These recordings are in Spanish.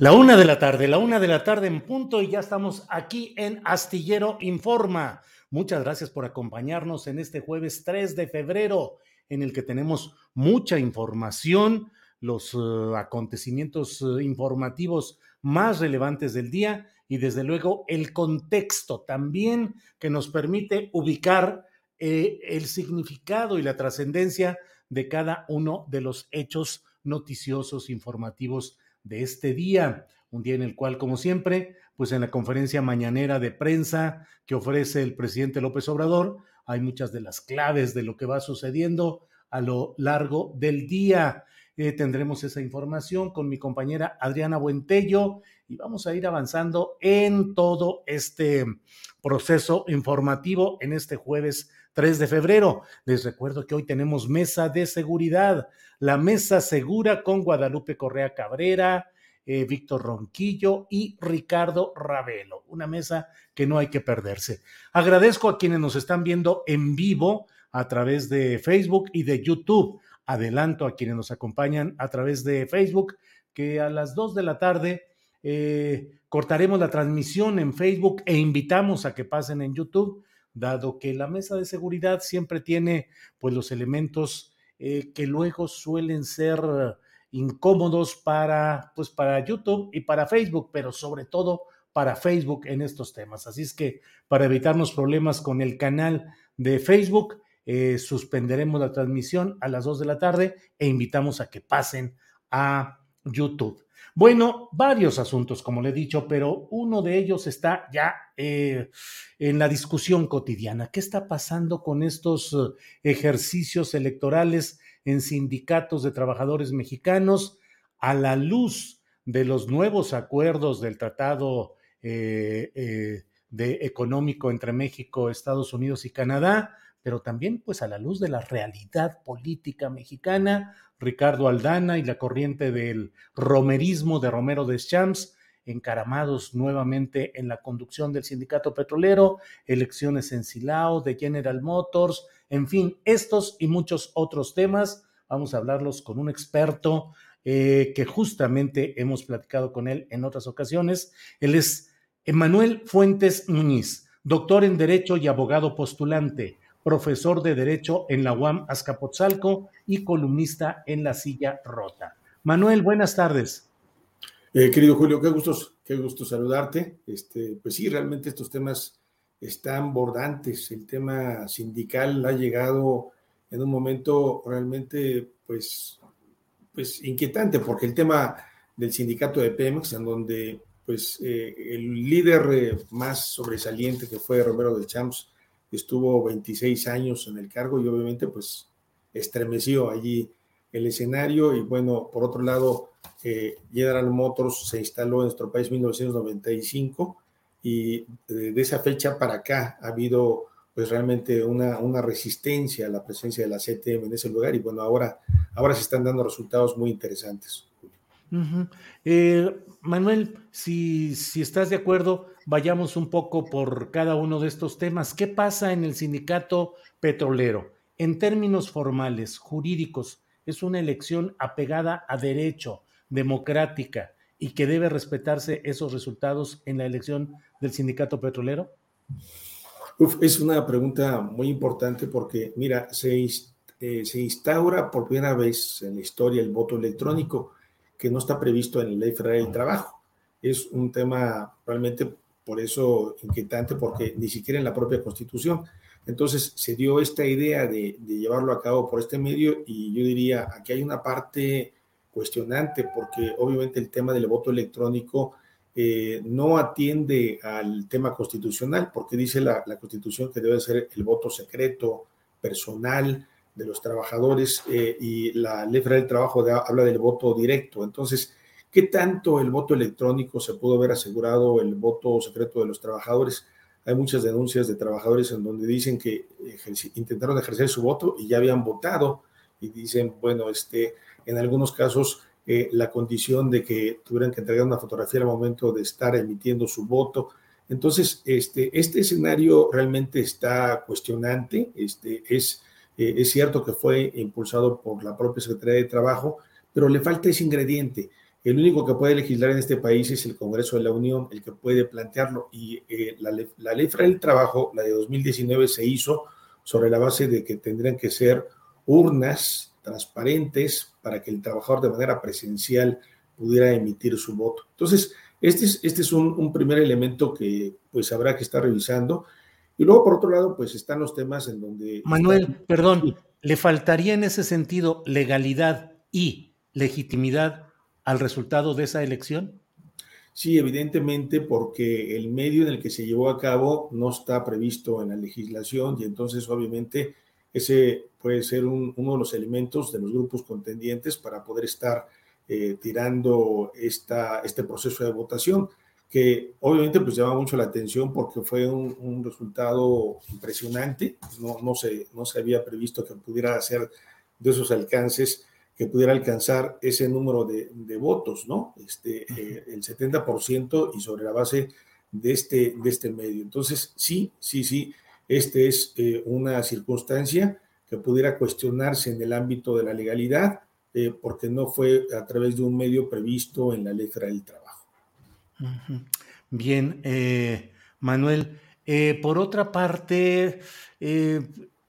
La una de la tarde, la una de la tarde en punto y ya estamos aquí en Astillero Informa. Muchas gracias por acompañarnos en este jueves 3 de febrero, en el que tenemos mucha información, los uh, acontecimientos uh, informativos más relevantes del día y desde luego el contexto también que nos permite ubicar eh, el significado y la trascendencia de cada uno de los hechos noticiosos informativos de este día, un día en el cual, como siempre, pues en la conferencia mañanera de prensa que ofrece el presidente López Obrador, hay muchas de las claves de lo que va sucediendo a lo largo del día. Eh, tendremos esa información con mi compañera Adriana Buentello y vamos a ir avanzando en todo este proceso informativo en este jueves 3 de febrero. Les recuerdo que hoy tenemos mesa de seguridad, la mesa segura con Guadalupe Correa Cabrera, eh, Víctor Ronquillo y Ricardo Ravelo. Una mesa que no hay que perderse. Agradezco a quienes nos están viendo en vivo a través de Facebook y de YouTube. Adelanto a quienes nos acompañan a través de Facebook que a las 2 de la tarde eh, cortaremos la transmisión en Facebook e invitamos a que pasen en YouTube dado que la mesa de seguridad siempre tiene pues los elementos eh, que luego suelen ser incómodos para pues para YouTube y para Facebook, pero sobre todo para Facebook en estos temas. Así es que para evitarnos problemas con el canal de Facebook, eh, suspenderemos la transmisión a las 2 de la tarde e invitamos a que pasen a YouTube. Bueno, varios asuntos, como le he dicho, pero uno de ellos está ya eh, en la discusión cotidiana. ¿Qué está pasando con estos eh, ejercicios electorales en sindicatos de trabajadores mexicanos a la luz de los nuevos acuerdos del Tratado eh, de Económico entre México, Estados Unidos y Canadá? Pero también pues a la luz de la realidad política mexicana, Ricardo Aldana y la corriente del romerismo de Romero Deschamps, encaramados nuevamente en la conducción del sindicato petrolero, elecciones en Silao, de General Motors, en fin, estos y muchos otros temas. Vamos a hablarlos con un experto eh, que justamente hemos platicado con él en otras ocasiones. Él es Emanuel Fuentes Muñiz, doctor en Derecho y abogado postulante profesor de Derecho en la UAM Azcapotzalco y columnista en La Silla Rota. Manuel, buenas tardes. Eh, querido Julio, qué gusto, qué gusto saludarte. Este, pues sí, realmente estos temas están bordantes. El tema sindical ha llegado en un momento realmente, pues, pues inquietante, porque el tema del sindicato de Pemex, en donde, pues, eh, el líder eh, más sobresaliente que fue Romero del Champs, estuvo 26 años en el cargo y obviamente pues estremeció allí el escenario. Y bueno, por otro lado, eh, General Motors se instaló en nuestro país en 1995 y de, esa fecha para acá ha habido pues realmente una, una, resistencia a la presencia de la CTM en ese lugar. Y bueno, ahora, ahora se están dando resultados muy interesantes. Eh, Manuel, si, si estás de acuerdo, vayamos un poco por cada uno de estos temas. ¿Qué pasa en el sindicato petrolero? En términos formales, jurídicos, es una elección apegada a derecho, democrática, y que debe respetarse esos resultados en la elección del sindicato petrolero? es una pregunta muy importante porque, mira, se, eh, se instaura por primera vez en la historia el voto electrónico, que no está previsto en la ley federal del trabajo. Es un tema realmente por eso inquietante, porque ni siquiera en la propia constitución. Entonces se dio esta idea de, de llevarlo a cabo por este medio y yo diría, aquí hay una parte cuestionante, porque obviamente el tema del voto electrónico eh, no atiende al tema constitucional, porque dice la, constitución que debe ser el voto secreto, personal de los trabajadores, eh, y la ley federal del trabajo habla del voto directo. Entonces, ¿qué tanto el voto electrónico se pudo haber asegurado el voto secreto de los trabajadores? Hay muchas denuncias de trabajadores en donde dicen que intentaron ejercer su voto y ya habían votado y dicen, bueno, este, en algunos casos eh, la condición de que tuvieran que entregar una fotografía al momento de estar emitiendo su voto. Entonces, este, este escenario realmente está cuestionante. Este, es, eh, es cierto que fue impulsado por la propia Secretaría de Trabajo, pero le falta ese ingrediente. El único que puede legislar en este país es el Congreso de la Unión, el que puede plantearlo. Y eh, la, la Ley del Trabajo, la de 2019, se hizo sobre la base de que tendrían que ser urnas transparentes para que el trabajador de manera presencial pudiera emitir su voto. Entonces, este es, este es un, primer elemento que pues habrá que estar revisando. Y luego, por otro lado, pues están los temas en donde... Manuel, perdón, ¿le faltaría en ese sentido legalidad y legitimidad al resultado de esa elección? Sí, evidentemente, porque el medio en el que se llevó a cabo no está previsto en la legislación y entonces obviamente ese puede ser uno de los elementos de los grupos contendientes para poder estar eh, tirando este proceso de votación, que obviamente pues llama mucho la atención porque fue un, resultado impresionante, no, no, se, no se había previsto que pudiera ser de esos alcances, que pudiera alcanzar ese número de, votos, ¿no? Este, eh, el 70% y sobre la base de este, de este medio. Entonces, sí, sí, sí, esta es eh, una circunstancia que pudiera cuestionarse en el ámbito de la legalidad, eh, porque no fue a través de un medio previsto en la federal del trabajo. Bien, Manuel. por otra parte,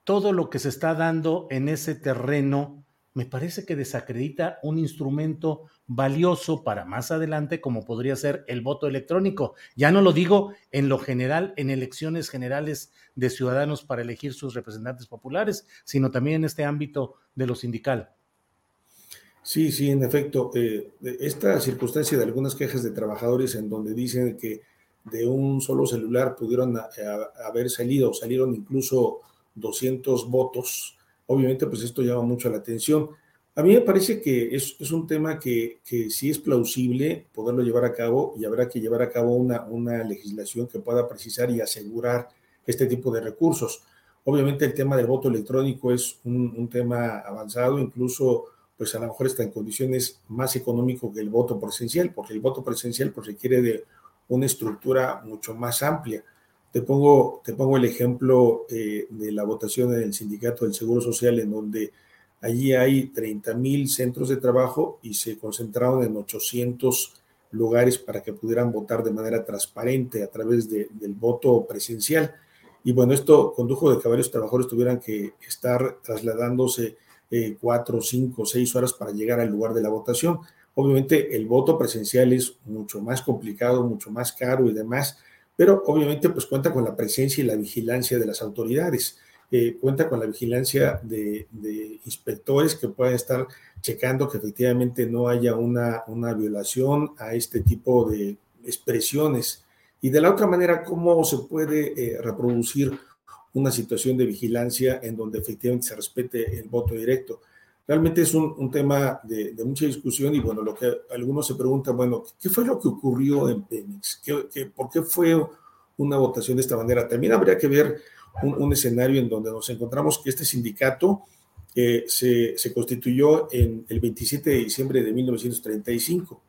todo lo que se está dando en ese terreno me parece que desacredita un instrumento valioso para más adelante como podría ser el voto electrónico. Ya no lo digo en lo general, en elecciones generales de ciudadanos para elegir sus representantes populares, sino también en este ámbito de lo sindical. Sí, sí, en efecto. Eh, esta circunstancia de algunas quejas de trabajadores en donde dicen que de un solo celular pudieron haber salido, salieron incluso 200 votos, obviamente pues esto llama mucho la atención. A mí me parece que es, un tema que, que, sí es plausible poderlo llevar a cabo y habrá que llevar a cabo una, legislación que pueda precisar y asegurar este tipo de recursos. Obviamente el tema del voto electrónico es un, tema avanzado, incluso pues a lo mejor está en condiciones más económico que el voto presencial, porque el voto presencial pues requiere de una estructura mucho más amplia. Te pongo, te pongo el ejemplo eh, de la votación en el Sindicato del Seguro Social, en donde allí hay 30 mil centros de trabajo y se concentraron en 800 lugares para que pudieran votar de manera transparente a través del voto presencial. Y bueno, esto condujo de que varios trabajadores tuvieran que estar trasladándose eh, cuatro, cinco, seis horas para llegar al lugar de la votación. Obviamente el voto presencial es mucho más complicado, mucho más caro y demás, pero obviamente pues cuenta con la presencia y la vigilancia de las autoridades, eh, cuenta con la vigilancia de, inspectores que puedan estar checando que efectivamente no haya una, una violación a este tipo de expresiones. Y de la otra manera, ¿cómo se puede eh, reproducir una situación de vigilancia en donde efectivamente se respete el voto directo? Realmente es un, tema de, mucha discusión y bueno, lo que algunos se preguntan, bueno, ¿qué fue lo que ocurrió en Pemex? ¿Qué, por qué fue una votación de esta manera? También habría que ver un, escenario en donde nos encontramos que este sindicato eh, se, se, constituyó en el 27 de diciembre de 1935.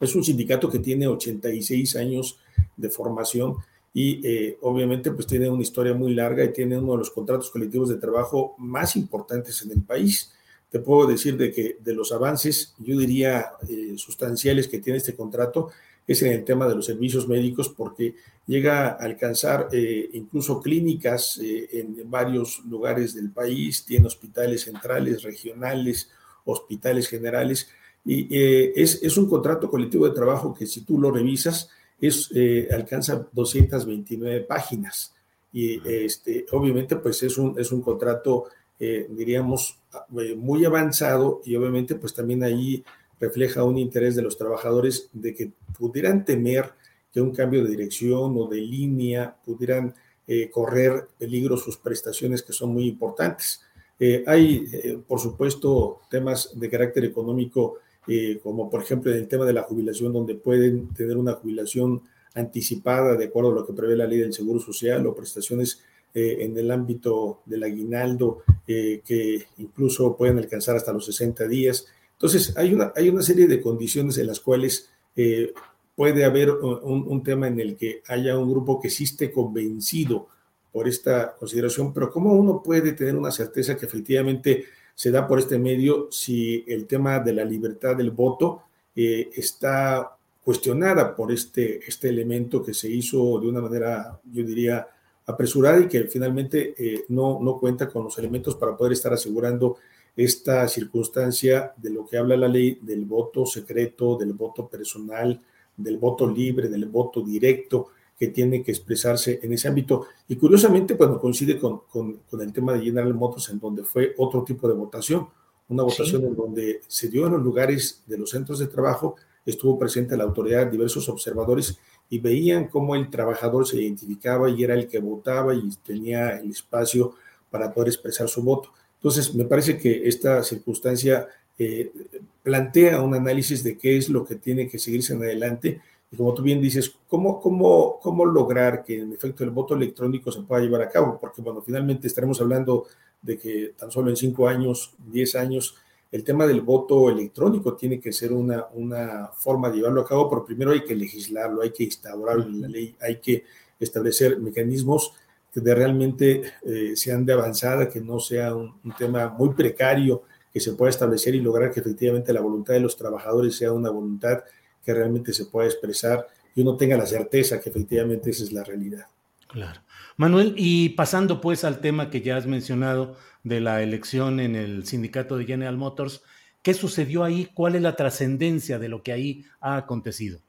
Es un sindicato que tiene 86 años de formación y eh, obviamente pues tiene una historia muy larga y tiene uno de los contratos colectivos de trabajo más importantes en el país. Te puedo decir de que de los avances, yo diría, eh, sustanciales que tiene este contrato, es en el tema de los servicios médicos porque llega a alcanzar eh, incluso clínicas en varios lugares del país, tiene hospitales centrales, regionales, hospitales generales, y es, es, un contrato colectivo de trabajo que si tú lo revisas, es, eh, alcanza 229 páginas. Y este, obviamente pues es un, es un contrato, eh, diríamos, eh, muy avanzado y obviamente pues también ahí refleja un interés de los trabajadores de que pudieran temer que un cambio de dirección o de línea pudieran correr peligro sus prestaciones que son muy importantes. hay, por supuesto, temas de carácter económico eh, como por ejemplo en el tema de la jubilación, donde pueden tener una jubilación anticipada de acuerdo a lo que prevé la ley del Seguro Social o prestaciones eh, en el ámbito del aguinaldo eh, que incluso pueden alcanzar hasta los 60 días. Entonces, hay una, hay una serie de condiciones en las cuales puede haber un, un, tema en el que haya un grupo que sí esté convencido por esta consideración, pero ¿cómo uno puede tener una certeza que efectivamente se da por este medio si el tema de la libertad del voto eh, está cuestionada por este, este elemento que se hizo de una manera, yo diría, apresurada y que finalmente eh, no, no cuenta con los elementos para poder estar asegurando esta circunstancia de lo que habla la ley del voto secreto, del voto personal, del voto libre, del voto directo, que tiene que expresarse en ese ámbito. Y curiosamente, cuando coincide con, con, el tema de General Motors, en donde fue otro tipo de votación, una votación en donde se dio en los lugares de los centros de trabajo, estuvo presente la autoridad, diversos observadores, y veían cómo el trabajador se identificaba y era el que votaba y tenía el espacio para poder expresar su voto. Entonces, me parece que esta circunstancia eh, plantea un análisis de qué es lo que tiene que seguirse en adelante y como tú bien dices, ¿cómo, cómo, ¿cómo lograr que en efecto el voto electrónico se pueda llevar a cabo? Porque, bueno, finalmente estaremos hablando de que tan solo en cinco años, diez años, el tema del voto electrónico tiene que ser una, una forma de llevarlo a cabo, pero primero hay que legislarlo, hay que instaurarlo en la ley, hay que establecer mecanismos que de realmente eh, sean de avanzada, que no sea un, un tema muy precario, que se pueda establecer y lograr que efectivamente la voluntad de los trabajadores sea una voluntad que realmente se pueda expresar y uno tenga la certeza que efectivamente esa es la realidad. Claro. Manuel, y pasando pues al tema que ya has mencionado de la elección en el sindicato de General Motors, ¿qué sucedió ahí? ¿Cuál es la trascendencia de lo que ahí ha acontecido?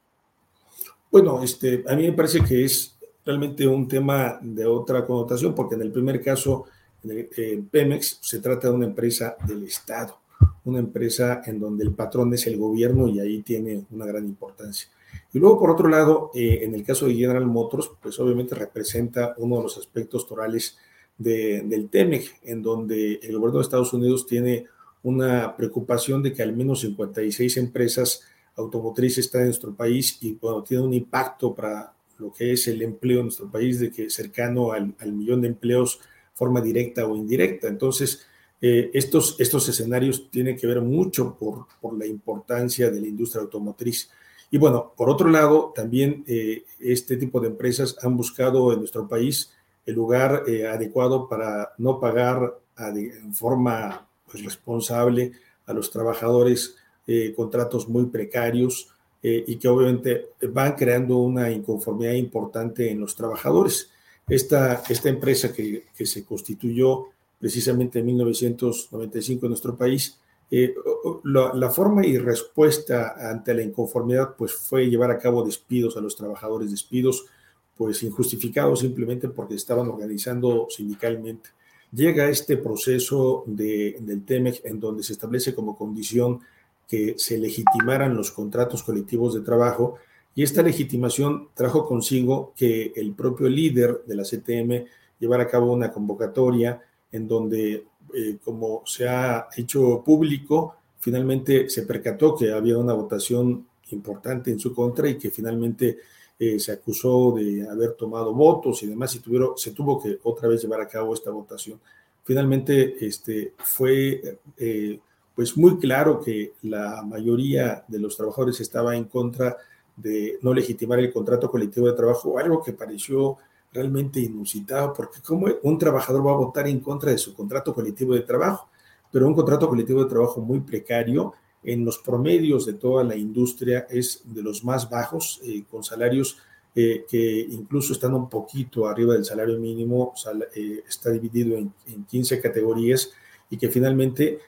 Bueno, este, a mí me parece que es realmente un tema de otra connotación, porque en el primer caso, en Pemex, se trata de una empresa del Estado una empresa en donde el patrón es el gobierno y ahí tiene una gran importancia. Y luego, por otro lado, eh, en el caso de General Motors, pues obviamente representa uno de los aspectos torales del TEMEC, en donde el gobierno de Estados Unidos tiene una preocupación de que al menos 56 empresas automotrices están en nuestro país y bueno, tiene un impacto para lo que es el empleo en nuestro país, de que cercano al, al millón de empleos forma directa o indirecta. Entonces, eh, estos, estos escenarios tienen que ver mucho por, por, la importancia de la industria automotriz. Y bueno, por otro lado, también eh, este tipo de empresas han buscado en nuestro país el lugar eh, adecuado para no pagar en forma pues, responsable a los trabajadores contratos muy precarios y que obviamente van creando una inconformidad importante en los trabajadores. Esta, esta empresa que, que se constituyó precisamente en 1995 en nuestro país, eh, la, forma y respuesta ante la inconformidad pues fue llevar a cabo despidos a los trabajadores, despidos pues injustificados simplemente porque estaban organizando sindicalmente. Llega este proceso de, del TEMEC en donde se establece como condición que se legitimaran los contratos colectivos de trabajo y esta legitimación trajo consigo que el propio líder de la CTM llevara a cabo una convocatoria en donde eh, como se ha hecho público, finalmente se percató que había una votación importante en su contra y que finalmente eh, se acusó de haber tomado votos y demás y tuvieron, se tuvo que otra vez llevar a cabo esta votación. Finalmente este, fue eh, pues muy claro que la mayoría de los trabajadores estaba en contra de no legitimar el contrato colectivo de trabajo, algo que pareció realmente inusitado, porque ¿cómo un trabajador va a votar en contra de su contrato colectivo de trabajo? Pero un contrato colectivo de trabajo muy precario, en los promedios de toda la industria es de los más bajos, eh, con salarios eh, que incluso están un poquito arriba del salario mínimo, eh, está dividido en, en, 15 categorías y que finalmente,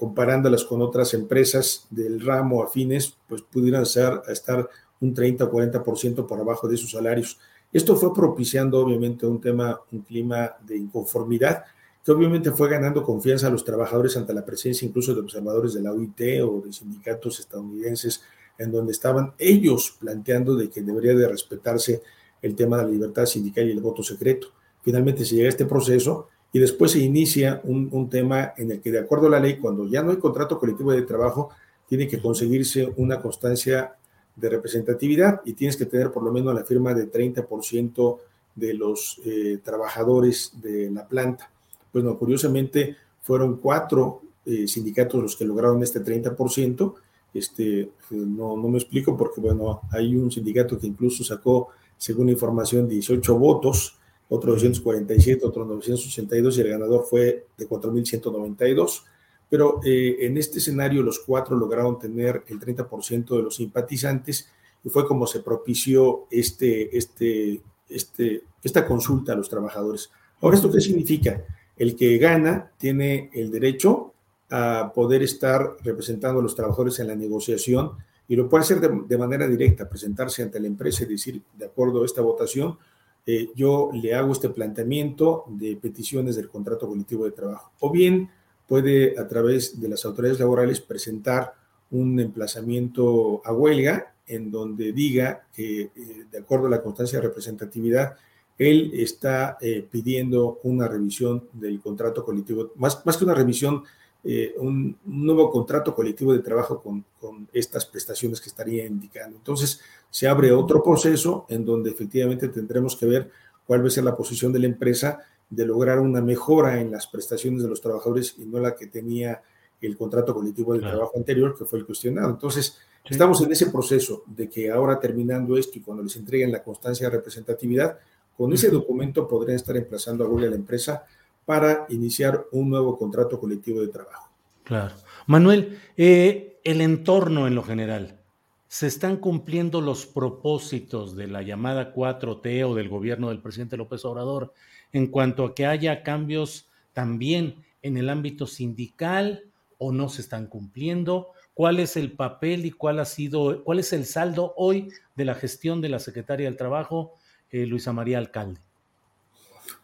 comparándolas con otras empresas del ramo afines, pues pudieran ser, estar un 30 o 40% por abajo de sus salarios. Esto fue propiciando obviamente un tema, un clima de inconformidad obviamente fue ganando confianza a los trabajadores ante la presencia incluso de observadores de la OIT o de sindicatos estadounidenses en donde estaban ellos planteando de que debería de respetarse el tema de la libertad sindical y el voto secreto. Finalmente se llega a este proceso y después se inicia un, un tema en el que de acuerdo a la ley, cuando ya no hay contrato colectivo de trabajo, tiene que conseguirse una constancia de representatividad y tienes que tener por lo menos la firma de 30% de los eh, trabajadores de la planta. Pues no, curiosamente fueron cuatro eh, sindicatos los que lograron este 30%. Este, no, no me explico porque, bueno, hay un sindicato que incluso sacó, según información, 18 votos, otro 247, otro 982 y el ganador fue de 4.192 pero eh, en este escenario los cuatro lograron tener el 30% de los simpatizantes y fue como se propició este, este, este, esta consulta a los trabajadores. Ahora, ¿esto qué significa? El que gana tiene el derecho a poder estar representando a los trabajadores en la negociación y lo puede hacer de, manera directa, presentarse ante la empresa y decir, de acuerdo a esta votación, eh, yo le hago este planteamiento de peticiones del contrato colectivo de trabajo. O bien puede a través de las autoridades laborales presentar un emplazamiento a huelga en donde diga que, eh, de acuerdo a la constancia de representatividad, él está eh, pidiendo una revisión del contrato colectivo, más, más que una revisión, eh, un, nuevo contrato colectivo de trabajo con, con, estas prestaciones que estaría indicando. Entonces, se abre otro proceso en donde efectivamente tendremos que ver cuál va a ser la posición de la empresa de lograr una mejora en las prestaciones de los trabajadores y no la que tenía el contrato colectivo del trabajo anterior, que fue el cuestionado. Entonces, estamos en ese proceso de que ahora terminando esto y cuando les entreguen la constancia de representatividad, con ese documento podrían estar emplazando a Google a la empresa para iniciar un nuevo contrato colectivo de trabajo. Claro. Manuel, eh, el entorno en lo general, ¿se están cumpliendo los propósitos de la llamada 4T o del gobierno del presidente López Obrador en cuanto a que haya cambios también en el ámbito sindical o no se están cumpliendo? ¿Cuál es el papel y cuál ha sido, cuál es el saldo hoy de la gestión de la Secretaria del Trabajo, eh, Luisa María Alcalde?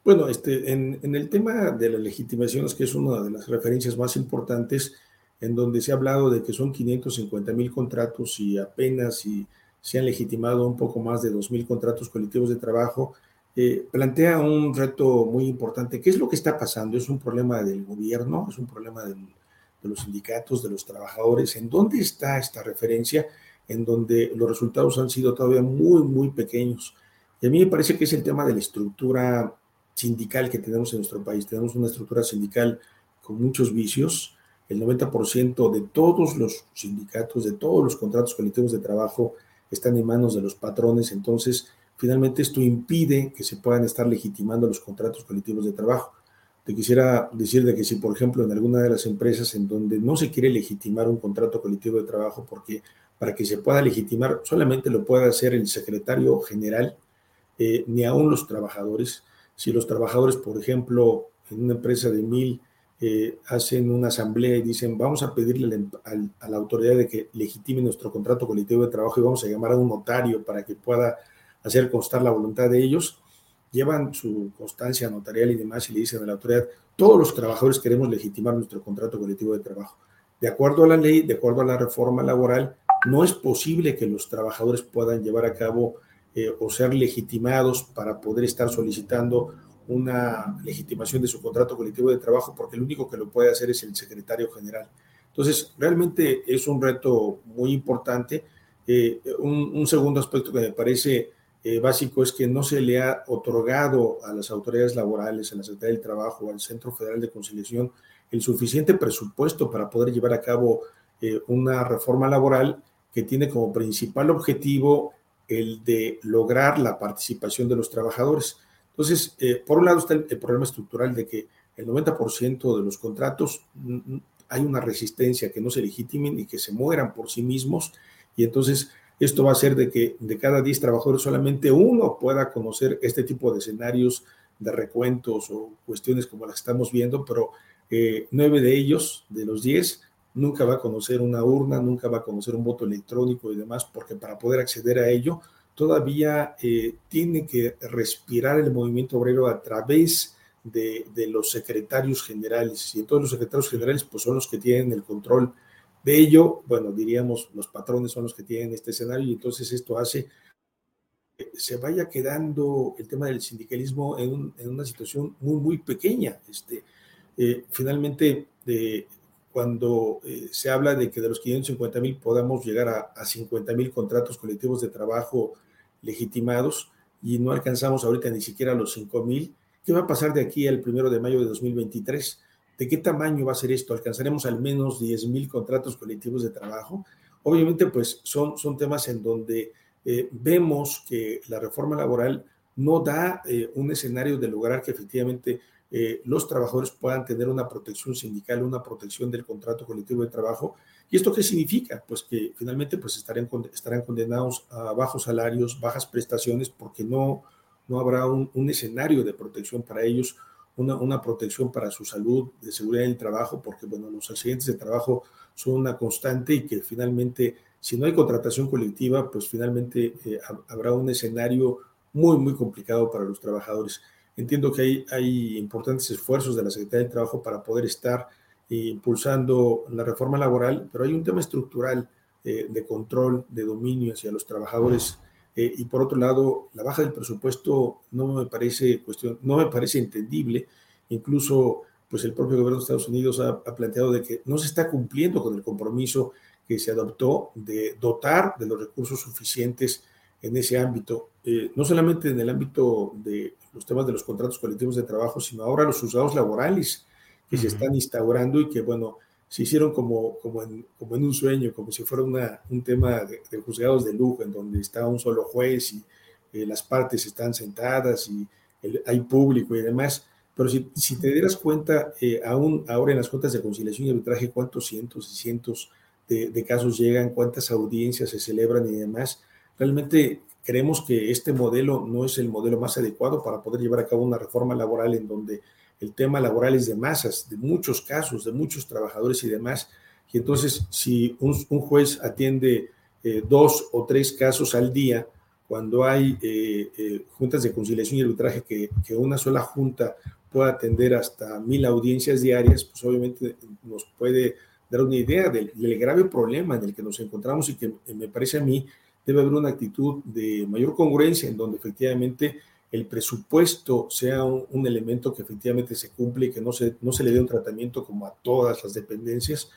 Bueno, este, en, el tema de las legitimaciones, que es una de las referencias más importantes, en donde se ha hablado de que son 550 mil contratos y apenas si se han legitimado un poco más de 2 mil contratos colectivos de trabajo, eh, plantea un reto muy importante. ¿Qué es lo que está pasando? ¿Es un problema del gobierno? ¿Es un problema de los sindicatos, de los trabajadores? ¿En dónde está esta referencia? En donde los resultados han sido todavía muy, muy pequeños. Y a mí me parece que es el tema de la estructura sindical que tenemos en nuestro país. Tenemos una estructura sindical con muchos vicios. El 90% de todos los sindicatos, de todos los contratos colectivos de trabajo están en manos de los patrones. Entonces, Finalmente, esto impide que se puedan estar legitimando los contratos colectivos de trabajo. Te quisiera decir de que si, por ejemplo, en alguna de las empresas en donde no se quiere legitimar un contrato colectivo de trabajo, porque para que se pueda legitimar solamente lo puede hacer el secretario general, eh, ni aún los trabajadores. Si los trabajadores, por ejemplo, en una empresa de mil, eh, hacen una asamblea y dicen, vamos a pedirle a la autoridad de que legitime nuestro contrato colectivo de trabajo y vamos a llamar a un notario para que pueda hacer constar la voluntad de ellos, llevan su constancia notarial y demás y le dicen a la autoridad, todos los trabajadores queremos legitimar nuestro contrato colectivo de trabajo. De acuerdo a la ley, de acuerdo a la reforma laboral, no es posible que los trabajadores puedan llevar a cabo eh, o ser legitimados para poder estar solicitando una legitimación de su contrato colectivo de trabajo, porque el único que lo puede hacer es el secretario general. Entonces, realmente es un reto muy importante. Eh, un, segundo aspecto que me parece eh, básico es que no se le ha otorgado a las autoridades laborales, a la Secretaría del Trabajo, al Centro Federal de Conciliación, el suficiente presupuesto para poder llevar a cabo eh, una reforma laboral que tiene como principal objetivo el de lograr la participación de los trabajadores. Entonces, eh, por un lado está el, problema estructural de que el 90% de los contratos mm, mm, hay una resistencia que no se legitimen y que se mueran por sí mismos. Y entonces esto va a hacer de que de cada 10 trabajadores solamente uno pueda conocer este tipo de escenarios de recuentos o cuestiones como las estamos viendo, pero eh, nueve de ellos, de los 10, nunca va a conocer una urna, nunca va a conocer un voto electrónico y demás, porque para poder acceder a ello todavía eh, tiene que respirar el movimiento obrero a través de, los secretarios generales. Y entonces los secretarios generales pues, son los que tienen el control de ello. Bueno, diríamos, los patrones son los que tienen este escenario y entonces esto hace que se vaya quedando el tema del sindicalismo en, una situación muy, muy pequeña. Este, eh, finalmente, de cuando eh, se habla de que de los 550 mil podamos llegar a, a 50 mil contratos colectivos de trabajo legitimados y no alcanzamos ahorita ni siquiera los 5 mil, ¿qué va a pasar de aquí al primero de mayo de 2023? ¿De qué tamaño va a ser esto? ¿Alcanzaremos al menos 10 mil contratos colectivos de trabajo? Obviamente, pues son, son temas en donde eh, vemos que la reforma laboral no da eh, un escenario de lograr que efectivamente eh, los trabajadores puedan tener una protección sindical, una protección del contrato colectivo de trabajo. ¿Y esto qué significa? Pues que finalmente pues estarán, estarán condenados a bajos salarios, bajas prestaciones, porque no, no habrá un, escenario de protección para ellos, una, una, protección para su salud, de seguridad en el trabajo, porque bueno, los accidentes de trabajo son una constante y que finalmente, si no hay contratación colectiva, pues finalmente eh, habrá un escenario muy, muy complicado para los trabajadores. Entiendo que hay, hay importantes esfuerzos de la Secretaría del Trabajo para poder estar impulsando la reforma laboral, pero hay un tema estructural eh, de control, de dominio hacia los trabajadores. Eh, y por otro lado, la baja del presupuesto no me parece cuestión, no me parece entendible. Incluso, pues el propio gobierno de Estados Unidos ha, ha planteado de que no se está cumpliendo con el compromiso que se adoptó de dotar de los recursos suficientes en ese ámbito, eh, no solamente en el ámbito de los temas de los contratos colectivos de trabajo, sino ahora los usados laborales que se están instaurando y que, bueno, se hicieron como, como, en, como en un sueño, como si fuera una, un tema de, juzgados de lujo, en donde está un solo juez y eh, las partes están sentadas y hay público y demás. Pero si, si te dieras cuenta, eh, aún ahora en las cuentas de conciliación y arbitraje, cuántos cientos y cientos de, de casos llegan, cuántas audiencias se celebran y demás, Realmente creemos que este modelo no es el modelo más adecuado para poder llevar a cabo una reforma laboral en donde el tema laboral es de masas, de muchos casos, de muchos trabajadores y demás. Y entonces, si un, juez atiende eh, dos o tres casos al día, cuando hay eh, eh, juntas de conciliación y arbitraje que, que, una sola junta pueda atender hasta mil audiencias diarias, pues obviamente nos puede dar una idea del, del grave problema en el que nos encontramos y que me parece a mí debe haber una actitud de mayor congruencia en donde efectivamente el presupuesto sea un, elemento que efectivamente se cumple y que no se, no se le dé un tratamiento como a todas las dependencias.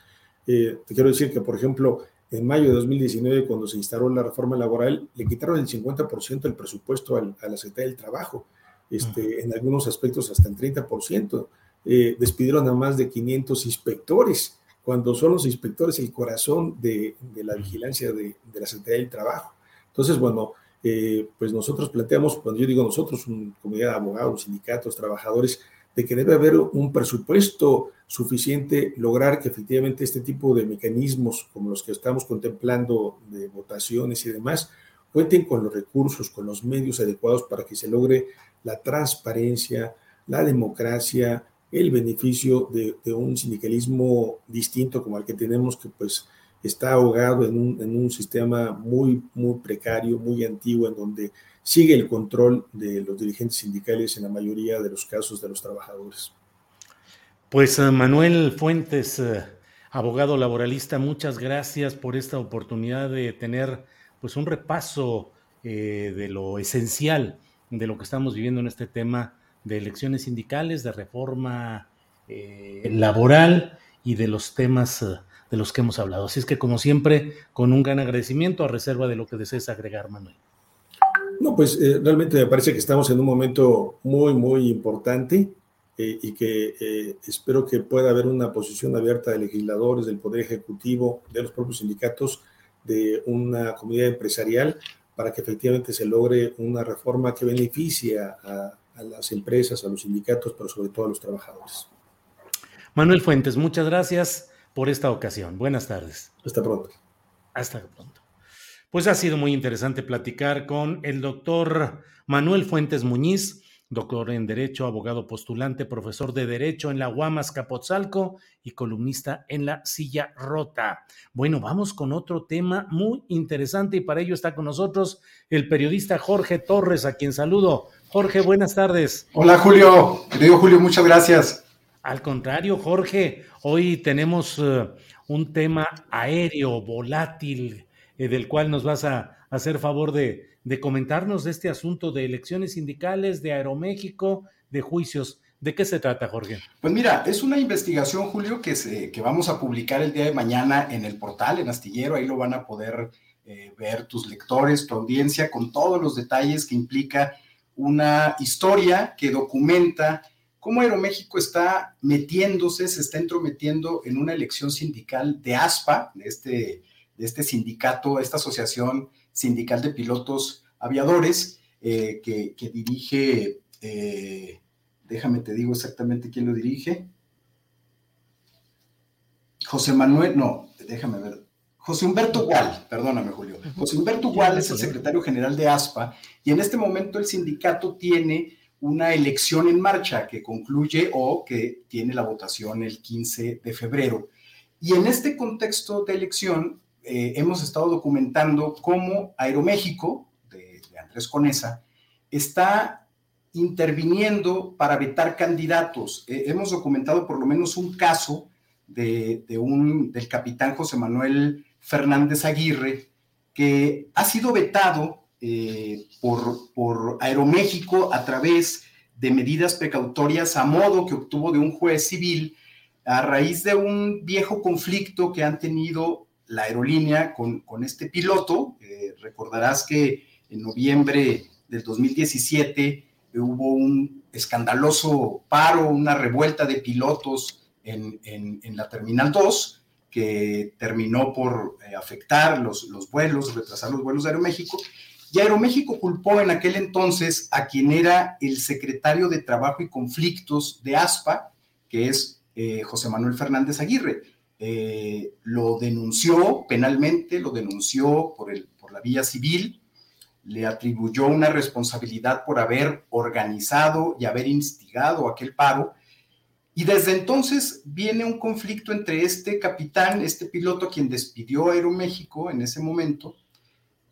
Eh, te quiero decir que, por ejemplo, en mayo de 2019, cuando se instaló la reforma laboral, le quitaron el 50% del presupuesto a la Secretaría del Trabajo, este, en algunos aspectos hasta el 30%. Eh, despidieron a más de 500 inspectores cuando son los inspectores el corazón de, la vigilancia de, la Secretaría del Trabajo. Entonces, bueno, eh, pues nosotros planteamos, cuando yo digo nosotros, una comunidad de abogados, sindicatos, trabajadores, de que debe haber un presupuesto suficiente, lograr que efectivamente este tipo de mecanismos como los que estamos contemplando de votaciones y demás, cuenten con los recursos, con los medios adecuados para que se logre la transparencia, la democracia, el beneficio de, un sindicalismo distinto como el que tenemos, que pues está ahogado en un, en un, sistema muy, muy precario, muy antiguo, en donde sigue el control de los dirigentes sindicales en la mayoría de los casos de los trabajadores. Pues eh, Manuel Fuentes, eh, abogado laboralista, muchas gracias por esta oportunidad de tener pues un repaso eh, de lo esencial de lo que estamos viviendo en este tema de elecciones sindicales, de reforma eh, laboral y de los temas eh, de los que hemos hablado. Así es que, como siempre, con un gran agradecimiento a reserva de lo que desees agregar, Manuel. No, pues eh, realmente me parece que estamos en un momento muy, muy importante y que espero que pueda haber una posición abierta de legisladores, del Poder Ejecutivo, de los propios sindicatos, de una comunidad empresarial, para que efectivamente se logre una reforma que beneficie a las empresas, a los sindicatos, pero sobre todo a los trabajadores. Manuel Fuentes, muchas gracias por esta ocasión. Buenas tardes. Hasta pronto. Hasta pronto. Pues ha sido muy interesante platicar con el doctor Manuel Fuentes Muñiz, doctor en Derecho, abogado postulante, profesor de Derecho en la Guamas Capotzalco y columnista en la Silla Rota. Bueno, vamos con otro tema muy interesante y para ello está con nosotros el periodista Jorge Torres, a quien saludo. Jorge, buenas tardes. Hola Julio, querido Julio, muchas gracias. Al contrario, Jorge, hoy tenemos eh, un tema aéreo, volátil, eh, del cual nos vas a, hacer favor de, comentarnos de este asunto de elecciones sindicales, de Aeroméxico, de juicios. ¿De qué se trata, Jorge? Pues mira, es una investigación, Julio, que, se, vamos a publicar el día de mañana en el portal, en Astillero. Ahí lo van a poder eh, ver tus lectores, tu audiencia, con todos los detalles que implica una historia que documenta cómo Aeroméxico está metiéndose, se está entrometiendo en una elección sindical de ASPA, de este, de este sindicato, esta asociación sindical de pilotos aviadores, eh, que, dirige, eh, déjame te digo exactamente quién lo dirige. José Manuel, no, déjame ver. José Humberto Gual, perdóname Julio. José Humberto Gual es el secretario general de ASPA y en este momento el sindicato tiene una elección en marcha que concluye o que tiene la votación el 15 de febrero. Y en este contexto de elección eh, hemos estado documentando cómo Aeroméxico, de, Andrés Conesa, está interviniendo para vetar candidatos. Eh, hemos documentado por lo menos un caso de, un, del capitán José Manuel Fernández Aguirre, que ha sido vetado eh, por, por Aeroméxico a través de medidas precautorias a modo que obtuvo de un juez civil a raíz de un viejo conflicto que han tenido la aerolínea con, con este piloto. Eh, recordarás que en noviembre del 2017 hubo un escandaloso paro, una revuelta de pilotos en, en, la Terminal 2 que terminó por eh, afectar los, los vuelos, retrasar los vuelos de Aeroméxico. Y Aeroméxico culpó en aquel entonces a quien era el secretario de Trabajo y Conflictos de ASPA, que es eh, José Manuel Fernández Aguirre. Eh, lo denunció penalmente, lo denunció por, el, por la vía civil, le atribuyó una responsabilidad por haber organizado y haber instigado aquel paro. Y desde entonces viene un conflicto entre este capitán, este piloto, quien despidió Aeroméxico en ese momento,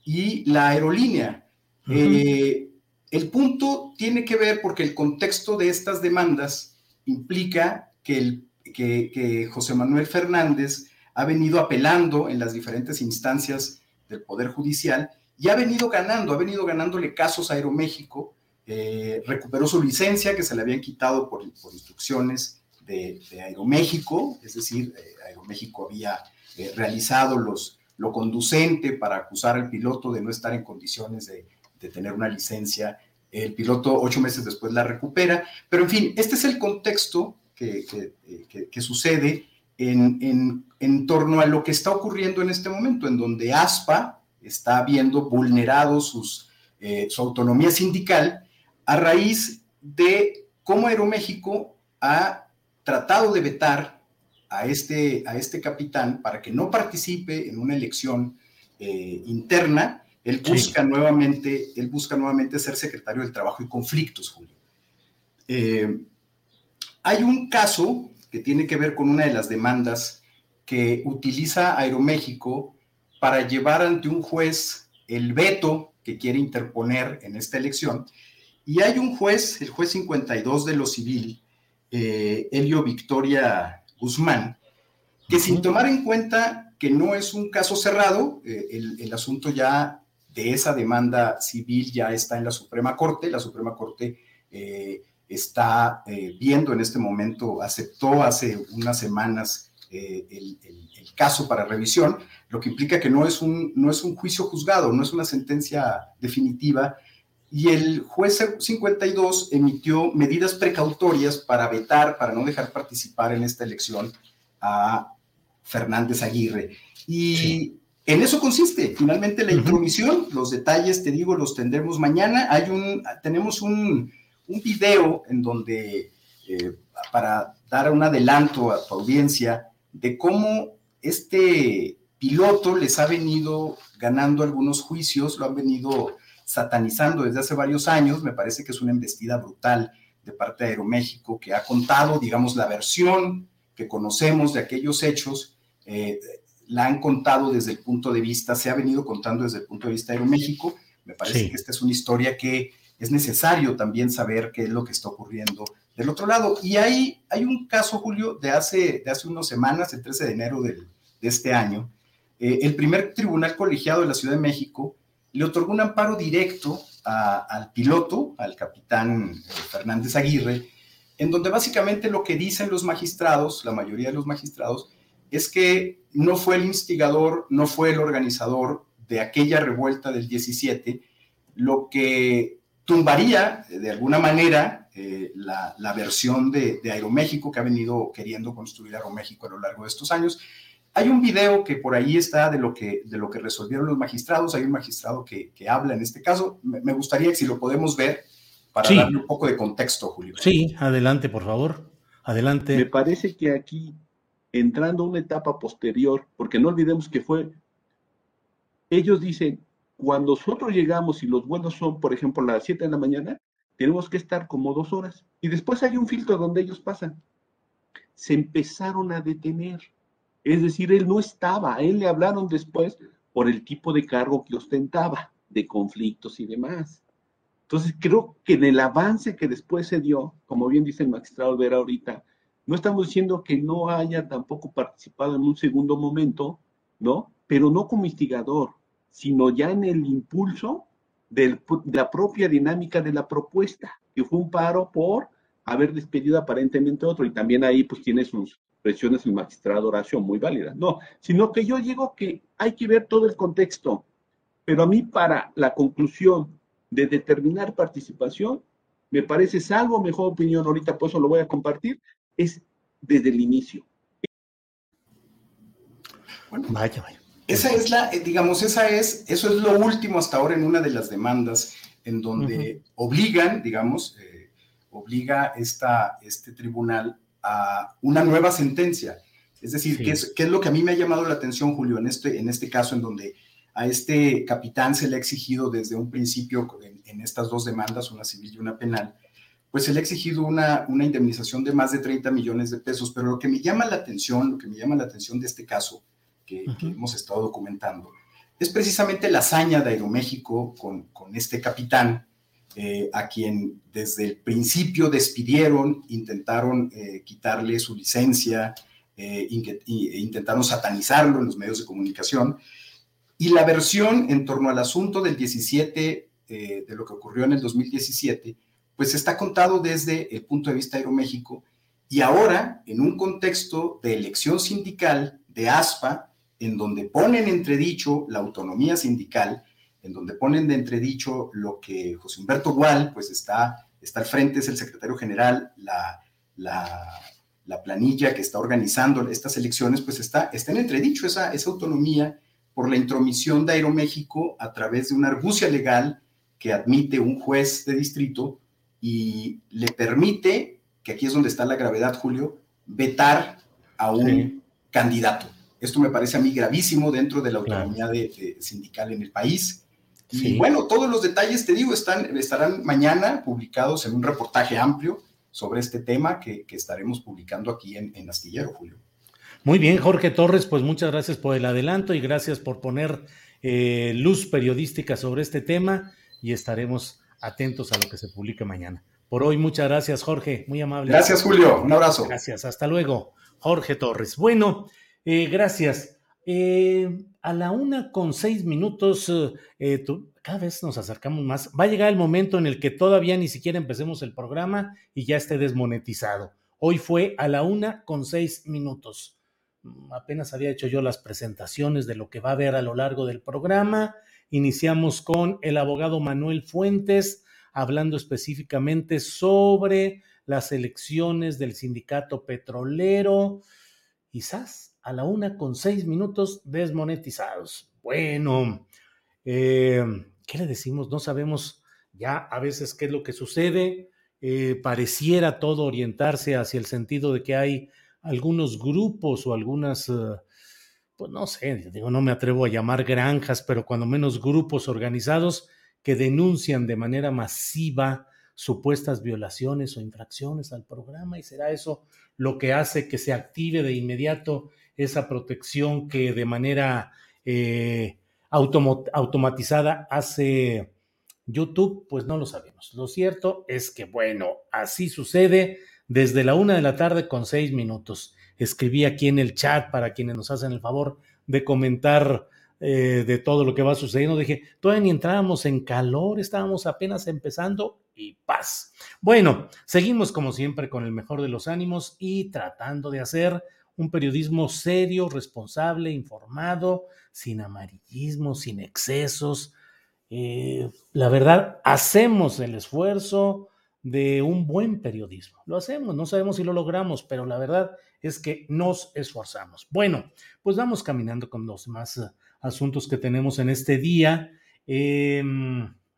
y la aerolínea. Eh, el punto tiene que ver porque el contexto de estas demandas implica que, el, que, José Manuel Fernández ha venido apelando en las diferentes instancias del Poder Judicial y ha venido ganando, ha venido ganándole casos a Aeroméxico, eh, recuperó su licencia que se le habían quitado por, instrucciones de, Aeroméxico, es decir, eh, Aeroméxico había realizado los, lo conducente para acusar al piloto de no estar en condiciones de, tener una licencia. El piloto ocho meses después la recupera. Pero en fin, este es el contexto que, sucede en, en, torno a lo que está ocurriendo en este momento, en donde ASPA está viendo vulnerado sus, eh, su autonomía sindical a raíz de cómo Aeroméxico ha tratado de vetar a este, a este capitán para que no participe en una elección eh, interna, él busca, nuevamente, él busca nuevamente ser secretario del Trabajo y Conflictos, Julio. Eh, hay un caso que tiene que ver con una de las demandas que utiliza Aeroméxico para llevar ante un juez el veto que quiere interponer en esta elección. Y hay un juez, el juez 52 de lo civil, eh, Helio Victoria Guzmán, que sin tomar en cuenta que no es un caso cerrado, eh, el, asunto ya de esa demanda civil ya está en la Suprema Corte, la Suprema Corte eh, está viendo en este momento, aceptó hace unas semanas el, caso para revisión, lo que implica que no es, un, no es un juicio juzgado, no es una sentencia definitiva, y el juez 52 emitió medidas precautorias para vetar, para no dejar participar en esta elección a Fernández Aguirre. Y en eso consiste finalmente la intromisión. Los detalles, te digo, los tendremos mañana. Hay un, tenemos un, un video en donde, eh, para dar un adelanto a tu audiencia, de cómo este piloto les ha venido ganando algunos juicios, lo han venido satanizando desde hace varios años. Me parece que es una embestida brutal de parte de Aeroméxico que ha contado, digamos, la versión que conocemos de aquellos hechos. Eh, la han contado desde el punto de vista, se ha venido contando desde el punto de vista de Aeroméxico. Me parece que esta es una historia que es necesario también saber qué es lo que está ocurriendo del otro lado. Y hay, hay un caso, Julio, de hace, de hace unas semanas, el 13 de enero de este año. Eh, el primer tribunal colegiado de la Ciudad de México le otorgó un amparo directo al piloto, al capitán eh, Fernández Aguirre, en donde básicamente lo que dicen los magistrados, la mayoría de los magistrados, es que no fue el instigador, no fue el organizador de aquella revuelta del 17, lo que tumbaría eh, de alguna manera eh, la, versión de, Aeroméxico que ha venido queriendo construir Aeroméxico a lo largo de estos años. Hay un video que por ahí está de lo que, de lo que resolvieron los magistrados, hay un magistrado que, habla en este caso, me, gustaría que si lo podemos ver para darle un poco de contexto, Julio. Sí, adelante, por favor, adelante. Me parece que aquí, entrando a una etapa posterior, porque no olvidemos que fue, ellos dicen, cuando nosotros llegamos y los vuelos son, por ejemplo, a las 7 de la mañana, tenemos que estar como dos horas. Y después hay un filtro donde ellos pasan. Se empezaron a detener. Es decir, él no estaba, a él le hablaron después por el tipo de cargo que ostentaba, de conflictos y demás. Entonces, creo que en el avance que después se dio, como bien dice el magistrado Vera ahorita, no estamos diciendo que no haya tampoco participado en un segundo momento, ¿no? Pero no como instigador, sino ya en el impulso de la propia dinámica de la propuesta, que fue un paro por haber despedido aparentemente otro, y también ahí pues tiene sus presiones el magistrado Horacio muy válidas. No, sino que yo digo que hay que ver todo el contexto, pero a mí para la conclusión de determinar participación, me parece, salvo mejor opinión, ahorita por eso lo voy a compartir, es desde el inicio. Bueno, vaya, vaya. Esa es la, eh, digamos, esa es, eso es lo último hasta ahora en una de las demandas en donde obligan, digamos, eh, obliga esta, este tribunal a una nueva sentencia. Es decir, ¿qué, es, lo que a mí me ha llamado la atención, Julio, en este, en este caso en donde a este capitán se le ha exigido desde un principio en, en estas dos demandas, una civil y una penal, pues se le ha exigido una, una indemnización de más de 30 millones de pesos. Pero lo que me llama la atención, lo que me llama la atención de este caso, que, hemos estado documentando, es precisamente la hazaña de Aeroméxico con, con este capitán, eh, a quien desde el principio despidieron, intentaron eh, quitarle su licencia, eh, intentaron satanizarlo en los medios de comunicación. Y la versión en torno al asunto del 17, de lo que ocurrió en el 2017, pues está contado desde el punto de vista de Aeroméxico y ahora en un contexto de elección sindical de ASPA, en donde ponen entredicho la autonomía sindical, en donde ponen de entredicho lo que José Humberto Gual, pues está, está al frente, es el secretario general, la, la, planilla que está organizando estas elecciones, pues está, está en entredicho esa, esa autonomía por la intromisión de Aeroméxico a través de una argucia legal que admite un juez de distrito y le permite, que aquí es donde está la gravedad, Julio, vetar a un candidato. Esto me parece a mí gravísimo dentro de la autonomía de, sindical en el país. Y bueno, todos los detalles, te digo, están, estarán mañana publicados en un reportaje amplio sobre este tema que, estaremos publicando aquí en, Astillero, Julio. Muy bien, Jorge Torres, pues muchas gracias por el adelanto y gracias por poner eh, luz periodística sobre este tema y estaremos atentos a lo que se publique mañana. Por hoy, muchas gracias, Jorge, muy amable. Gracias, Julio, un abrazo. Gracias, hasta luego, Jorge Torres. Bueno, eh, gracias. Eh, a la una con seis minutos, eh, cada vez nos acercamos más. Va a llegar el momento en el que todavía ni siquiera empecemos el programa y ya esté desmonetizado. Hoy fue a la una con seis minutos. Mm, apenas había hecho yo las presentaciones de lo que va a haber a lo largo del programa. Iniciamos con el abogado Manuel Fuentes hablando específicamente sobre las elecciones del sindicato petrolero. Quizás a la una con seis minutos desmonetizados. Bueno, eh, ¿qué le decimos? No sabemos ya a veces qué es lo que sucede. Eh, pareciera todo orientarse hacia el sentido de que hay algunos grupos o algunas, eh, pues no sé, digo, no me atrevo a llamar granjas, pero cuando menos grupos organizados que denuncian de manera masiva supuestas violaciones o infracciones al programa y será eso lo que hace que se active de inmediato esa protección que de manera eh, automatizada hace YouTube, pues no lo sabemos. Lo cierto es que, bueno, así sucede desde la una de la tarde con seis minutos. Escribí aquí en el chat para quienes nos hacen el favor de comentar eh, de todo lo que va sucediendo. Dije, todavía ni entrábamos en calor, estábamos apenas empezando y paz. Bueno, seguimos como siempre con el mejor de los ánimos y tratando de hacer un periodismo serio, responsable, informado, sin amarillismo, sin excesos. Eh, la verdad, hacemos el esfuerzo de un buen periodismo. Lo hacemos, no sabemos si lo logramos, pero la verdad es que nos esforzamos. Bueno, pues vamos caminando con los más asuntos que tenemos en este día.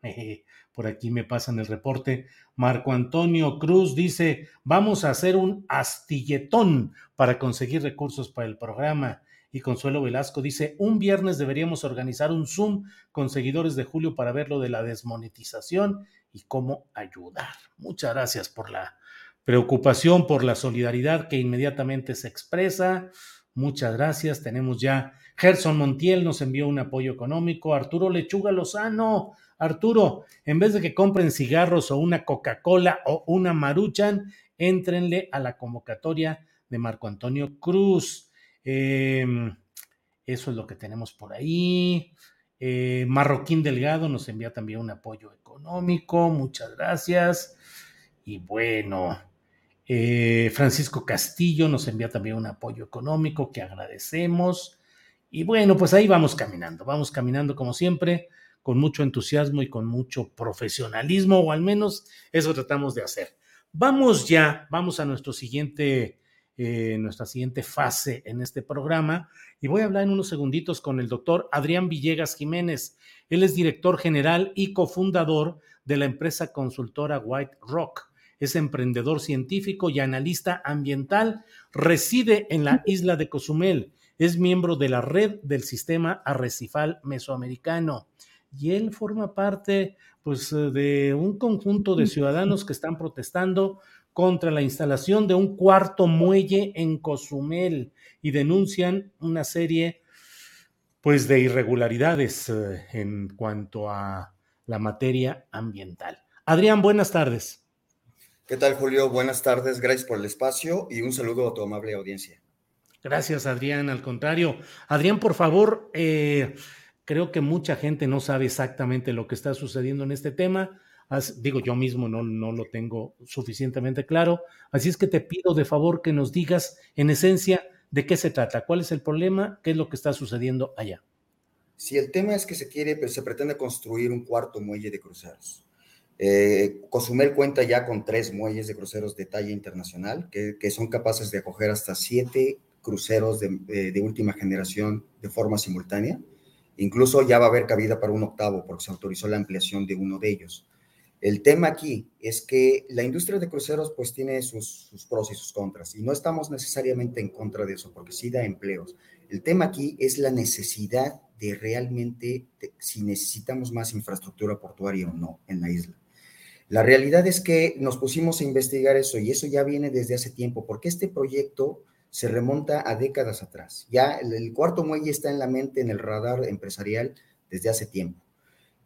Por aquí me pasan el reporte. Marco Antonio Cruz dice, vamos a hacer un astilletón para conseguir recursos para el programa. Y Consuelo Velasco dice, un viernes deberíamos organizar un Zoom con seguidores de Julio para ver lo de la desmonetización y cómo ayudar. Muchas gracias por la preocupación, por la solidaridad que inmediatamente se expresa. Muchas gracias. Tenemos ya Gerson Montiel nos envió un apoyo económico. Arturo Lechuga Lozano. Arturo, en vez de que compren cigarros o una Coca-Cola o una Maruchan, éntrenle a la convocatoria de Marco Antonio Cruz. Em, eso es lo que tenemos por ahí. Eh, Marroquín Delgado nos envía también un apoyo económico. Muchas gracias. Y bueno, eh, Francisco Castillo nos envía también un apoyo económico que agradecemos. Y bueno, pues ahí vamos caminando, vamos caminando como siempre, con mucho entusiasmo y con mucho profesionalismo, o al menos eso tratamos de hacer. Vamos ya, vamos a nuestro siguiente, eh, nuestra siguiente fase en este programa y voy a hablar en unos segunditos con el doctor Adrián Villegas Jiménez. Él es director general y cofundador de la empresa consultora White Rock. Es emprendedor científico y analista ambiental. Reside en la isla de Cozumel es miembro de la red del sistema arrecifal mesoamericano y él forma parte pues de un conjunto de ciudadanos que están protestando contra la instalación de un cuarto muelle en Cozumel y denuncian una serie pues de irregularidades eh, en cuanto a la materia ambiental. Adrián, buenas tardes. ¿Qué tal, Julio? Buenas tardes, gracias por el espacio y un saludo a tu amable audiencia. Gracias, Adrián. Al contrario, Adrián, por favor, eh, creo que mucha gente no sabe exactamente lo que está sucediendo en este tema. digo, yo mismo no, no lo tengo suficientemente claro. Así es que te pido de favor que nos digas en esencia de qué se trata, cuál es el problema, qué es lo que está sucediendo allá. Si el tema es que se quiere, pues, se pretende construir un cuarto muelle de cruceros. Eh, Cozumel cuenta ya con tres muelles de cruceros de talla internacional que, que son capaces de acoger hasta siete cruceros eh, de, última generación de forma simultánea. Incluso ya va a haber cabida para un octavo porque se autorizó la ampliación de uno de ellos. El tema aquí es que la industria de cruceros pues tiene sus, pros y sus contras y no estamos necesariamente en contra de eso porque sí da empleos. El tema aquí es la necesidad de realmente si necesitamos más infraestructura portuaria o no en la isla. La realidad es que nos pusimos a investigar eso y eso ya viene desde hace tiempo porque este proyecto se remonta a décadas atrás. Ya el, cuarto muelle está en la mente, en el radar empresarial desde hace tiempo.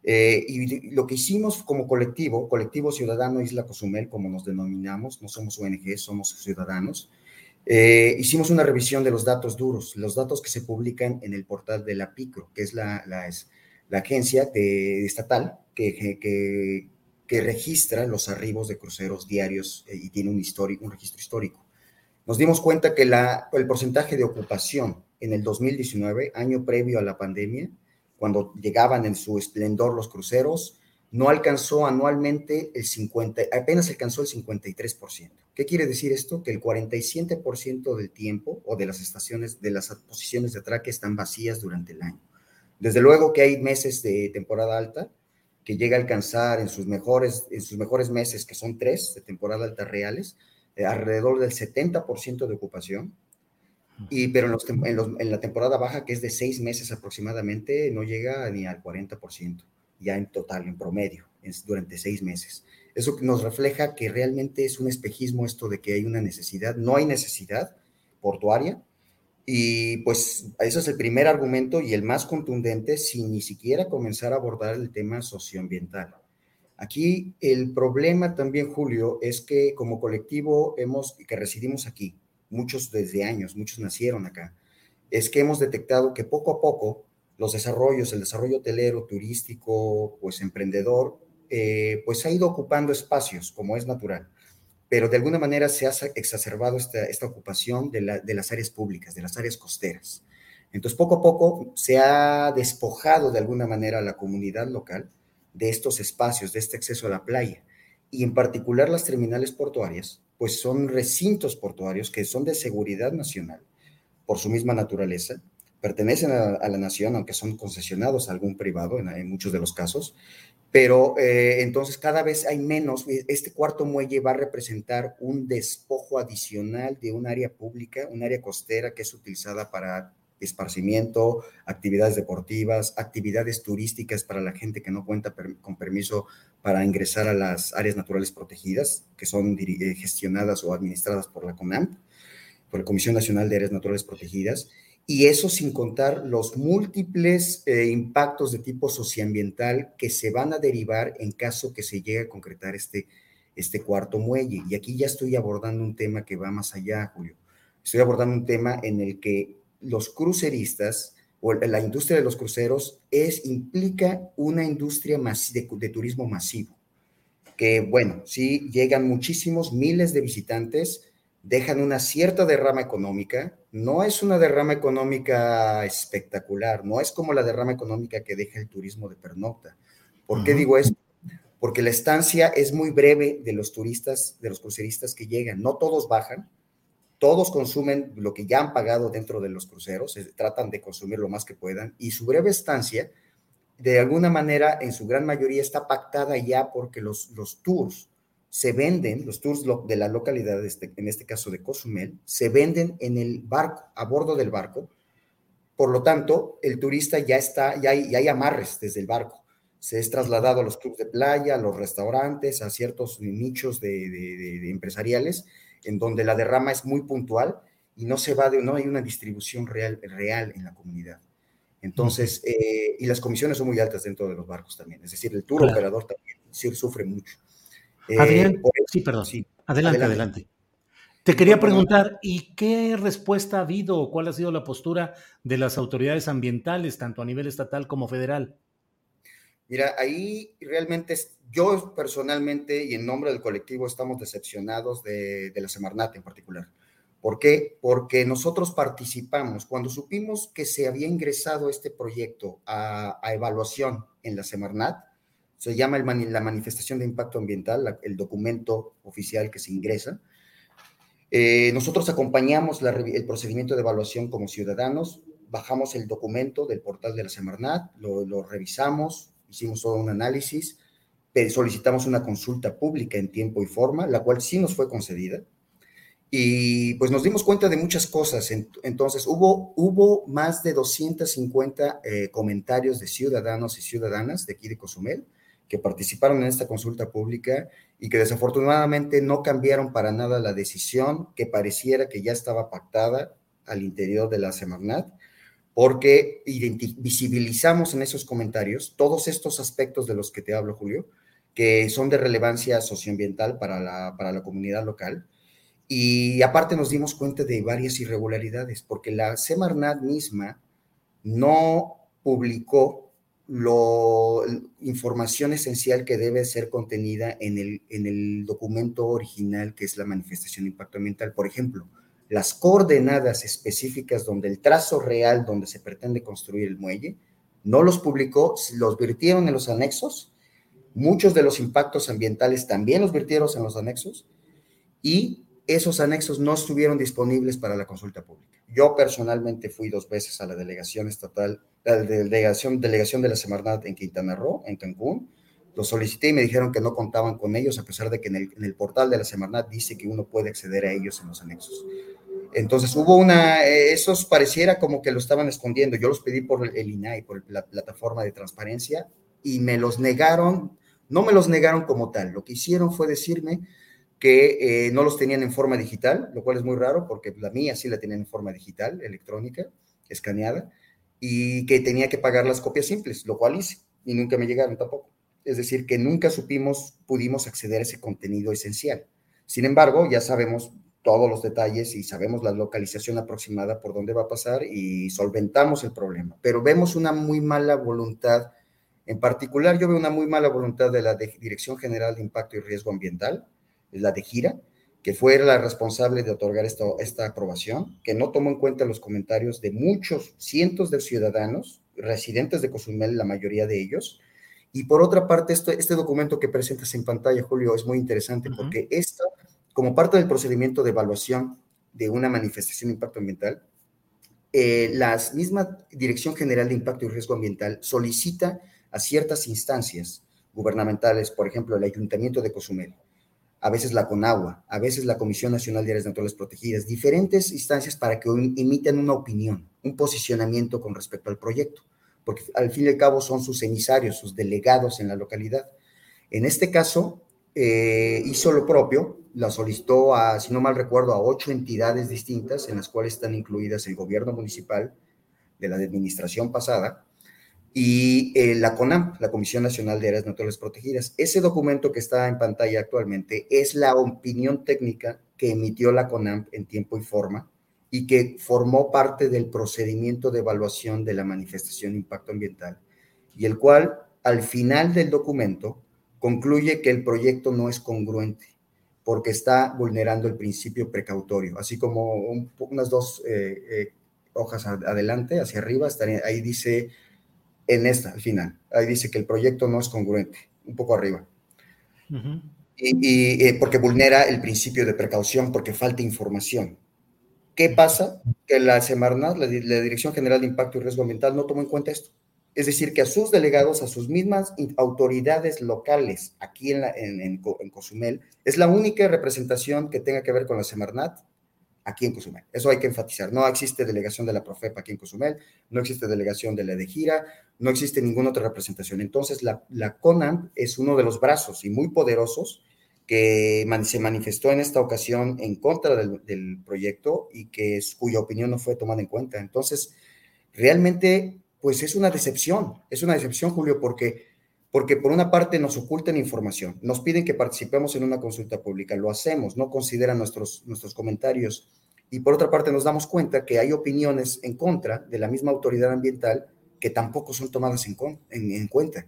Eh, y lo que hicimos como colectivo, colectivo ciudadano Isla Cozumel, como nos denominamos, no somos ONG, somos ciudadanos, eh, hicimos una revisión de los datos duros, los datos que se publican en el portal de la PICRO, que es la, agencia estatal que, registra los arribos de cruceros diarios eh, y tiene un registro histórico. Nos dimos cuenta que la, el porcentaje de ocupación en el 2019, año previo a la pandemia, cuando llegaban en su esplendor los cruceros, no alcanzó anualmente el 50, apenas alcanzó el 53%. ¿Qué quiere decir esto? Que el 47% del tiempo o de las estaciones, de las posiciones de atraque están vacías durante el año. Desde luego que hay meses de temporada alta que llega a alcanzar en sus mejores, en sus mejores meses, que son tres de temporada alta reales, eh, alrededor del 70% de ocupación. Y, pero en, en la temporada baja, que es de seis meses aproximadamente, no llega ni al 40% ya en total, en promedio, durante seis meses. Eso nos refleja que realmente es un espejismo esto de que hay una necesidad, no hay necesidad portuaria, y pues ese es el primer argumento y el más contundente sin ni siquiera comenzar a abordar el tema socioambiental. Aquí el problema también, Julio, es que como colectivo hemos, que residimos aquí, muchos desde años, muchos nacieron acá, es que hemos detectado que poco a poco los desarrollos, el desarrollo hotelero, turístico, pues emprendedor, eh, pues ha ido ocupando espacios, como es natural, pero de alguna manera se ha exacerbado esta, ocupación de, las áreas públicas, de las áreas costeras. Entonces, poco a poco se ha despojado de alguna manera a la comunidad local de estos espacios, de este acceso a la playa. Y en particular las terminales portuarias, pues son recintos portuarios que son de seguridad nacional por su misma naturaleza, pertenecen a, la nación, aunque son concesionados a algún privado en, muchos de los casos, pero eh, entonces cada vez hay menos. Este cuarto muelle va a representar un despojo adicional de un área pública, un área costera que es utilizada para esparcimiento, actividades deportivas, actividades turísticas para la gente que no cuenta con permiso para ingresar a las áreas naturales protegidas, que son eh, gestionadas o administradas por la CONAMP, por la Comisión Nacional de Áreas Naturales Protegidas y eso sin contar los múltiples eh, impactos de tipo socioambiental que se van a derivar en caso que se llegue a concretar este, este cuarto muelle. Y aquí ya estoy abordando un tema que va más allá, Julio. Estoy abordando un tema en el que los cruceristas o la industria de los cruceros es, implica una industria de, de turismo masivo, que bueno, sí llegan muchísimos miles de visitantes, dejan una cierta derrama económica, no es una derrama económica espectacular, no es como la derrama económica que deja el turismo de pernocta. ¿Por qué digo esto? Porque la estancia es muy breve de los turistas, de los cruceristas que llegan. No todos bajan, todos consumen lo que ya han pagado dentro de los cruceros, tratan de consumir lo más que puedan y su breve estancia, de alguna manera, en su gran mayoría está pactada ya porque los, los tours se venden, los tours de la localidad, este, en este caso de Cozumel, se venden en el barco, a bordo del barco. Por lo tanto, el turista ya está, ya hay, ya hay amarres desde el barco. Se es trasladado a los clubes de playa, a los restaurantes, a ciertos nichos de, empresariales, en donde la derrama es muy puntual y no se va de, no hay una distribución real, real en la comunidad. Entonces, eh, y las comisiones son muy altas dentro de los barcos también. Es decir, el tour operador también sufre mucho. Eh, Adrián, sí, perdón. Sí, adelante, adelante, Te quería preguntar, ¿y qué respuesta ha habido o cuál ha sido la postura de las autoridades ambientales, tanto a nivel estatal como federal? Mira, ahí realmente yo personalmente y en nombre del colectivo estamos decepcionados de, la Semarnat en particular. ¿Por qué? Porque nosotros participamos, cuando supimos que se había ingresado este proyecto a, a evaluación en la Semarnat, se llama la manifestación de impacto ambiental, el documento oficial que se ingresa. Eh, nosotros acompañamos el procedimiento de evaluación como ciudadanos, bajamos el documento del portal de la Semarnat, lo, revisamos, hicimos todo un análisis, solicitamos una consulta pública en tiempo y forma, la cual sí nos fue concedida. Y pues nos dimos cuenta de muchas cosas. Entonces, hubo, hubo más de 250 eh, comentarios de ciudadanos y ciudadanas de aquí de Cozumel, que participaron en esta consulta pública y que desafortunadamente no cambiaron para nada la decisión que pareciera que ya estaba pactada al interior de la Semarnat, porque visibilizamos en esos comentarios todos estos aspectos de los que te hablo, Julio, que son de relevancia socioambiental para la, para la comunidad local. Y aparte nos dimos cuenta de varias irregularidades, porque la Semarnat misma no publicó lo, información esencial que debe ser contenida en el, en el documento original que es la manifestación de impacto ambiental. Por ejemplo, las coordenadas específicas donde el trazo real donde se pretende construir el muelle, no los publicó, los virtieron en los anexos, muchos de los impactos ambientales también los virtieron en los anexos y esos anexos no estuvieron disponibles para la consulta pública. Yo personalmente fui dos veces a la delegación estatal, la delegación, de la Semarnat en Quintana Roo, en Cancún. Lo solicité y me dijeron que no contaban con ellos, a pesar de que en el, portal de la Semarnat dice que uno puede acceder a ellos en los anexos. Entonces hubo una, eh, esos pareciera como que lo estaban escondiendo. Yo los pedí por el INAI, por la plataforma de transparencia, y me los negaron, no me los negaron como tal. Lo que hicieron fue decirme que eh, no los tenían en forma digital, lo cual es muy raro porque la mía sí la tenían en forma digital, electrónica, escaneada, y que tenía que pagar las copias simples, lo cual hice, y nunca me llegaron tampoco. Es decir, que nunca supimos, pudimos acceder a ese contenido esencial. Sin embargo, ya sabemos todos los detalles y sabemos la localización aproximada por dónde va a pasar y solventamos el problema. Pero vemos una muy mala voluntad, en particular yo veo una muy mala voluntad de la Dirección General de Impacto y Riesgo Ambiental, la de Gira, que fue la responsable de otorgar esta, esta aprobación, que no tomó en cuenta los comentarios de muchos, cientos de ciudadanos, residentes de Cozumel, la mayoría de ellos. Y por otra parte, este, este documento que presentas en pantalla, Julio, es muy interesante porque esto, como parte del procedimiento de evaluación de una manifestación de impacto ambiental, eh, la misma Dirección General de Impacto y Riesgo Ambiental solicita a ciertas instancias gubernamentales, por ejemplo, el Ayuntamiento de Cozumel, a veces la CONAGUA, a veces la Comisión Nacional de Áreas Naturales Protegidas, diferentes instancias para que emiten una opinión, un posicionamiento con respecto al proyecto, porque al fin y al cabo son sus emisarios, sus delegados en la localidad. En este caso, eh, hizo lo propio, la solicitó a, si no mal recuerdo, a ocho entidades distintas, en las cuales están incluidas el gobierno municipal de la administración pasada, y eh, la CONAM, la Comisión Nacional de Áreas Naturales Protegidas. Ese documento que está en pantalla actualmente es la opinión técnica que emitió la CONAM en tiempo y forma y que formó parte del procedimiento de evaluación de la manifestación de impacto ambiental y el cual al final del documento concluye que el proyecto no es congruente porque está vulnerando el principio precautorio, así como unas dos eh, eh, hojas adelante, hacia arriba, ahí dice en esta, al final. Ahí dice que el proyecto no es congruente, un poco arriba. Y, eh, porque vulnera el principio de precaución, porque falta información. ¿Qué pasa? Que la Semarnat, la, Dirección General de Impacto y Riesgo Ambiental, no tomó en cuenta esto. Es decir, que a sus delegados, a sus mismas autoridades locales aquí en, en, en Cozumel, es la única representación que tenga que ver con la Semarnat aquí en Cozumel. Eso hay que enfatizar. No existe delegación de la Profepa aquí en Cozumel, no existe delegación de la de Gira, no existe ninguna otra representación. Entonces, la, la CONAM es uno de los brazos y muy poderosos que se manifestó en esta ocasión en contra del, proyecto y que es, cuya opinión no fue tomada en cuenta. Entonces, realmente, pues es una decepción, es una decepción, Julio, porque porque por una parte nos ocultan información, nos piden que participemos en una consulta pública, lo hacemos, no consideran nuestros, nuestros comentarios, y por otra parte nos damos cuenta que hay opiniones en contra de la misma autoridad ambiental que tampoco son tomadas en, en, cuenta,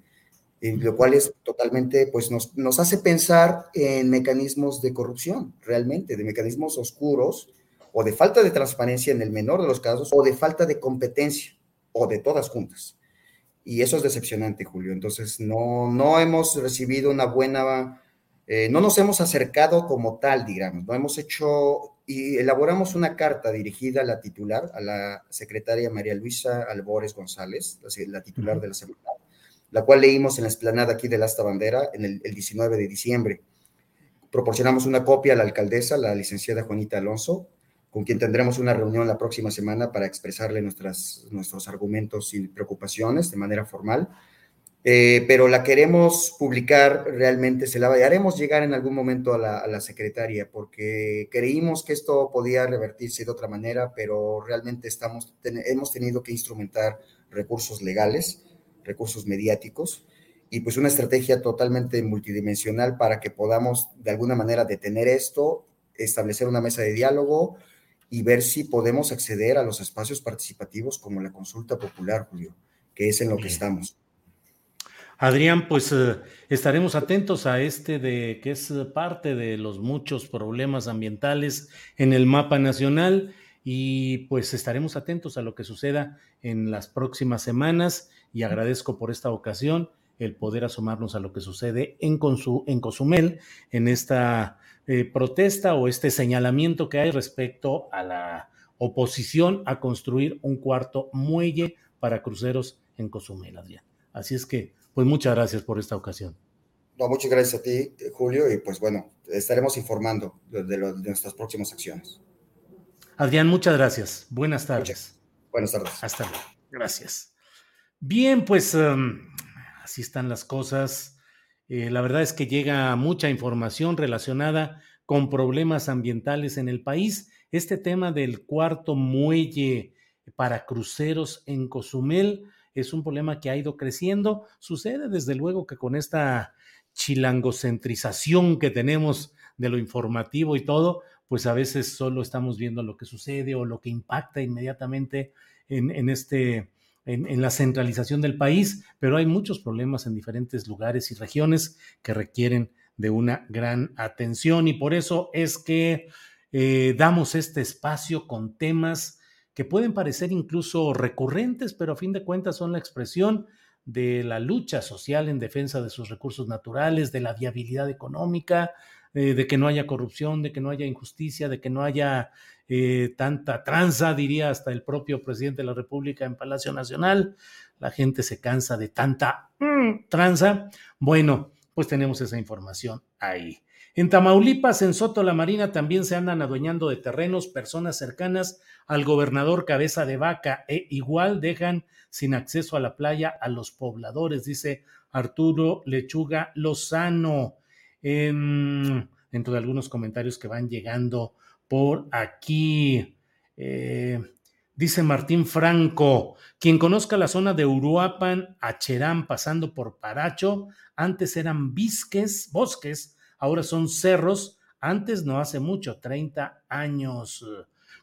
lo cual es totalmente, pues nos, nos hace pensar en mecanismos de corrupción, realmente, de mecanismos oscuros o de falta de transparencia en el menor de los casos, o de falta de competencia, o de todas juntas. Y eso es decepcionante, Julio. Entonces, no, no hemos recibido una buena, eh, no nos hemos acercado como tal, digamos, no hemos hecho y elaboramos una carta dirigida a la titular, a la secretaria María Luisa Albores González, la, titular de la seguridad, la cual leímos en la explanada aquí de la Asta Bandera en el, el 19 de diciembre. Proporcionamos una copia a la alcaldesa, la licenciada Juanita Alonso, con quien tendremos una reunión la próxima semana para expresarle nuestras, nuestros argumentos y preocupaciones de manera formal. Eh, pero la queremos publicar realmente, se la haremos llegar en algún momento a la, a la, secretaria, porque creímos que esto podía revertirse de otra manera, pero realmente estamos, hemos tenido que instrumentar recursos legales, recursos mediáticos, y pues una estrategia totalmente multidimensional para que podamos de alguna manera detener esto, establecer una mesa de diálogo, y ver si podemos acceder a los espacios participativos como la consulta popular, Julio, que es en lo que estamos. Adrián, pues eh, estaremos atentos a este de que es parte de los muchos problemas ambientales en el mapa nacional y pues estaremos atentos a lo que suceda en las próximas semanas y agradezco por esta ocasión el poder asomarnos a lo que sucede en, en Cozumel, en esta eh, protesta o este señalamiento que hay respecto a la oposición a construir un cuarto muelle para cruceros en Cozumel, Adrián. Así es que pues muchas gracias por esta ocasión. No, muchas gracias a ti, Julio, y pues bueno, estaremos informando de, nuestras próximas acciones. Adrián, muchas gracias. Buenas tardes. buenas tardes. Hasta luego. Gracias. Bien, pues em, así están las cosas. Eh, la verdad es que llega mucha información relacionada con problemas ambientales en el país. Este tema del cuarto muelle para cruceros en Cozumel es un problema que ha ido creciendo. Sucede desde luego que con esta chilangocentrización que tenemos de lo informativo y todo, pues a veces solo estamos viendo lo que sucede o lo que impacta inmediatamente en, este, en, la centralización del país, pero hay muchos problemas en diferentes lugares y regiones que requieren de una gran atención. Y por eso es que eh, damos este espacio con temas que pueden parecer incluso recurrentes, pero a fin de cuentas son la expresión de la lucha social en defensa de sus recursos naturales, de la viabilidad económica, eh, de que no haya corrupción, de que no haya injusticia, de que no haya eh, tanta tranza, diría hasta el propio presidente de la República en Palacio Nacional. La gente se cansa de tanta mm, tranza. Bueno, pues tenemos esa información ahí. En Tamaulipas, en Soto la Marina, también se andan adueñando de terrenos personas cercanas al gobernador Cabeza de Vaca e igual dejan sin acceso a la playa a los pobladores, dice Arturo Lechuga Lozano. Dentro de algunos comentarios que van llegando por aquí. Eh, dice Martín Franco, quien conozca la zona de Uruapan a Cherán pasando por Paracho, antes eran bisques, bosques ahora son cerros, antes no hace mucho, 30 años.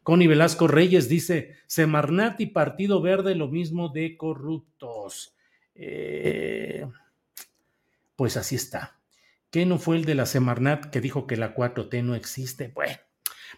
Connie Velasco Reyes dice, Semarnat y Partido Verde lo mismo de corruptos. Eh, pues así está. ¿Qué no fue el de la Semarnat que dijo que la 4T no existe? Bueno,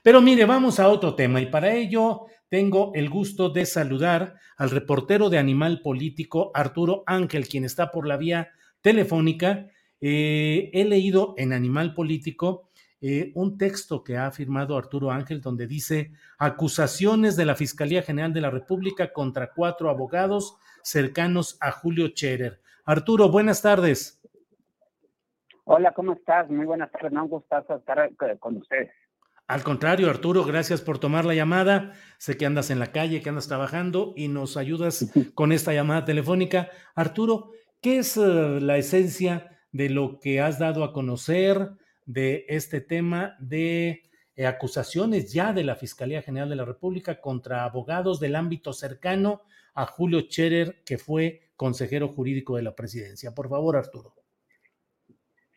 pero mire, vamos a otro tema y para ello tengo el gusto de saludar al reportero de Animal Político, Arturo Ángel, quien está por la vía telefónica eh, he leído en Animal Político eh, un texto que ha firmado Arturo Ángel donde dice acusaciones de la Fiscalía General de la República contra cuatro abogados cercanos a Julio Scherer. Arturo, buenas tardes. Hola, ¿cómo estás? Muy buenas tardes, no, un gustazo estar eh, con ustedes. Al contrario, Arturo, gracias por tomar la llamada. Sé que andas en la calle, que andas trabajando y nos ayudas con esta llamada telefónica. Arturo, ¿qué es la esencia de lo que has dado a conocer de este tema de eh, acusaciones ya de la Fiscalía General de la República contra abogados del ámbito cercano a Julio Scherer, que fue consejero jurídico de la presidencia. Por favor, Arturo.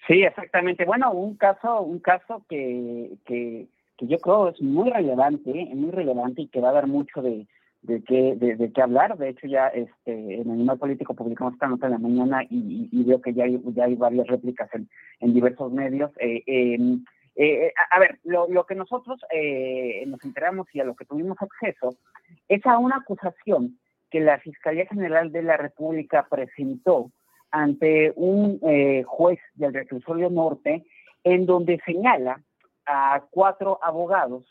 Sí, exactamente. Bueno, un caso, un caso que, que, yo creo es muy relevante, muy relevante y que va a dar mucho de, de qué, de, qué hablar. De hecho, ya este, en Animal Político publicamos esta nota en la mañana y, veo que ya hay, ya hay varias réplicas en, en diversos medios. Eh, em, eh, a, ver, lo, lo que nosotros eh, nos enteramos y a lo que tuvimos acceso es a una acusación que la Fiscalía General de la República presentó ante un juez del reclusorio norte en donde señala a cuatro abogados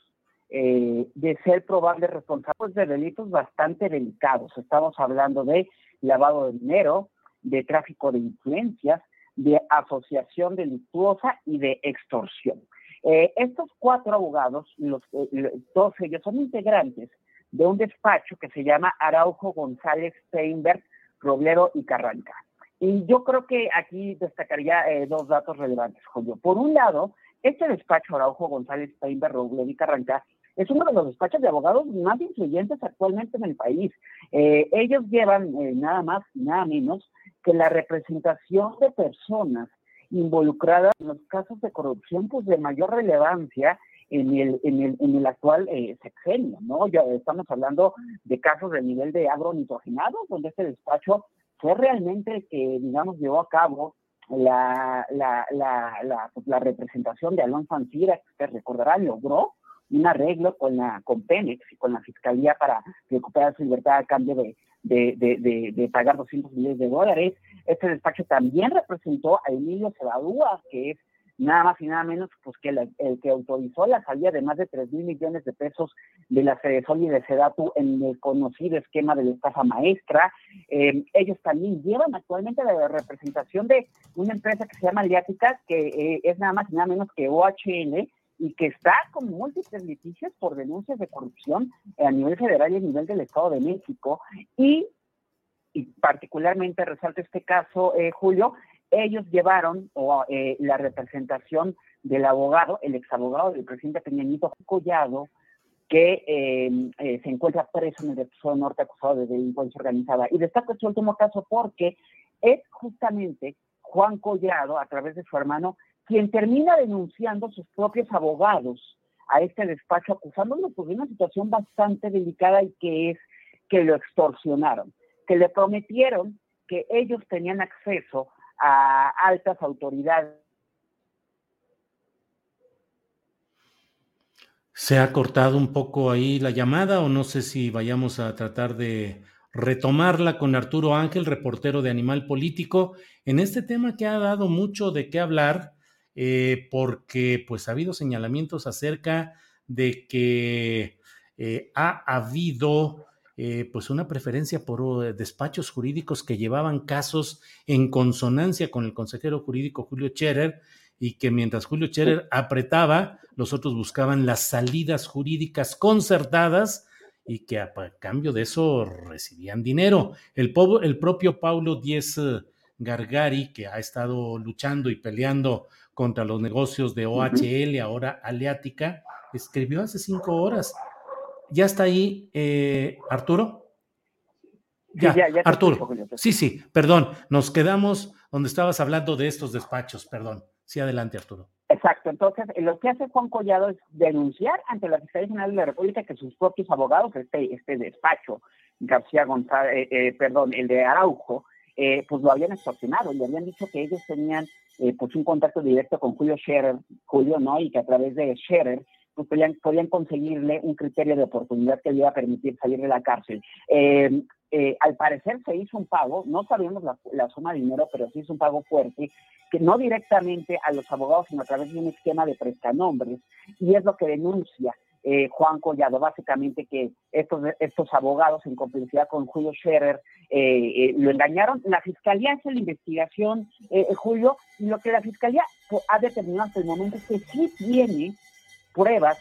eh, de ser probables responsables de delitos bastante delicados. Estamos hablando de lavado de dinero, de tráfico de influencias, de asociación delictuosa y de extorsión. Eh, estos cuatro abogados, los, eh, todos ellos son integrantes de un despacho que se llama Araujo González Steinberg, Roblero y Carranca. Y yo creo que aquí destacaría dos datos relevantes, Julio. Por un lado, este despacho Araujo González Steinberg, Roblero y Carranca es uno de los despachos de abogados más influyentes actualmente en el país. Eh, ellos llevan eh, nada más y nada menos que la representación de personas involucradas en los casos de corrupción pues de mayor relevancia en el, en el, en el actual eh, sexenio, ¿no? Ya estamos hablando de casos de nivel de agronitrogenados, donde este despacho fue realmente el que, digamos, llevó a cabo la, la, la, pues, la, representación de Alonso Ancira, que usted recordará, logró un arreglo con la con Pemex y con la Fiscalía para recuperar su libertad a cambio de, de, de, de, pagar 200 millones de dólares. Este despacho también representó a Emilio Cebadúa, que es nada más y nada menos pues que el que autorizó la salida de más de 3 mil millones de pesos de la Sol y de Sedatu en el conocido esquema de la estafa maestra. Eh, ellos también llevan actualmente la representación de una empresa que se llama Aliática, que eh, es nada más y nada menos que OHL, y que está con múltiples litigios por denuncias de corrupción a nivel federal y a nivel del Estado de México. Y, y particularmente resalto este caso, eh, Julio, ellos llevaron eh, la representación del abogado, el exabogado del presidente Peñanito Collado, que eh, eh, se encuentra preso en el Estado Norte acusado de delincuencia organizada. Y destaco este último caso porque es justamente Juan Collado, a través de su hermano, quien termina denunciando sus propios abogados a este despacho, acusándolo por una situación bastante delicada y que es que lo extorsionaron, que le prometieron que ellos tenían acceso a altas autoridades. Se ha cortado un poco ahí la llamada o no sé si vayamos a tratar de retomarla con Arturo Ángel, reportero de Animal Político, en este tema que ha dado mucho de qué hablar, eh, porque pues ha habido señalamientos acerca de que eh, ha habido eh, pues una preferencia por uh, despachos jurídicos que llevaban casos en consonancia con el consejero jurídico Julio Scherer y que mientras Julio Scherer apretaba, los otros buscaban las salidas jurídicas concertadas y que a, cambio de eso recibían dinero. El, el propio Paulo Díez eh, Gargari, que ha estado luchando y peleando contra los negocios de OHL, ahora Aleática, escribió hace cinco horas ya está ahí eh, Arturo. Ya, Arturo. Sí, sí, perdón, nos quedamos donde estabas hablando de estos despachos, perdón. Sí, adelante, Arturo. Exacto, entonces lo que hace Juan Collado es denunciar ante la Fiscalía General de la República que sus propios abogados, este, este despacho, García González, eh, eh, perdón, el de Araujo, pues lo habían extorsionado, le habían dicho que ellos tenían pues un contacto directo con Julio Scherer, Julio, ¿no? Y que a través de Scherer podían, conseguirle un criterio de oportunidad que le iba a permitir salir de la cárcel. Eh, eh, al parecer se hizo un pago, no sabemos la, suma de dinero, pero sí hizo un pago fuerte, que no directamente a los abogados, sino a través de un esquema de prestanombres, y es lo que denuncia eh, Juan Collado, básicamente que estos, estos abogados en complicidad con Julio Scherer lo engañaron. La fiscalía hace la investigación, Julio, y lo que la fiscalía ha determinado hasta el momento es que sí tiene pruebas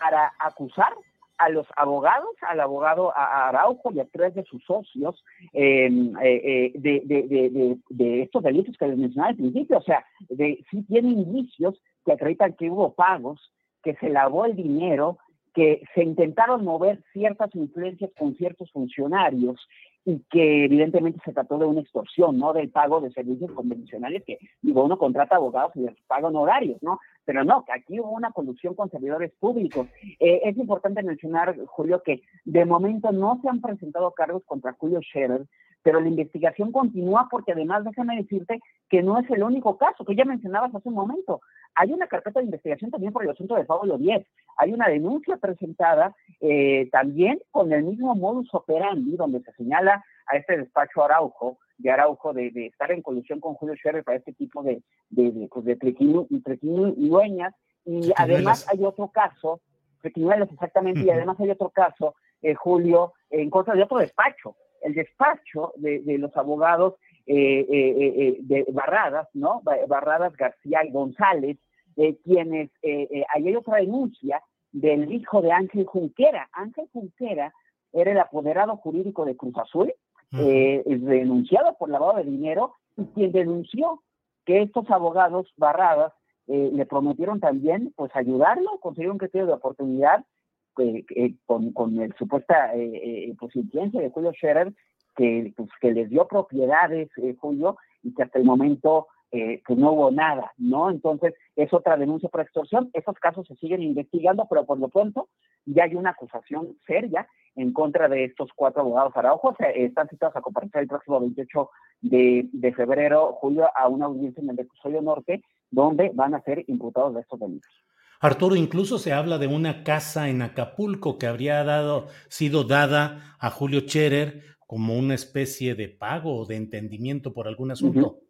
para acusar a los abogados, al abogado Araujo y a tres de sus socios em, eh, eh, de, de, estos delitos que les mencionaba al principio. O sea, de, sí tiene indicios que acreditan que hubo pagos, que se lavó el dinero, que se intentaron mover ciertas influencias con ciertos funcionarios y que evidentemente se trató de una extorsión, ¿no? Del pago de servicios convencionales que, digo, uno contrata abogados y les paga honorarios, ¿no? Pero no, que aquí hubo una colusión con servidores públicos. Eh, es importante mencionar, Julio, que de momento no se han presentado cargos contra Julio Scherer, pero la investigación continúa porque además déjame decirte que no es el único caso que ya mencionabas hace un momento. Hay una carpeta de investigación también por el asunto de Pablo 10. Hay una denuncia presentada eh, también con el mismo modus operandi donde se señala a este despacho Araujo, de Araujo, de, estar en colusión con Julio Scherer para este tipo de, de, de, pues de dueñas. Y además hay otro caso, trequinuelas exactamente, y además hay otro caso, eh, Julio, en contra de otro despacho, el despacho de, los abogados eh, eh, eh, de Barradas, ¿no? Barradas García y González, quienes, ahí hay otra denuncia del hijo de Ángel Junquera. Ángel Junquera era el apoderado jurídico de Cruz Azul, denunciado por lavado de dinero, y quien denunció que estos abogados Barradas le prometieron también pues ayudarlo, conseguir un criterio de oportunidad eh, con, con el supuesta eh, eh, pues, de Julio Scherer, que, pues, que les dio propiedades, Julio, y que hasta el momento eh, que no hubo nada, ¿no? Entonces, es otra denuncia por extorsión. Esos casos se siguen investigando, pero por lo pronto ya hay una acusación seria en contra de estos cuatro abogados Araujo. están citados a comparecer el próximo 28 de, de, febrero, julio, a una audiencia en el Reclusorio Norte, donde van a ser imputados de estos delitos. Arturo, incluso se habla de una casa en Acapulco que habría dado, sido dada a Julio Scherer como una especie de pago o de entendimiento por algún asunto.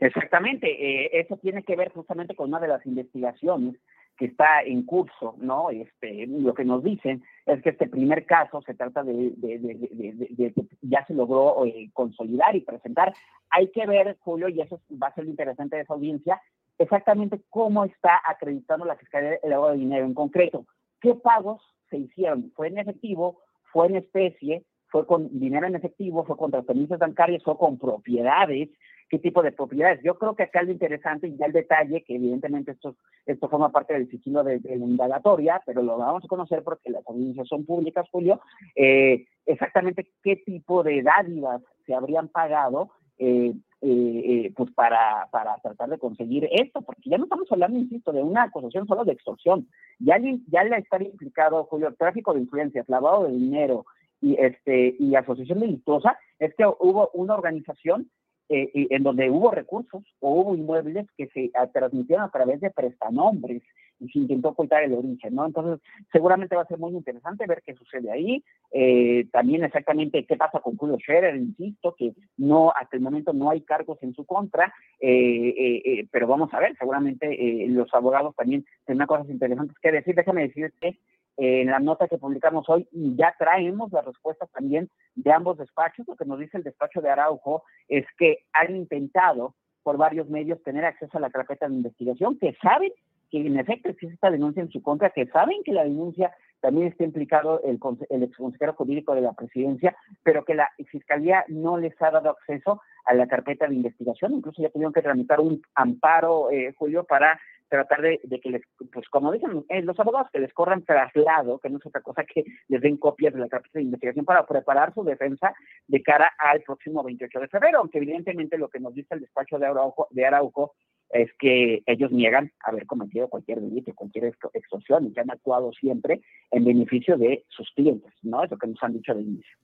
Exactamente, eh, eso tiene que ver justamente con una de las investigaciones que está en curso, ¿no? Este, lo que nos dicen es que este primer caso se trata de, que ya se logró eh, consolidar y presentar. Hay que ver, Julio, y eso va a ser lo interesante de esa audiencia, exactamente cómo está acreditando la Fiscalía el lavado de dinero en concreto. ¿Qué pagos se hicieron? ¿Fue en efectivo? ¿Fue en especie? ¿Fue con dinero en efectivo? ¿Fue con transferencias bancarias? ¿Fue con propiedades? ¿Qué tipo de propiedades? Yo creo que acá lo interesante y ya el detalle, que evidentemente esto, esto forma parte del sigilo de, la indagatoria, pero lo vamos a conocer porque las audiencias son públicas, Julio, eh, exactamente qué tipo de dádivas se habrían pagado eh, eh, pues para, para tratar de conseguir esto, porque ya no estamos hablando, insisto, de una acusación solo de extorsión, ya, ya le está implicado, Julio, tráfico de influencias, lavado de dinero y, este, y asociación delictuosa, es que hubo una organización eh, en donde hubo recursos o hubo inmuebles que se transmitieron a través de prestanombres y se intentó ocultar el origen, ¿no? Entonces, seguramente va a ser muy interesante ver qué sucede ahí. Eh, también exactamente qué pasa con Julio Scherer, insisto, que no, hasta el momento no hay cargos en su contra, eh, pero vamos a ver, seguramente los abogados también tendrán cosas interesantes que decir. Déjame decirte en la nota que publicamos hoy y ya traemos las respuestas también de ambos despachos. Lo que nos dice el despacho de Araujo es que han intentado por varios medios tener acceso a la carpeta de investigación, que saben que en efecto existe esta denuncia en su contra, que saben que la denuncia también está implicado el, el exconsejero jurídico de la presidencia, pero que la fiscalía no les ha dado acceso a la carpeta de investigación. Incluso ya tuvieron que tramitar un amparo, eh, Julio, para tratar de, que les, pues como dicen eh, los abogados, que les corran traslado, que no es otra cosa que les den copias de la carpeta de investigación para preparar su defensa de cara al próximo 28 de febrero, aunque evidentemente lo que nos dice el despacho de Araujo, de Arauco es que ellos niegan haber cometido cualquier delito, cualquier extorsión y que han actuado siempre en beneficio de sus clientes, ¿no? Es lo que nos han dicho de inicio.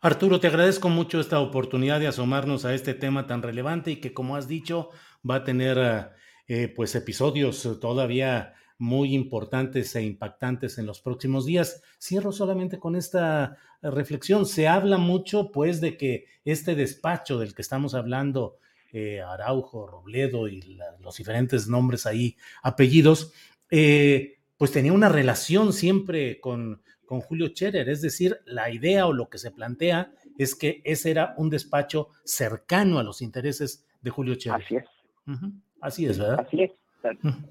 Arturo, te agradezco mucho esta oportunidad de asomarnos a este tema tan relevante y que, como has dicho, va a tener eh, eh, pues episodios todavía muy importantes e impactantes en los próximos días. Cierro solamente con esta reflexión. Se habla mucho, pues, de que este despacho del que estamos hablando, eh, Araujo, Robledo y los diferentes nombres ahí, apellidos, eh, pues tenía una relación siempre con, con Julio Scherer. Es decir, la idea o lo que se plantea es que ese era un despacho cercano a los intereses de Julio Scherer. Así es. Así es, ¿verdad? Así es.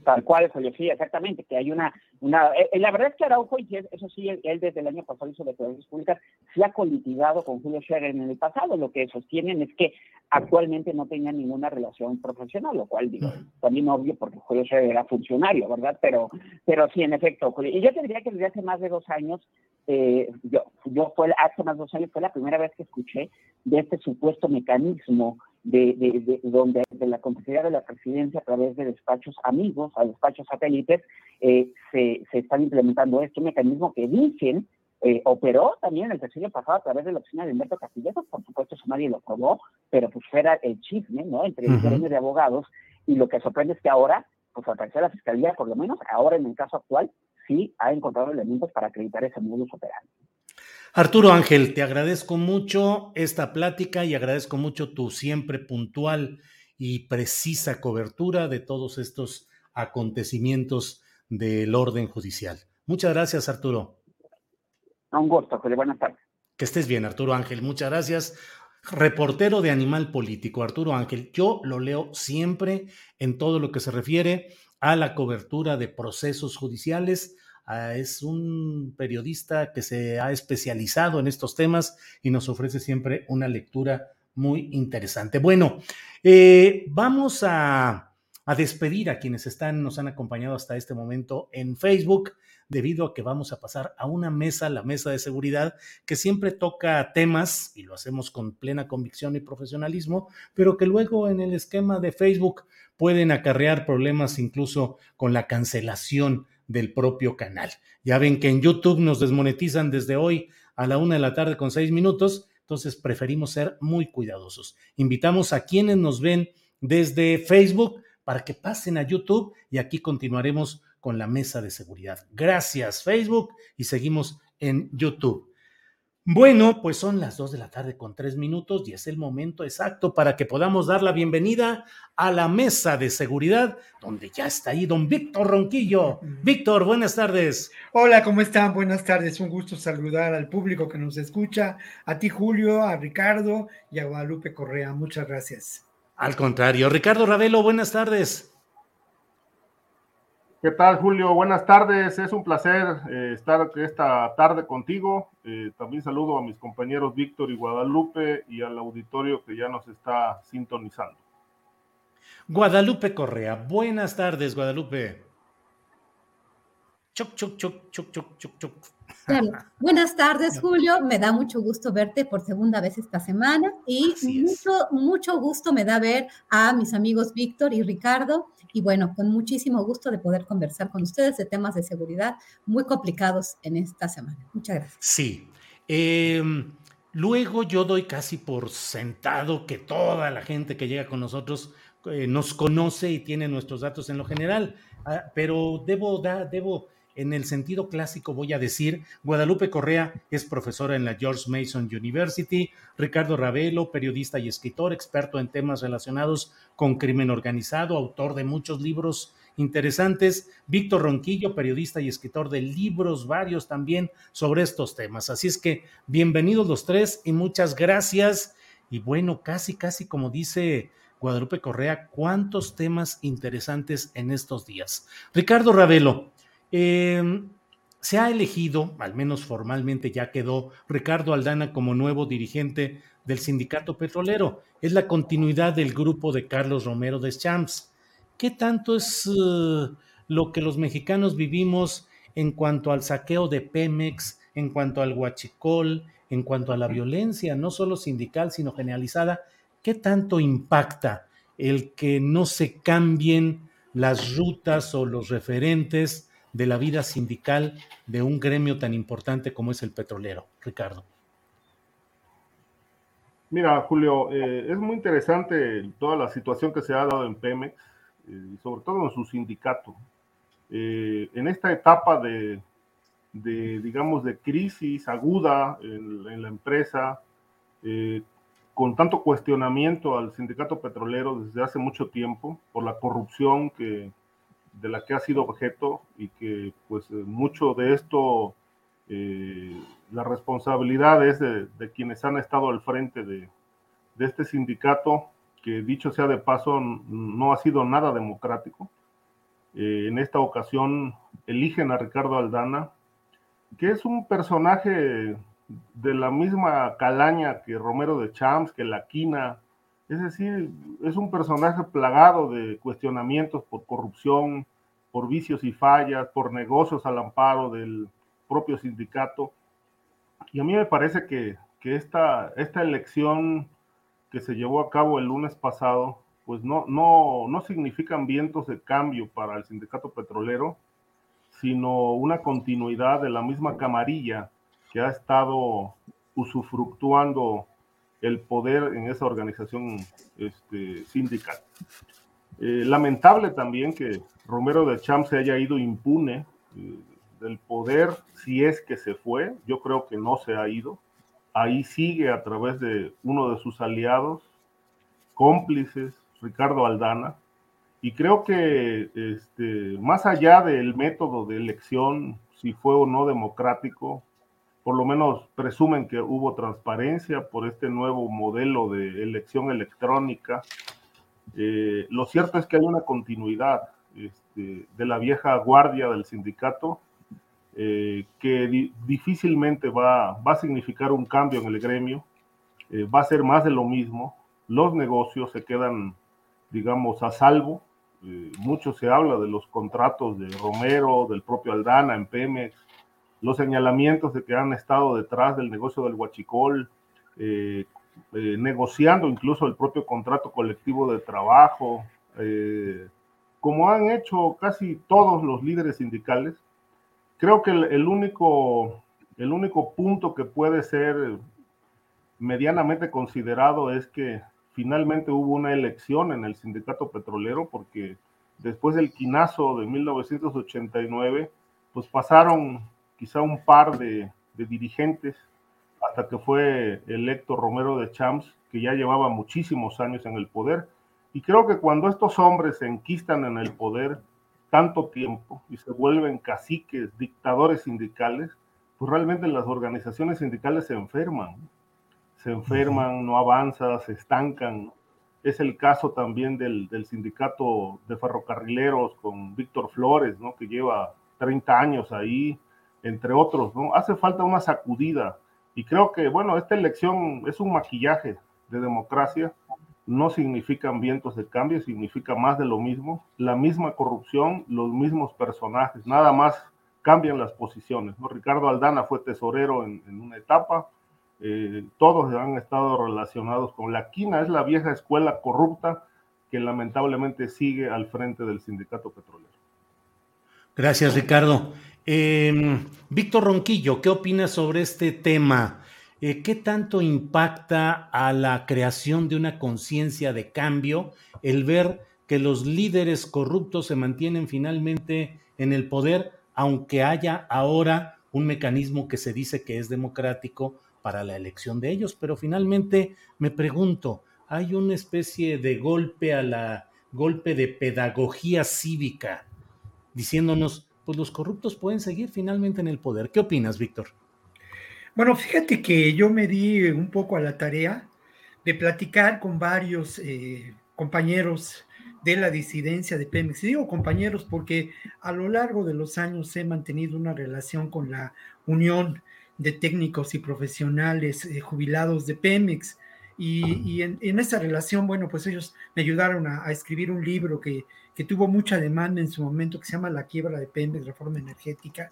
Tal, cual, Julio, sí, exactamente, que hay una, una eh, eh, la verdad es que Araujo, y eso sí, él, desde el año pasado hizo declaraciones públicas, se ha colitigado con Julio Scherer en el pasado, lo que sostienen es que actualmente no tenía ninguna relación profesional, lo cual digo, también obvio porque Julio Scherer era funcionario, ¿verdad? Pero, pero sí, en efecto, Julio, y yo te diría que desde hace más de dos años, eh, yo, yo fue, hace más de dos años fue la primera vez que escuché de este supuesto mecanismo de, de, donde de la complejidad de la presidencia a través de despachos amigos, a despachos satélites, eh, se, se están implementando este mecanismo que dicen eh, operó también el tercer pasado a través de la oficina de Humberto Castillejo, por supuesto eso nadie lo probó, pero pues fuera el chisme, ¿no? Entre el gremio de abogados, y lo que sorprende es que ahora, pues al parecer la fiscalía, por lo menos ahora en el caso actual, sí ha encontrado elementos para acreditar ese modus operandi. Arturo Ángel, te agradezco mucho esta plática y agradezco mucho tu siempre puntual y precisa cobertura de todos estos acontecimientos del orden judicial. Muchas gracias, Arturo. Un gusto, José. Buenas tardes. Que estés bien, Arturo Ángel. Muchas gracias. Reportero de Animal Político, Arturo Ángel. Yo lo leo siempre en todo lo que se refiere a la cobertura de procesos judiciales, es un periodista que se ha especializado en estos temas y nos ofrece siempre una lectura muy interesante. Bueno, eh, vamos a, a, despedir a quienes están, nos han acompañado hasta este momento en Facebook. debido a que vamos a pasar a una mesa, la mesa de seguridad, que siempre toca temas, y lo hacemos con plena convicción y profesionalismo, pero que luego en el esquema de Facebook pueden acarrear problemas incluso con la cancelación del propio canal. Ya ven que en YouTube nos desmonetizan desde hoy a la una de la tarde con seis minutos, entonces preferimos ser muy cuidadosos. Invitamos a quienes nos ven desde Facebook para que pasen a YouTube y aquí continuaremos con la mesa de seguridad. Gracias Facebook y seguimos en YouTube. Bueno, pues son las dos de la tarde con tres minutos y es el momento exacto para que podamos dar la bienvenida a la mesa de seguridad, donde ya está ahí don Víctor Ronquillo. Víctor, buenas tardes. Hola, ¿cómo están? Buenas tardes. Un gusto saludar al público que nos escucha, a ti Julio, a Ricardo y a Guadalupe Correa. Muchas gracias. Al contrario, Ricardo Ravelo, buenas tardes. ¿Qué tal, Julio? Buenas tardes. Es un placer eh, estar esta tarde contigo. Eh, también saludo a mis compañeros Víctor y Guadalupe y al auditorio que ya nos está sintonizando. Guadalupe Correa. Buenas tardes, Guadalupe. Choc, choc, choc, choc, choc, choc, choc. Buenas tardes, Julio. Me da mucho gusto verte por segunda vez esta semana y mucho, mucho gusto me da ver a mis amigos Víctor y Ricardo y bueno, con muchísimo gusto de poder conversar con ustedes de temas de seguridad muy complicados en esta semana. Muchas gracias. Sí. Em, luego yo doy casi por sentado que toda la gente que llega con nosotros eh, nos conoce y tiene nuestros datos en lo general, ah, pero debo, dar, debo en el sentido clásico voy a decir, Guadalupe Correa es profesora en la George Mason University, Ricardo Ravelo, periodista y escritor, experto en temas relacionados con crimen organizado, autor de muchos libros interesantes, Víctor Ronquillo, periodista y escritor de libros varios también sobre estos temas. Así es que bienvenidos los tres y muchas gracias. Y bueno, casi, casi como dice Guadalupe Correa, cuántos temas interesantes en estos días. Ricardo Ravelo, Em, se ha elegido, al menos formalmente ya quedó, Ricardo Aldana como nuevo dirigente del sindicato petrolero. Es la continuidad del grupo de Carlos Romero de Champs. ¿Qué tanto es eh, lo que los mexicanos vivimos en cuanto al saqueo de Pemex, en cuanto al huachicol, en cuanto a la violencia, no solo sindical, sino generalizada? ¿Qué tanto impacta el que no se cambien las rutas o los referentes de la vida sindical de un gremio tan importante como es el petrolero, Ricardo. Mira, Julio, eh, es muy interesante toda la situación que se ha dado en Pemex eh, sobre todo en su sindicato. Eh, en esta etapa de, digamos, de crisis aguda en, en la empresa, con tanto cuestionamiento al sindicato petrolero desde hace mucho tiempo por la corrupción que, de la que ha sido objeto y que pues eh, mucho de esto, eh, la responsabilidad es de, quienes han estado al frente de, este sindicato, que dicho sea de paso, no ha sido nada democrático. Eh, en esta ocasión eligen a Ricardo Aldana, que es un personaje de la misma calaña que Romero de Champs, que La Quina, es decir, es un personaje plagado de cuestionamientos por corrupción, por vicios y fallas, por negocios al amparo del propio sindicato. Y a mí me parece que, esta, esta elección que se llevó a cabo el lunes pasado, pues no, no, no significan vientos de cambio para el sindicato petrolero, sino una continuidad de la misma camarilla que ha estado usufructuando el poder en esa organización este, sindical. Eh, lamentable también que Romero de Champ se haya ido impune eh, del poder, si es que se fue, yo creo que no se ha ido. Ahí sigue a través de uno de sus aliados, cómplices, Ricardo Aldana, y creo que este, más allá del método de elección, si fue o no democrático, por lo menos presumen que hubo transparencia por este nuevo modelo de elección electrónica. Eh, lo cierto es que hay una continuidad este, de la vieja guardia del sindicato eh, que difícilmente va, va, a significar un cambio en el gremio, eh, va a ser más de lo mismo, los negocios se quedan, digamos, a salvo, mucho se habla de los contratos de Romero, del propio Aldana en Pemex, los señalamientos de que han estado detrás del negocio del huachicol, eh, eh, negociando incluso el propio contrato colectivo de trabajo, como han hecho casi todos los líderes sindicales. Creo que el, único, el único punto que puede ser medianamente considerado es que finalmente hubo una elección en el sindicato petrolero porque después del quinazo de 1989, pues pasaron quizá un par de, dirigentes hasta que fue electo Romero de Champs, que ya llevaba muchísimos años en el poder. Y creo que cuando estos hombres se enquistan en el poder tanto tiempo y se vuelven caciques, dictadores sindicales, pues realmente las organizaciones sindicales se enferman se enferman, no avanzan, se estancan. Es el caso también del, sindicato de ferrocarrileros con Víctor Flores, ¿no? que lleva 30 años ahí, entre otros. ¿no? Hace falta una sacudida. Y creo que, bueno, esta elección es un maquillaje de democracia. No significan vientos de cambio, significa más de lo mismo. La misma corrupción, los mismos personajes, nada más cambian las posiciones. ¿no? Ricardo Aldana fue tesorero en, una etapa, eh, todos han estado relacionados con la quina, es la vieja escuela corrupta que lamentablemente sigue al frente del sindicato petrolero. Gracias, Ricardo. Em, Víctor Ronquillo, ¿qué opinas sobre este tema? Eh, ¿Qué tanto impacta a la creación de una conciencia de cambio el ver que los líderes corruptos se mantienen finalmente en el poder, aunque haya ahora un mecanismo que se dice que es democrático para la elección de ellos, pero finalmente me pregunto, hay una especie de golpe a la golpe de pedagogía cívica diciéndonos, pues los corruptos pueden seguir finalmente en el poder. ¿Qué opinas, Víctor? Bueno, fíjate que yo me di un poco a la tarea de platicar con varios eh, compañeros de la disidencia de Pemex. Y digo compañeros porque a lo largo de los años he mantenido una relación con la Unión de técnicos y profesionales eh, jubilados de Pemex. Y, en, esa relación, bueno, pues ellos me ayudaron a, escribir un libro que, que, tuvo mucha demanda en su momento, que se llama La quiebra de Pemex, Reforma Energética.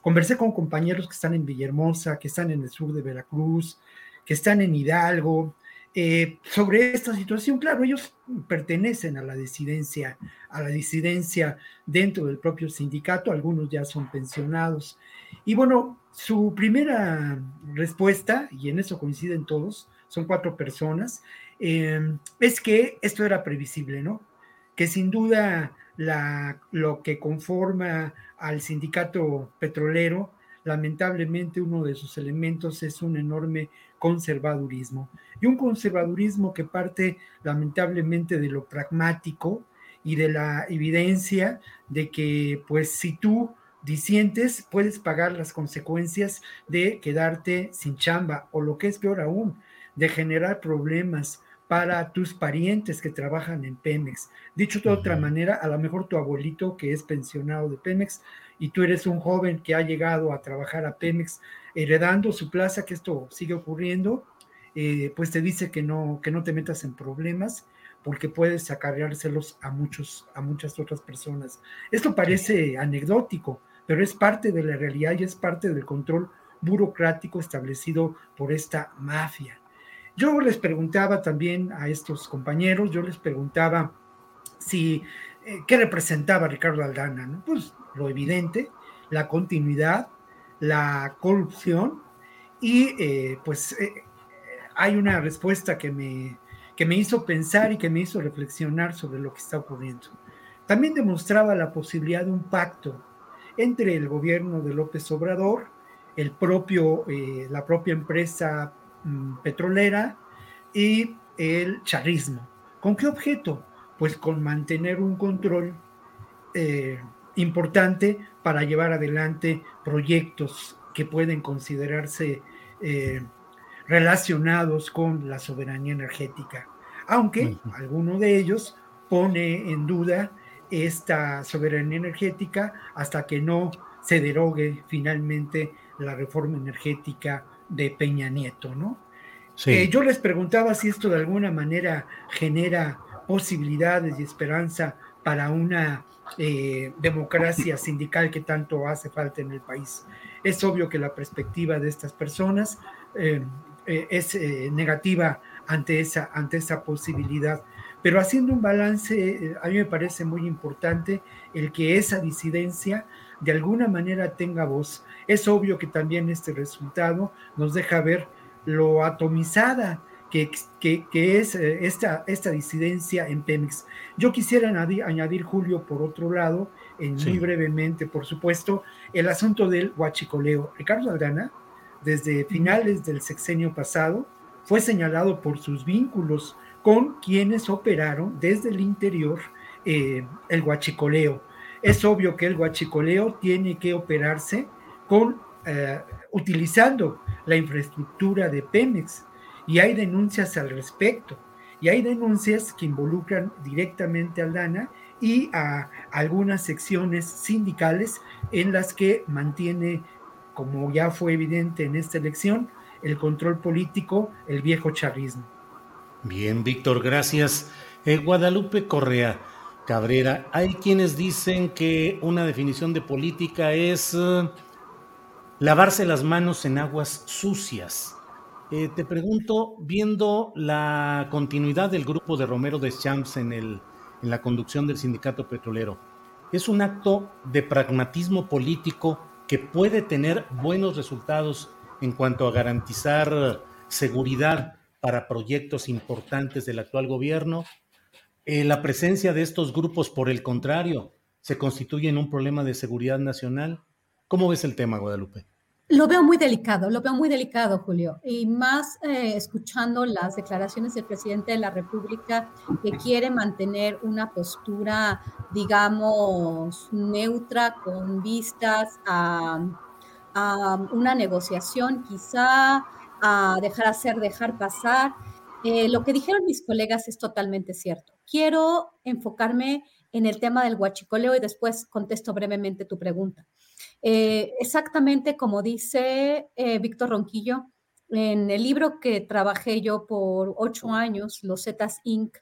Conversé con compañeros que están en Villahermosa, que están en el sur de Veracruz, que están en Hidalgo, eh, sobre esta situación. Claro, ellos pertenecen a la disidencia, a la disidencia dentro del propio sindicato, algunos ya son pensionados. Y bueno, su primera respuesta, y en eso coinciden todos, son cuatro personas, em, es que esto era previsible, ¿no? Que sin duda lo que conforma al sindicato petrolero, lamentablemente uno de sus elementos es un enorme conservadurismo. Y un conservadurismo que parte lamentablemente de lo pragmático y de la evidencia de que, pues, si tú disientes, puedes pagar las consecuencias de quedarte sin chamba o lo que es peor aún, de generar problemas para tus parientes que trabajan en Pemex. Dicho de otra manera, a lo mejor tu abuelito que es pensionado de Pemex y tú eres un joven que ha llegado a trabajar a Pemex heredando su plaza, que esto sigue ocurriendo, eh, pues te dice que no, que no te metas en problemas porque puedes acarreárselos a, muchos, a muchas otras personas. Esto parece anecdótico, pero es parte de la realidad y es parte del control burocrático establecido por esta mafia. Yo les preguntaba también a estos compañeros, yo les preguntaba si, eh, ¿qué representaba Ricardo Aldana? Pues lo evidente, la continuidad, la corrupción y eh, pues eh, hay una respuesta que me, que me hizo pensar y que me hizo reflexionar sobre lo que está ocurriendo. También demostraba la posibilidad de un pacto entre el gobierno de López Obrador, el propio, la propia empresa petrolera y el charismo. ¿Con qué objeto? Pues con mantener un control eh, importante para llevar adelante proyectos que pueden considerarse eh, relacionados con la soberanía energética, aunque alguno de ellos pone en duda esta soberanía energética hasta que no se derogue finalmente la reforma energética de Peña Nieto, ¿no? Eh, yo les preguntaba si esto de alguna manera genera posibilidades y esperanza para una eh, democracia sindical que tanto hace falta en el país. Es obvio que la perspectiva de estas personas eh, es negativa ante esa, ante esa posibilidad. Pero haciendo un balance, a mí me parece muy importante el que esa disidencia de alguna manera tenga voz. Es obvio que también este resultado nos deja ver lo atomizada que, que, es esta, esta disidencia en Pemex. Yo quisiera añadir, Julio, por otro lado, en muy brevemente, por supuesto, el asunto del huachicoleo. Ricardo Aldana, desde finales del sexenio pasado, fue señalado por sus vínculos con quienes operaron desde el interior eh, el huachicoleo. Es obvio que el huachicoleo tiene que operarse con, eh, utilizando la infraestructura de Pemex y hay denuncias al respecto. Y hay denuncias que involucran directamente a Aldana y a algunas secciones sindicales en las que mantiene, como ya fue evidente en esta elección, el control político, el viejo charrismo. Bien, Víctor, gracias. Eh, Guadalupe Correa Cabrera, hay quienes dicen que una definición de política es eh, lavarse las manos en aguas sucias. Eh, te pregunto, viendo la continuidad del grupo de Romero de Champs en, el, en la conducción del sindicato petrolero, ¿es un acto de pragmatismo político que puede tener buenos resultados en cuanto a garantizar seguridad para proyectos importantes del actual gobierno. Eh, la presencia de estos grupos, por el contrario, se constituye en un problema de seguridad nacional. ¿Cómo ves el tema, Guadalupe? Lo veo muy delicado, lo veo muy delicado, Julio, y más eh, escuchando las declaraciones del presidente de la República que quiere mantener una postura, digamos, neutra con vistas a una negociación, quizá a dejar hacer, dejar pasar. Eh, lo que dijeron mis colegas es totalmente cierto. Quiero enfocarme en el tema del huachicoleo y después contesto brevemente tu pregunta. Eh, exactamente como dice eh, Víctor Ronquillo, en el libro que trabajé yo por ocho años, Los Zetas Inc.,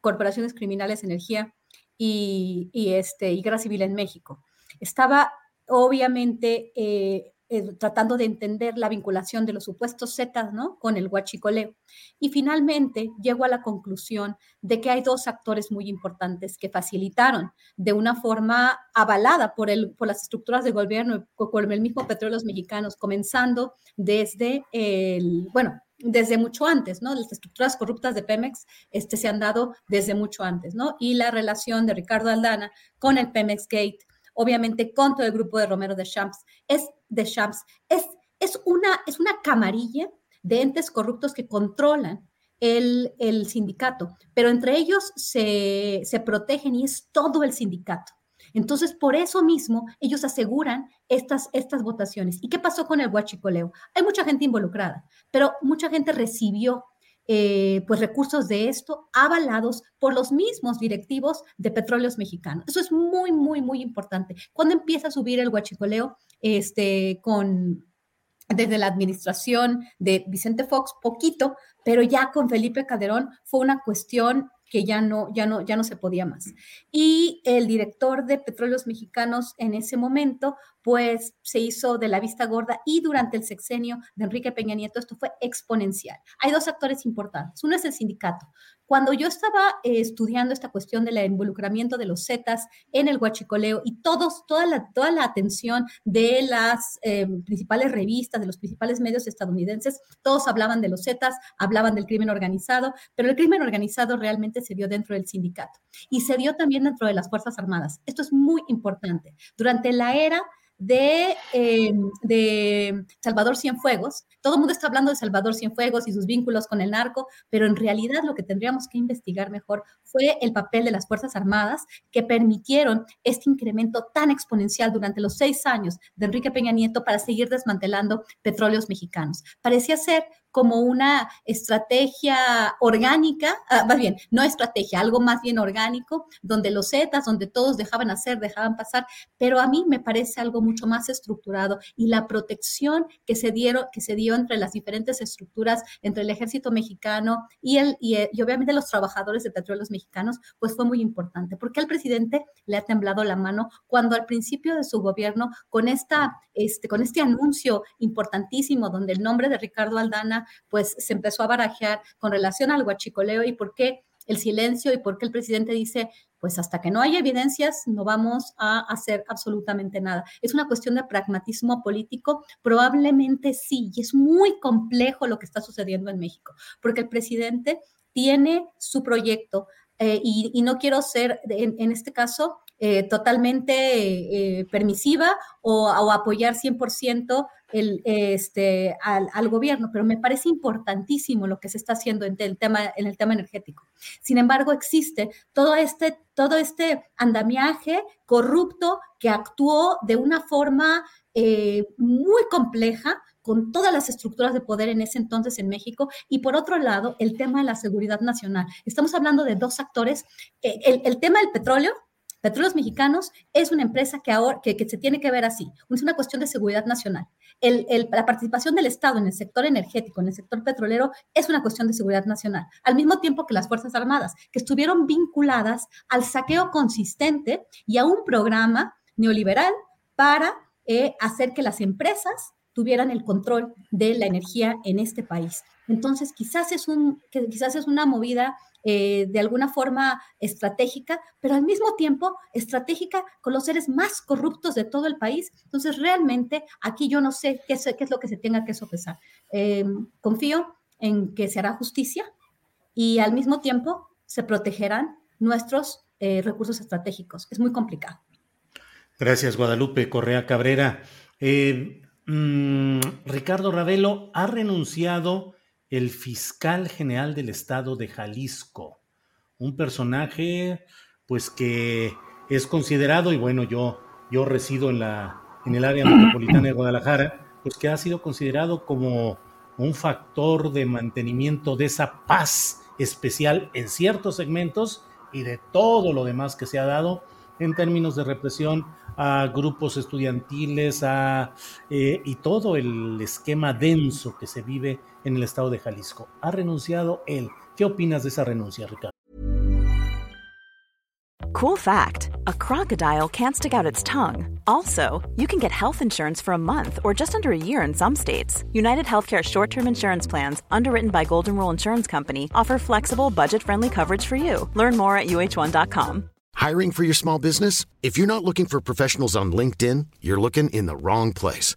Corporaciones Criminales Energía y, y, este, y Guerra Civil en México, estaba obviamente eh, tratando de entender la vinculación de los supuestos Zetas ¿no? con el huachicoleo. Y finalmente llego a la conclusión de que hay dos actores muy importantes que facilitaron de una forma avalada por, el, por las estructuras de gobierno, por el mismo Petróleos Mexicanos, comenzando desde el, bueno, desde mucho antes, ¿no? Las estructuras corruptas de Pemex este, se han dado desde mucho antes, ¿no? Y la relación de Ricardo Aldana con el Pemex Gate, obviamente con todo el grupo de Romero de Champs, es de Champs, es, es, una, es una camarilla de entes corruptos que controlan el, el sindicato, pero entre ellos se, se protegen y es todo el sindicato. Entonces, por eso mismo, ellos aseguran estas, estas votaciones. ¿Y qué pasó con el huachicoleo? Hay mucha gente involucrada, pero mucha gente recibió eh, pues recursos de esto avalados por los mismos directivos de petróleos mexicanos. Eso es muy, muy, muy importante. Cuando empieza a subir el huachicoleo, este, con desde la administración de Vicente Fox, poquito, pero ya con Felipe Calderón fue una cuestión que ya no, ya no, ya no se podía más. Y el director de Petróleos Mexicanos en ese momento, pues se hizo de la vista gorda y durante el sexenio de Enrique Peña Nieto esto fue exponencial. Hay dos actores importantes. Uno es el sindicato. Cuando yo estaba eh, estudiando esta cuestión del involucramiento de los Zetas en el huachicoleo y todos, toda, la, toda la atención de las eh, principales revistas, de los principales medios estadounidenses, todos hablaban de los Zetas, hablaban del crimen organizado, pero el crimen organizado realmente se dio dentro del sindicato y se dio también dentro de las Fuerzas Armadas. Esto es muy importante. Durante la era de, eh, de Salvador Cienfuegos. Todo el mundo está hablando de Salvador Cienfuegos y sus vínculos con el narco, pero en realidad lo que tendríamos que investigar mejor fue el papel de las Fuerzas Armadas que permitieron este incremento tan exponencial durante los seis años de Enrique Peña Nieto para seguir desmantelando petróleos mexicanos. Parecía ser como una estrategia orgánica, ah, más bien, no estrategia, algo más bien orgánico, donde los Zetas, donde todos dejaban hacer, dejaban pasar, pero a mí me parece algo mucho más estructurado y la protección que se dieron, que se dio entre las diferentes estructuras, entre el ejército mexicano y, el, y, y obviamente los trabajadores de petróleos mexicanos, pues fue muy importante, porque al presidente le ha temblado la mano cuando al principio de su gobierno, con, esta, este, con este anuncio importantísimo, donde el nombre de Ricardo Aldana, pues se empezó a barajear con relación al huachicoleo y por qué el silencio y por qué el presidente dice, pues hasta que no haya evidencias no vamos a hacer absolutamente nada. Es una cuestión de pragmatismo político, probablemente sí, y es muy complejo lo que está sucediendo en México, porque el presidente tiene su proyecto eh, y, no quiero ser, en, este caso, eh, totalmente eh, permisiva o, apoyar 100% el, este, al, gobierno, pero me parece importantísimo lo que se está haciendo en el tema, en el tema energético. Sin embargo, existe todo este, todo este andamiaje corrupto que actuó de una forma muy compleja, con todas las estructuras de poder en ese entonces en México. Y por otro lado, el tema de la seguridad nacional. Estamos hablando de dos actores. Eh, el, tema del petróleo, Petróleos Mexicanos es una empresa que ahora que, se tiene que ver así. Es una cuestión de seguridad nacional. la participación del Estado en el sector energético, en el sector petrolero, es una cuestión de seguridad nacional. Al mismo tiempo que las Fuerzas Armadas, que estuvieron vinculadas al saqueo consistente y a un programa neoliberal para eh, hacer que las empresas tuvieran el control de la energía en este país. Entonces, quizás es, un, quizás es una movida eh, de alguna forma estratégica, pero al mismo tiempo estratégica con los seres más corruptos de todo el país. Entonces, realmente aquí yo no sé qué es, qué es lo que se tenga que sopesar. Em, confío en que se hará justicia y al mismo tiempo se protegerán nuestros eh, recursos estratégicos. Es muy complicado. Gracias, Guadalupe Correa Cabrera. Eh, Mm, Ricardo Ravelo ha renunciado el fiscal general del estado de Jalisco, un personaje pues que es considerado, y bueno, yo, yo resido en, la, en el área metropolitana de Guadalajara, pues que ha sido considerado como un factor de mantenimiento de esa paz especial en ciertos segmentos y de todo lo demás que se ha dado en términos de represión a grupos estudiantiles a, eh, y todo el esquema denso que se vive en el estado de Jalisco. Ha renunciado él. ¿Qué opinas de esa renuncia, Ricardo? Cool fact a crocodile can't stick out its tongue. Also, you can get health insurance for a month or just under a year in some states. United Healthcare short term insurance plans, underwritten by Golden Rule Insurance Company, offer flexible, budget friendly coverage for you. Learn more at uh1.com. Hiring for your small business? If you're not looking for professionals on LinkedIn, you're looking in the wrong place.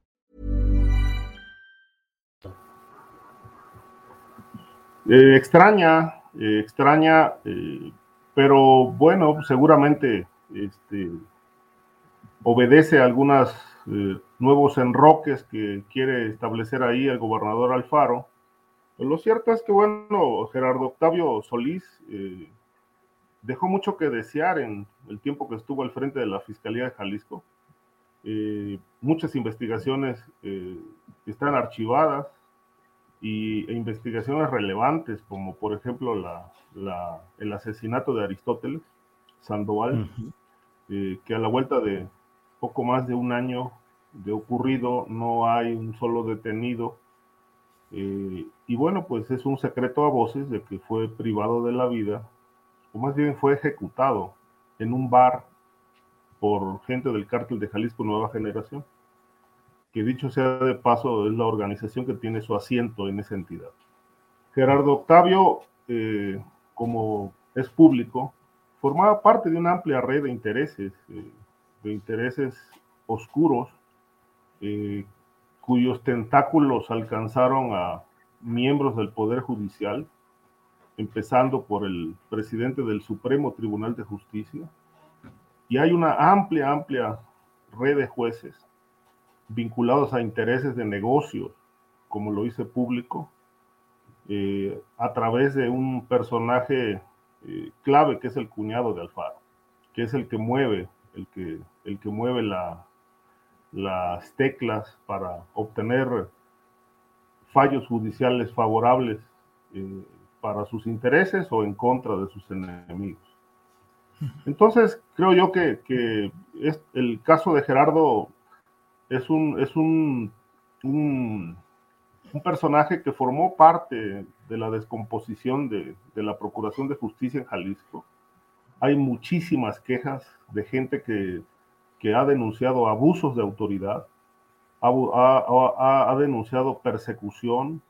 Eh, extraña, eh, extraña, eh, pero bueno, seguramente este, obedece a algunos nuevos enroques que quiere establecer ahí el gobernador Alfaro. Lo cierto es que, bueno, Gerardo Octavio Solís dejó mucho que desear en el tiempo que estuvo al frente de la Fiscalía de Jalisco. muchas investigaciones están archivadas, y, e investigaciones relevantes, como por ejemplo la, el asesinato de Aristóteles Sandoval, eh, que a la vuelta de poco más de un año de ocurrido no hay un solo detenido. Eh, y bueno, pues es un secreto a voces de que fue privado de la vida, o más bien fue ejecutado en un bar por gente del cártel de Jalisco Nueva Generación que dicho sea de paso es la organización que tiene su asiento en esa entidad. Gerardo Octavio, eh, como es público, formaba parte de una amplia red de intereses, eh, de intereses oscuros, eh, cuyos tentáculos alcanzaron a miembros del Poder Judicial empezando por el presidente del Supremo Tribunal de Justicia, y hay una amplia, amplia red de jueces vinculados a intereses de negocios, como lo hice público, eh, a través de un personaje eh, clave que es el cuñado de Alfaro, que es el que mueve, el que, el que mueve la, las teclas para obtener fallos judiciales favorables eh, para sus intereses o en contra de sus enemigos. Entonces, creo yo que, que es, el caso de Gerardo es un, es un, un, personaje que formó parte de la descomposición de, de, la Procuración de Justicia en Jalisco. Hay muchísimas quejas de gente que, que ha denunciado abusos de autoridad, ha, ha, ha denunciado persecución,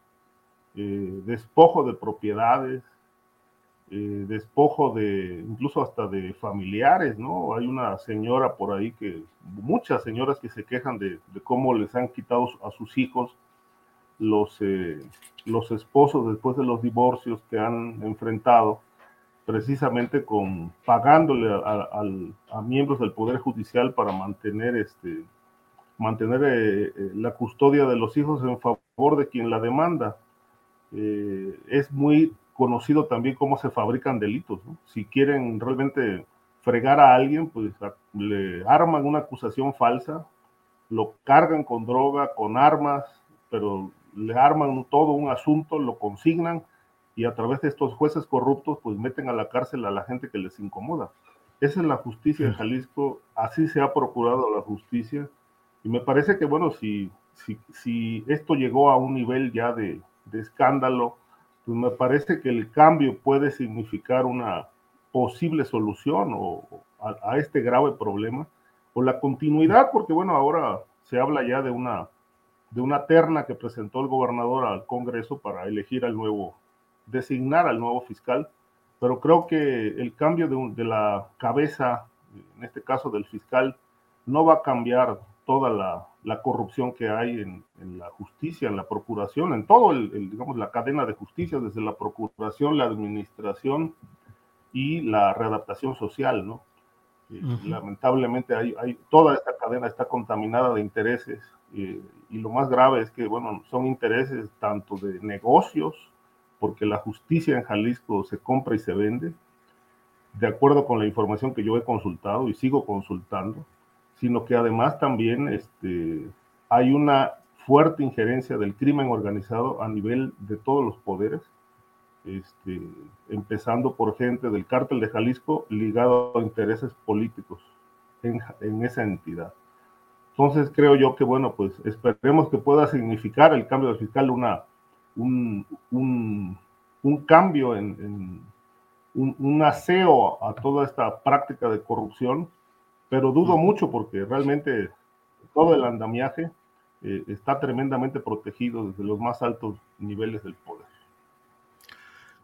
eh, despojo de propiedades, eh, despojo de incluso hasta de familiares, ¿no? Hay una señora por ahí que, muchas señoras que se quejan de, cómo les han quitado a sus hijos los, eh, los esposos después de los divorcios que han enfrentado, precisamente con pagándole a, miembros del Poder Judicial para mantener, este, mantener la custodia de los hijos en favor de quien la demanda. Eh, es muy conocido también cómo se fabrican delitos. Si quieren realmente fregar a alguien, pues le arman una acusación falsa, lo cargan con droga, con armas, pero le arman todo un asunto, lo consignan y a través de estos jueces corruptos, pues meten a la cárcel a la gente que les incomoda. Esa es la justicia en Jalisco, así se ha procurado la justicia. Y me parece que, bueno, si, si, si esto llegó a un nivel ya de, de escándalo, pues me parece que el cambio puede significar una posible solución a, este grave problema, o la continuidad, porque bueno, ahora se habla ya de una, de una terna que presentó el gobernador al Congreso para elegir al nuevo, designar al nuevo fiscal, pero creo que el cambio de la cabeza, en este caso del fiscal, no va a cambiar toda la, la corrupción que hay en, en, la justicia, en la procuración, en todo el, digamos, la cadena de justicia, desde la procuración, la administración y la readaptación social, ¿no? Eh, lamentablemente hay, hay, toda esta cadena está contaminada de intereses eh, y lo más grave es que, bueno, son intereses tanto de negocios, porque la justicia en Jalisco se compra y se vende, de acuerdo con la información que yo he consultado y sigo consultando, sino que además también este, hay una fuerte injerencia del crimen organizado a nivel de todos los poderes, este, empezando por gente del cártel de Jalisco ligado a intereses políticos en, en, esa entidad. Entonces creo yo que, bueno, pues esperemos que pueda significar el cambio del fiscal una, un, un, un cambio en un, un, aseo a toda esta práctica de corrupción pero dudo mucho porque realmente todo el andamiaje eh, está tremendamente protegido desde los más altos niveles del poder.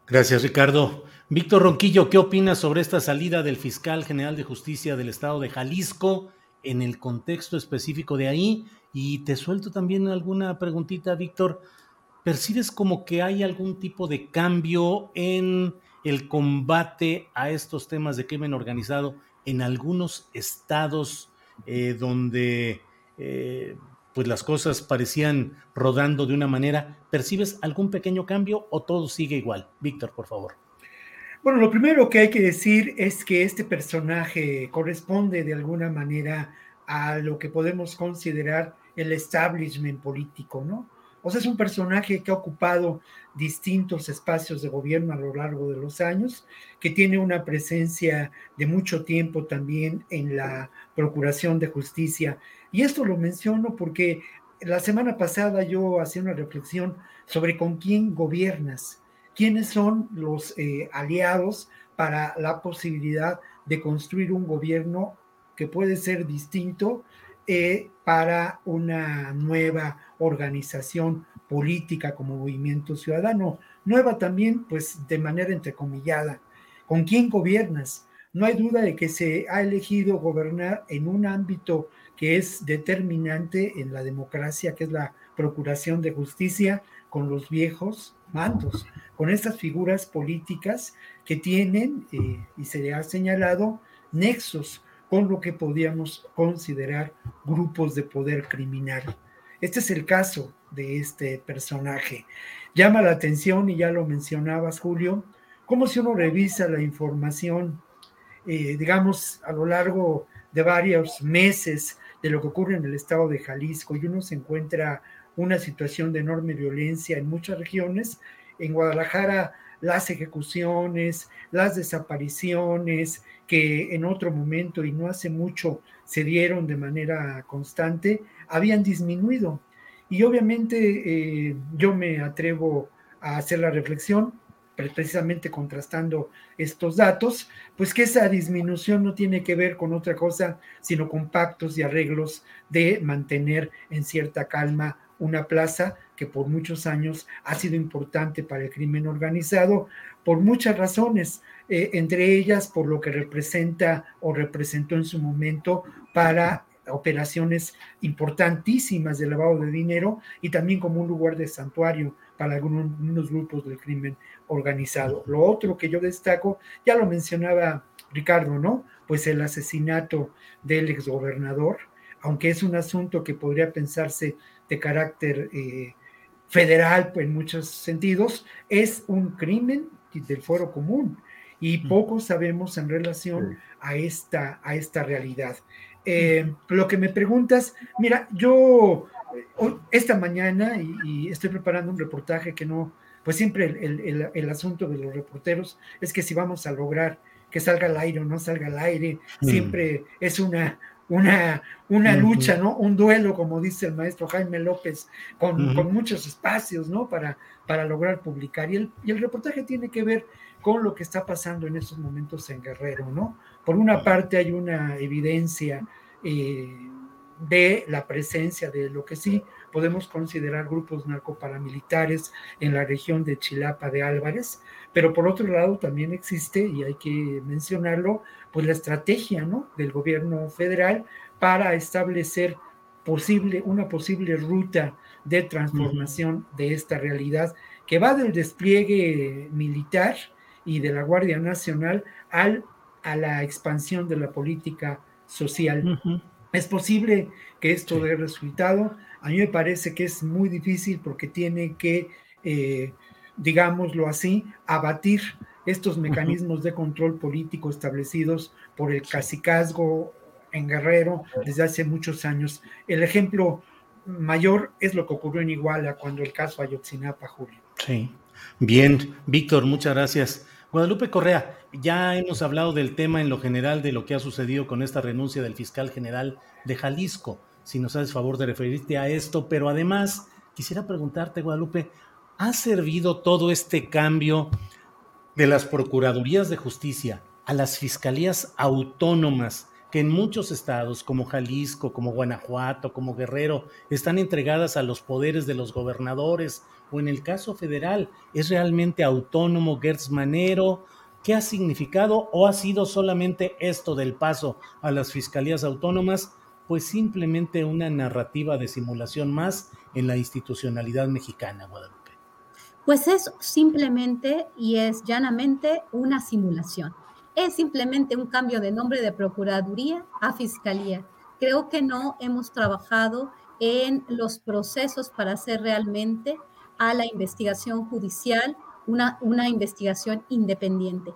Gracias, Ricardo. Víctor Ronquillo, ¿qué opinas sobre esta salida del fiscal general de justicia del estado de Jalisco en el contexto específico de ahí? Y te suelto también alguna preguntita, Víctor. ¿Percibes como que hay algún tipo de cambio en el combate a estos temas de crimen organizado en algunos estados eh, donde eh, pues las cosas parecían rodando de una manera, ¿percibes algún pequeño cambio o todo sigue igual? Víctor, por favor. Bueno, lo primero que hay que decir es que este personaje corresponde de alguna manera a lo que podemos considerar el establishment político, ¿no? O sea, es un personaje que ha ocupado distintos espacios de gobierno a lo largo de los años, que tiene una presencia de mucho tiempo también en la Procuración de Justicia. Y esto lo menciono porque la semana pasada yo hacía una reflexión sobre con quién gobiernas, quiénes son los eh, aliados para la posibilidad de construir un gobierno que puede ser distinto para una nueva organización política como movimiento ciudadano. Nueva también, pues de manera entrecomillada. ¿Con quién gobiernas? No hay duda de que se ha elegido gobernar en un ámbito que es determinante en la democracia, que es la procuración de justicia con los viejos, mandos, con estas figuras políticas que tienen, eh, y se le ha señalado, nexos con lo que podíamos considerar grupos de poder criminal. Este es el caso de este personaje. Llama la atención, y ya lo mencionabas, Julio, como si uno revisa la información, eh, digamos, a lo largo de varios meses de lo que ocurre en el estado de Jalisco, y uno se encuentra una situación de enorme violencia en muchas regiones. En Guadalajara, las ejecuciones, las desapariciones, que en otro momento y no hace mucho se dieron de manera constante, habían disminuido. Y obviamente eh, yo me atrevo a hacer la reflexión, precisamente contrastando estos datos, pues que esa disminución no tiene que ver con otra cosa, sino con pactos y arreglos de mantener en cierta calma una plaza que por muchos años ha sido importante para el crimen organizado por muchas razones, eh, entre ellas por lo que representa o representó en su momento para operaciones importantísimas de lavado de dinero y también como un lugar de santuario para algunos grupos del crimen organizado. Lo otro que yo destaco, ya lo mencionaba Ricardo, ¿no? Pues el asesinato del exgobernador, aunque es un asunto que podría pensarse de carácter eh, federal en muchos sentidos, es un crimen del fuero común. Y poco sabemos en relación a esta, a esta realidad. Eh, lo que me preguntas, mira, yo eh, esta mañana y, estoy preparando un reportaje que no, pues siempre el, el, asunto de los reporteros es que si vamos a lograr que salga al aire o no salga al aire, siempre es una, una, una lucha, ¿no? Un duelo, como dice el maestro Jaime López, con, con muchos espacios, ¿no? Para, para lograr publicar. Y el, y el reportaje tiene que ver con lo que está pasando en estos momentos en Guerrero, ¿no? Por una parte hay una evidencia eh, de la presencia de lo que sí podemos considerar grupos narcoparamilitares en la región de Chilapa de Álvarez, pero por otro lado también existe, y hay que mencionarlo, pues la estrategia ¿no? del gobierno federal para establecer posible, una posible ruta de transformación de esta realidad que va del despliegue militar y de la Guardia Nacional al, a la expansión de la política social. Es posible que esto dé resultado. A mí me parece que es muy difícil porque tiene que, eh, digámoslo así, abatir estos mecanismos de control político establecidos por el cacicazgo en Guerrero desde hace muchos años. El ejemplo mayor es lo que ocurrió en Iguala cuando el caso Ayotzinapa, Julio. Sí. Bien, Víctor, muchas gracias. Guadalupe Correa, ya hemos hablado del tema en lo general de lo que ha sucedido con esta renuncia del fiscal general de Jalisco. Si nos haces favor de referirte a esto, pero además quisiera preguntarte, Guadalupe, ¿ha servido todo este cambio de las Procuradurías de Justicia a las fiscalías autónomas que en muchos estados como Jalisco, como Guanajuato, como Guerrero, están entregadas a los poderes de los gobernadores o en el caso federal, ¿es realmente autónomo Gertz Manero? ¿Qué ha significado o ha sido solamente esto del paso a las fiscalías autónomas? Pues simplemente una narrativa de simulación más en la institucionalidad mexicana, Guadalupe. Pues es simplemente y es llanamente una simulación. Es simplemente un cambio de nombre de Procuraduría a Fiscalía. Creo que no hemos trabajado en los procesos para hacer realmente a la investigación judicial, una, una investigación independiente.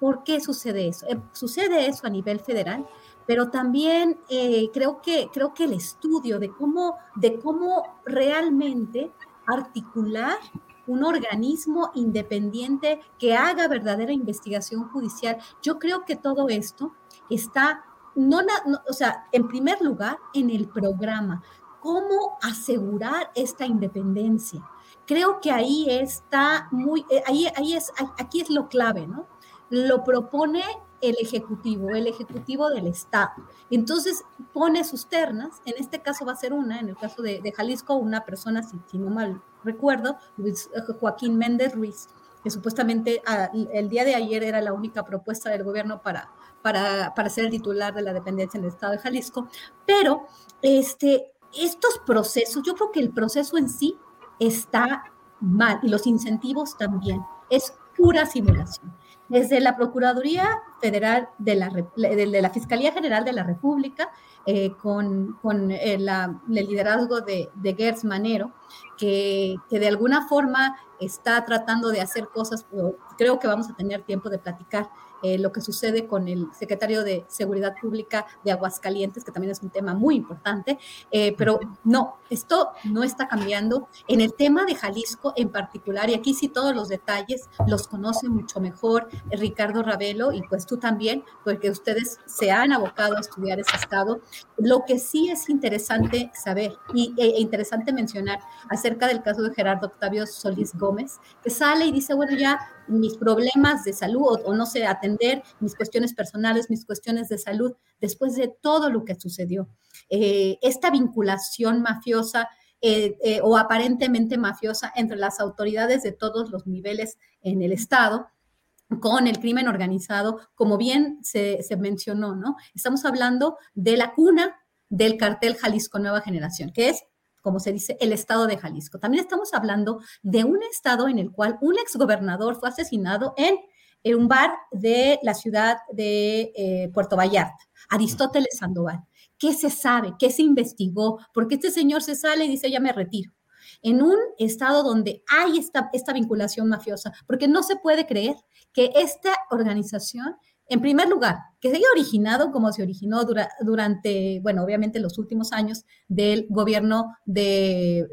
¿Por qué sucede eso? Eh, sucede eso a nivel federal, pero también eh, creo, que, creo que el estudio de cómo, de cómo realmente articular un organismo independiente que haga verdadera investigación judicial, yo creo que todo esto está, no, o sea, en primer lugar, en el programa, cómo asegurar esta independencia creo que ahí está muy, eh, ahí, ahí es, aquí es lo clave, ¿no? Lo propone el Ejecutivo, el Ejecutivo del Estado. Entonces pone sus ternas, en este caso va a ser una, en el caso de, Jalisco, una persona, si, no mal recuerdo, Luis, eh, Joaquín Méndez Ruiz, que supuestamente ah, el día de ayer era la única propuesta del gobierno para, para, para ser el titular de la dependencia en el Estado de Jalisco, pero este, estos procesos, yo creo que el proceso en sí está mal y los incentivos también. Es pura simulación. Desde la Procuraduría Federal de la, de la Fiscalía General de la República, eh, con, con el, liderazgo de, de Gertz Manero, que, que, de alguna forma está tratando de hacer cosas, creo que vamos a tener tiempo de platicar eh, lo que sucede con el secretario de Seguridad Pública de Aguascalientes, que también es un tema muy importante, eh, pero no, esto no está cambiando. En el tema de Jalisco en particular, y aquí sí todos los detalles los conoce mucho mejor Ricardo Ravelo y pues tú también, porque ustedes se han abocado a estudiar ese estado. Lo que sí es interesante saber y, e, e interesante mencionar acerca del caso de Gerardo Octavio Solís Gómez, que sale y dice, bueno, ya mis problemas de salud o, no sé, atender mis cuestiones personales, mis cuestiones de salud, después de todo lo que sucedió. Eh, esta vinculación mafiosa eh, eh, o aparentemente mafiosa entre las autoridades de todos los niveles en el Estado con el crimen organizado, como bien se, se mencionó, ¿no? Estamos hablando de la cuna del cartel Jalisco Nueva Generación, que es como se dice, el estado de Jalisco. También estamos hablando de un estado en el cual un exgobernador fue asesinado en, un bar de la ciudad de eh, Puerto Vallarta, Aristóteles Sandoval. ¿Qué se sabe? ¿Qué se investigó? Porque este señor se sale y dice, ya me retiro. En un estado donde hay esta, esta vinculación mafiosa, porque no se puede creer que esta organización en primer lugar, que se haya originado como se originó durante, bueno, obviamente los últimos años del gobierno de,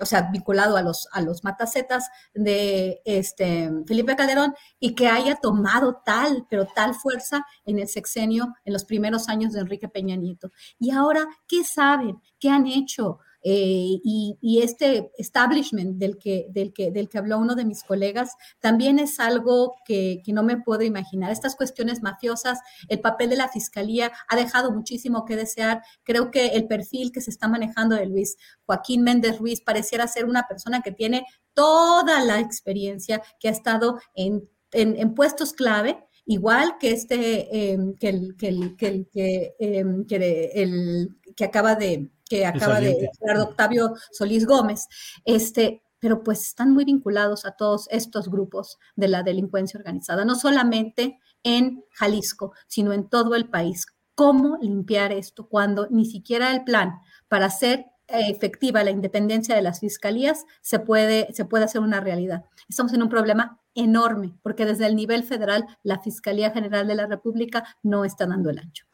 o sea, vinculado a los, a los matacetas de este, Felipe Calderón y que haya tomado tal, pero tal fuerza en el sexenio, en los primeros años de Enrique Peña Nieto. Y ahora, ¿qué saben? ¿Qué han hecho? Eh, y, este establishment del que, del, que, del que habló uno de mis colegas también es algo que, que, no me puedo imaginar. Estas cuestiones mafiosas, el papel de la fiscalía ha dejado muchísimo que desear. Creo que el perfil que se está manejando de Luis Joaquín Méndez Ruiz pareciera ser una persona que tiene toda la experiencia, que ha estado en, en, puestos clave igual que este em, que el que el que que, em, el, que acaba de que acaba de Gerardo Octavio Solís Gómez, este, pero pues están muy vinculados a todos estos grupos de la delincuencia organizada, no solamente en Jalisco, sino en todo el país. ¿Cómo limpiar esto cuando ni siquiera el plan para hacer efectiva la independencia de las fiscalías se puede, se puede hacer una realidad? Estamos en un problema enorme porque desde el nivel federal la Fiscalía General de la República no está dando el ancho.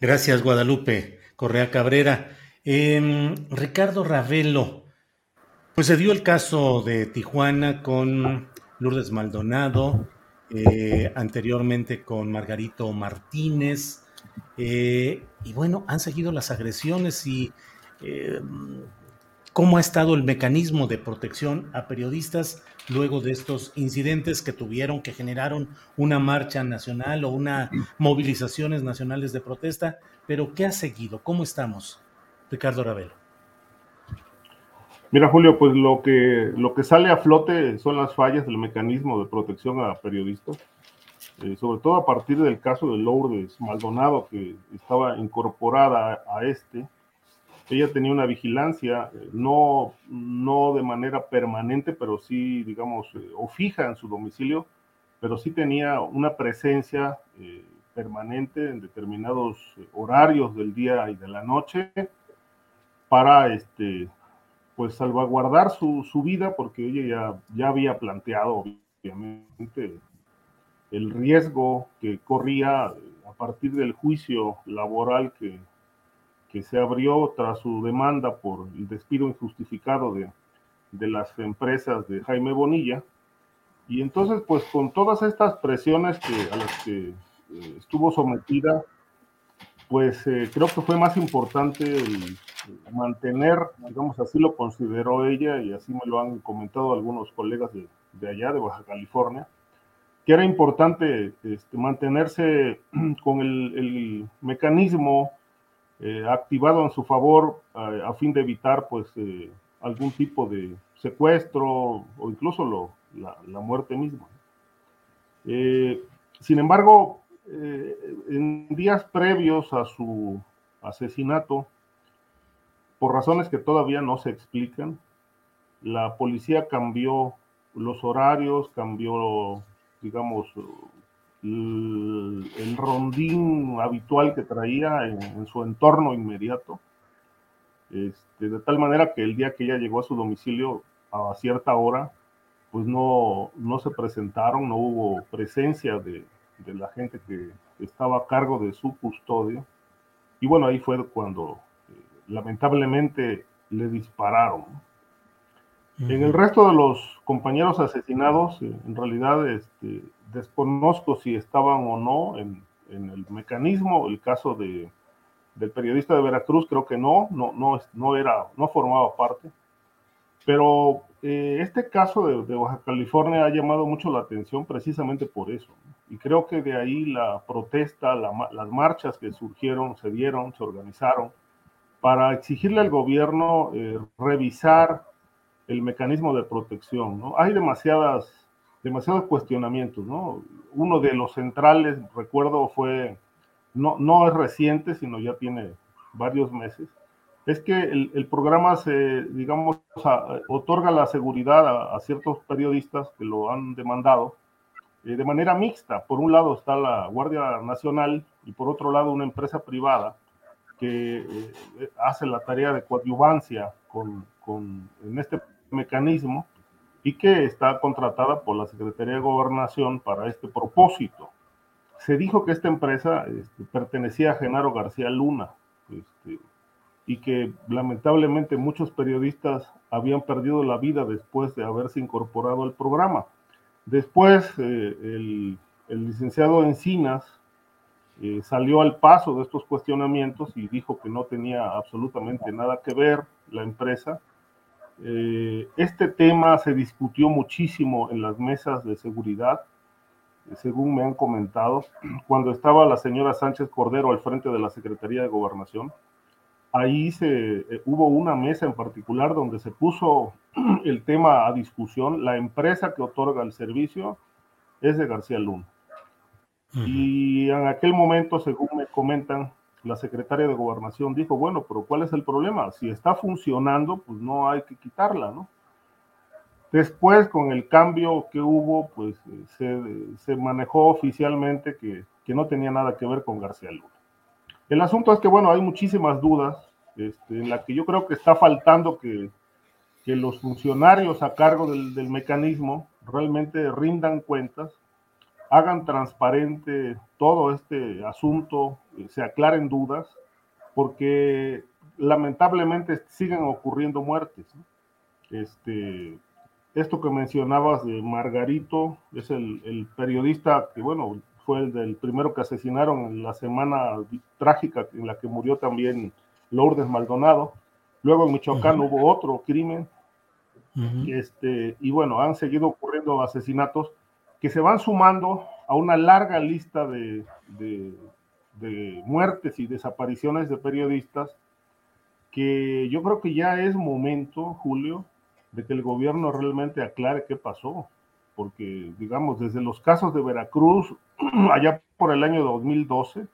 Gracias, Guadalupe. Correa Cabrera. Em, Ricardo Ravelo, pues se dio el caso de Tijuana con Lourdes Maldonado, eh, anteriormente con Margarito Martínez, eh, y bueno, han seguido las agresiones y em, cómo ha estado el mecanismo de protección a periodistas luego de estos incidentes que tuvieron, que generaron una marcha nacional o una movilizaciones nacionales de protesta, pero ¿qué ha seguido? ¿Cómo estamos, Ricardo Ravelo? Mira, Julio, pues lo que, lo que sale a flote son las fallas del mecanismo de protección a periodistas, eh, sobre todo a partir del caso de Lourdes Maldonado, que estaba incorporada a, este. Ella tenía una vigilancia, eh, no, no de manera permanente, pero sí, digamos, eh, o fija en su domicilio, pero sí tenía una presencia permanente en determinados horarios del día y de la noche para este pues salvaguardar su, su vida porque ella ya, ya había planteado obviamente el riesgo que corría a partir del juicio laboral que, que se abrió tras su demanda por el despido injustificado de, de las empresas de Jaime Bonilla. Y entonces, pues con todas estas presiones a las que eh, estuvo sometida, pues eh, creo que fue más importante mantener, digamos así lo consideró ella y así me lo han comentado algunos colegas de, de allá, de Baja California, que era importante este, mantenerse con el, el mecanismo eh, activado en su favor a fin de evitar pues algún tipo de secuestro o incluso lo, la, la, muerte misma. sin embargo, eh, en días previos a su asesinato, por razones que todavía no se explican, la policía cambió los horarios, cambió, digamos, el, rondín habitual que traía en, su entorno inmediato, este, de tal manera que el día que ella llegó a su domicilio a cierta hora, pues no, no se presentaron, no hubo presencia de, de la gente que estaba a cargo de su custodio. Y bueno, ahí fue cuando eh, lamentablemente le dispararon. En el resto de los compañeros asesinados, eh, en realidad este, desconozco si estaban o no en, el mecanismo. El caso de, del periodista de Veracruz creo que no, no, no, no, era, no formaba parte. Pero eh, este caso de, Baja California ha llamado mucho la atención precisamente por eso. Y creo que de ahí la protesta, las marchas que surgieron, se dieron, se organizaron para exigirle al gobierno eh, revisar el mecanismo de protección. Hay demasiadas, demasiados cuestionamientos. ¿no? Uno de los centrales, recuerdo, fue, no es reciente, sino ya tiene varios meses, es que el, programa se, digamos, otorga la seguridad a, ciertos periodistas que lo han demandado eh, de manera mixta. Por un lado está la Guardia Nacional y por otro lado una empresa privada que eh, hace la tarea de coadyuvancia con, con, en este mecanismo y que está contratada por la Secretaría de Gobernación para este propósito. Se dijo que esta empresa este, pertenecía a Genaro García Luna, este, y que lamentablemente muchos periodistas habían perdido la vida después de haberse incorporado al programa. Después, eh, el, licenciado Encinas eh, salió al paso de estos cuestionamientos y dijo que no tenía absolutamente nada que ver la empresa. Eh, este tema se discutió muchísimo en las mesas de seguridad, según me han comentado, cuando estaba la señora Sánchez Cordero al frente de la Secretaría de Gobernación ahí se, eh, hubo una mesa en particular donde se puso el tema a discusión. La empresa que otorga el servicio es de García Luna. Y en aquel momento, según me comentan, la secretaria de gobernación dijo, bueno, pero ¿cuál es el problema? Si está funcionando, pues no hay que quitarla, ¿no? Después, con el cambio que hubo, pues se, se manejó oficialmente que, que no tenía nada que ver con García Luna. El asunto es que, bueno, hay muchísimas dudas este, en la que yo creo que está faltando que, que los funcionarios a cargo del, del, mecanismo realmente rindan cuentas, hagan transparente todo este asunto, eh, se aclaren dudas, porque lamentablemente siguen ocurriendo muertes. Este, esto que mencionabas de Margarito es el, el periodista que, bueno, fue el del primero que asesinaron en la semana trágica en la que murió también Lourdes Maldonado. Luego en Michoacán hubo otro crimen. este, y bueno, han seguido ocurriendo asesinatos que se van sumando a una larga lista de, de, de muertes y desapariciones de periodistas que yo creo que ya es momento, Julio, de que el gobierno realmente aclare qué pasó porque digamos, desde los casos de Veracruz, allá por el año 2012,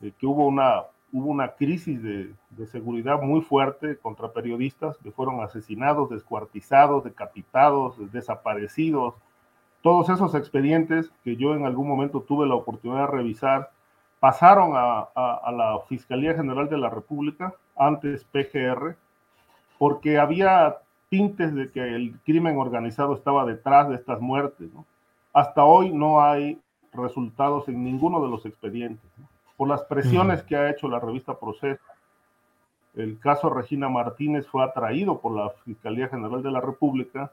eh, que hubo una, hubo una crisis de, de, seguridad muy fuerte contra periodistas que fueron asesinados, descuartizados, decapitados, desaparecidos. Todos esos expedientes que yo en algún momento tuve la oportunidad de revisar, pasaron a, a la Fiscalía General de la República, antes PGR, porque había tintes de que el crimen organizado estaba detrás de estas muertes. Hasta hoy no hay resultados en ninguno de los expedientes. Por las presiones que ha hecho la revista Proceso, el caso Regina Martínez fue atraído por la Fiscalía General de la República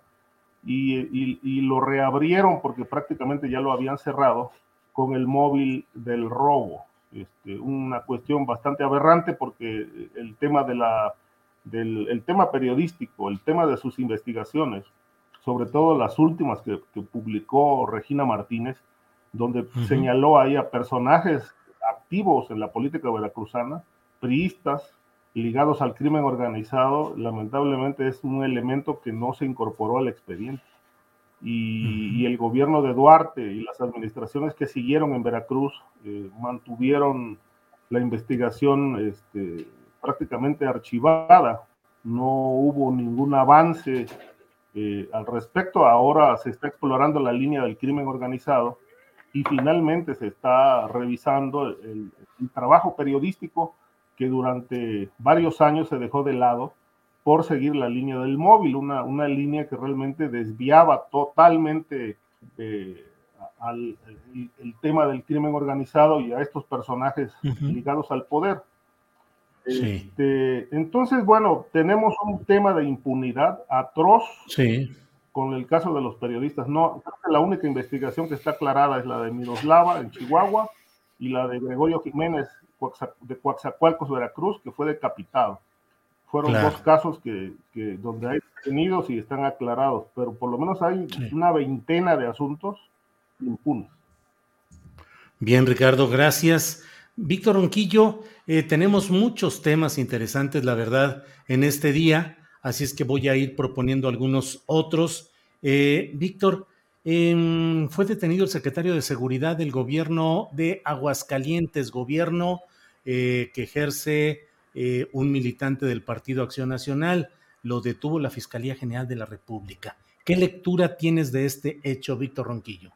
y, lo reabrieron porque prácticamente ya lo habían cerrado con el móvil del robo. Este, una cuestión bastante aberrante porque el tema de la del el tema periodístico, el tema de sus investigaciones, sobre todo las últimas que, publicó Regina Martínez, donde señaló ahí a personajes activos en la política veracruzana, priistas, ligados al crimen organizado, lamentablemente es un elemento que no se incorporó al expediente. Y, el gobierno de Duarte y las administraciones que siguieron en Veracruz eh, mantuvieron la investigación este, prácticamente archivada, no hubo ningún avance Eh, al respecto, ahora se está explorando la línea del crimen organizado y finalmente se está revisando el, trabajo periodístico que durante varios años se dejó de lado por seguir la línea del móvil, una, una línea que realmente desviaba totalmente eh, al el, tema del crimen organizado y a estos personajes ligados al poder. Este, entonces, bueno, tenemos un tema de impunidad atroz con el caso de los periodistas. No, la única investigación que está aclarada es la de Miroslava en Chihuahua y la de Gregorio Jiménez de Coatzacoalcos, Veracruz, que fue decapitado. Fueron dos casos que, donde hay detenidos y están aclarados, pero por lo menos hay una veintena de asuntos impunes. Bien, Ricardo, gracias. Víctor Ronquillo, eh, tenemos muchos temas interesantes, la verdad, en este día, así es que voy a ir proponiendo algunos otros. Eh, Víctor, em, fue detenido el secretario de Seguridad del gobierno de Aguascalientes, gobierno eh, que ejerce un militante del Partido Acción Nacional. Lo detuvo la Fiscalía General de la República. ¿Qué lectura tienes de este hecho, Víctor Ronquillo?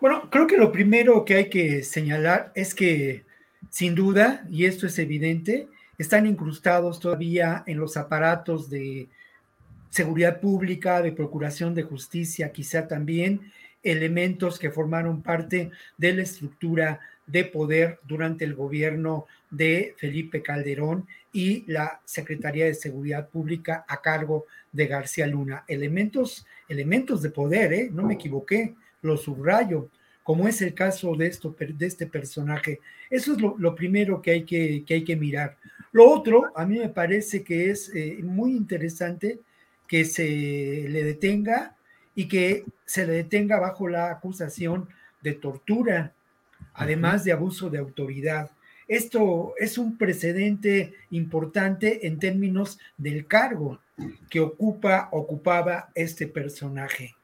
Bueno, creo que lo primero que hay que señalar es que, sin duda, y esto es evidente, están incrustados todavía en los aparatos de seguridad pública, de procuración de justicia, quizá también elementos que formaron parte de la estructura de poder durante el gobierno de Felipe Calderón y la Secretaría de Seguridad Pública a cargo de García Luna. Elementos, elementos de poder, ¿eh? no me equivoqué lo subrayo, como es el caso de, esto, de este personaje. Eso es lo, primero que hay que, hay que mirar. Lo otro, a mí me parece que es eh, muy interesante que se le detenga y que se le detenga bajo la acusación de tortura, además de abuso de autoridad. Esto es un precedente importante en términos del cargo que ocupa, ocupaba este personaje.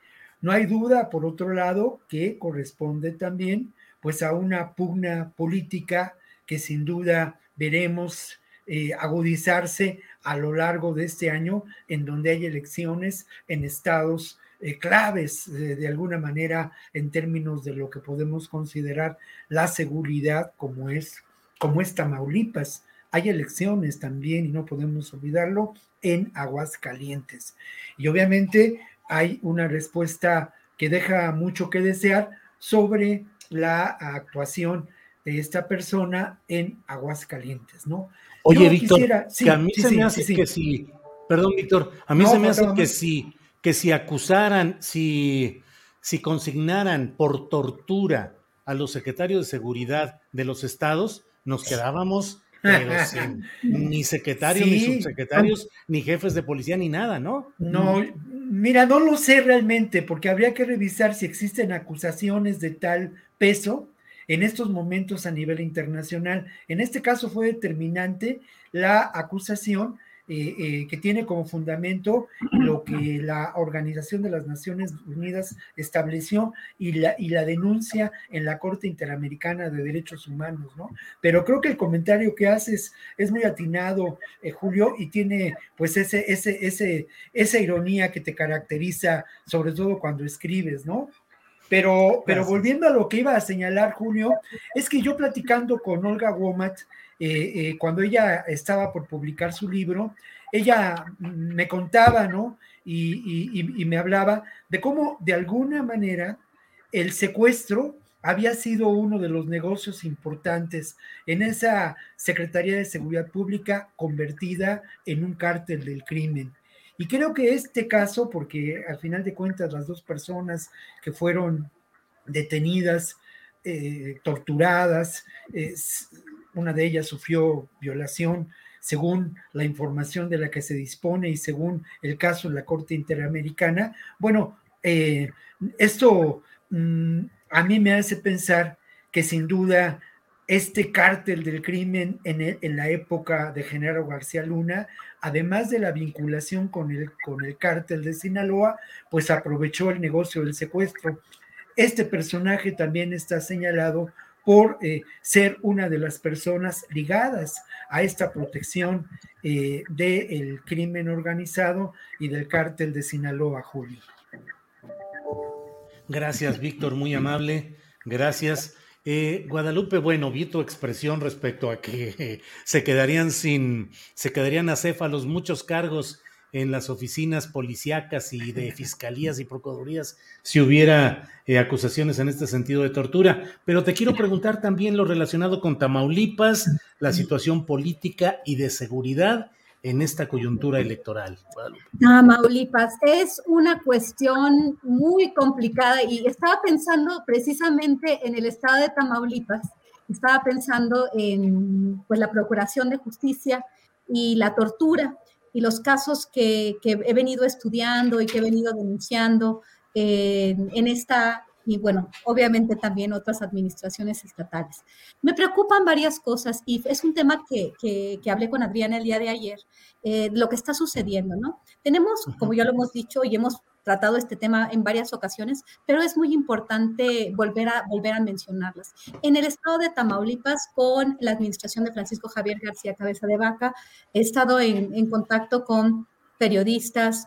No hay duda, por otro lado, que corresponde también pues a una pugna política que sin duda veremos eh, agudizarse a lo largo de este año, en donde hay elecciones en estados eh, claves eh, de alguna manera en términos de lo que podemos considerar la seguridad como es como es Tamaulipas. Hay elecciones también y no podemos olvidarlo en Aguascalientes. Y obviamente hay una respuesta que deja mucho que desear sobre la actuación de esta persona en Aguascalientes, ¿no? Oye, Víctor, que a mí se me hace que si, perdón, Víctor, a mí se me hace que si, que si acusaran, si, si consignaran por tortura a los secretarios de seguridad de los estados, nos quedábamos ni secretarios, ni subsecretarios, ni jefes de policía, ni nada, ¿no? No, mira, no lo sé realmente, porque habría que revisar si existen acusaciones de tal peso en estos momentos a nivel internacional. En este caso fue determinante la acusación eh, eh, que tiene como fundamento lo que la Organización de las Naciones Unidas estableció y la, y la denuncia en la Corte Interamericana de Derechos Humanos, ¿no? Pero creo que el comentario que haces es muy atinado, eh, Julio, y tiene pues ese, ese, ese, esa ironía que te caracteriza, sobre todo cuando escribes, ¿no? Pero, pero volviendo a lo que iba a señalar, Julio, es que yo platicando con Olga Womat, eh, eh, cuando ella estaba por publicar su libro, ella me contaba, ¿no? Y, me hablaba de cómo de alguna manera el secuestro había sido uno de los negocios importantes en esa Secretaría de Seguridad Pública convertida en un cártel del crimen. Y creo que este caso, porque al final de cuentas las dos personas que fueron detenidas, eh, torturadas, una de ellas sufrió violación, según la información de la que se dispone y según el caso en la Corte Interamericana. Bueno, eh, esto mm, a mí me hace pensar que sin duda este cártel del crimen en, en, la época de Genaro García Luna, además de la vinculación con el, con el cártel de Sinaloa, pues aprovechó el negocio del secuestro. Este personaje también está señalado por eh, ser una de las personas ligadas a esta protección eh, del crimen organizado y del cártel de Sinaloa, Julio. Gracias, Víctor, muy amable. Gracias. Eh, Guadalupe, bueno, vi tu expresión respecto a que se quedarían sin, se quedarían acéfalos muchos cargos en las oficinas policíacas y de fiscalías y procuradurías si hubiera eh, acusaciones en este sentido de tortura. Pero te quiero preguntar también lo relacionado con Tamaulipas, la situación política y de seguridad en esta coyuntura electoral. Tamaulipas es una cuestión muy complicada y estaba pensando precisamente en el estado de Tamaulipas, estaba pensando en pues, la procuración de justicia y la tortura y los casos que, he venido estudiando y que he venido denunciando en esta, y bueno, obviamente también otras administraciones estatales. Me preocupan varias cosas y es un tema que, que, hablé con Adriana el día de ayer, eh, lo que está sucediendo, ¿no? Tenemos, como ya lo hemos dicho y hemos tratado este tema en varias ocasiones, pero es muy importante volver a, volver a mencionarlas. En el estado de Tamaulipas, con la administración de Francisco Javier García Cabeza de Vaca, he estado en, contacto con periodistas,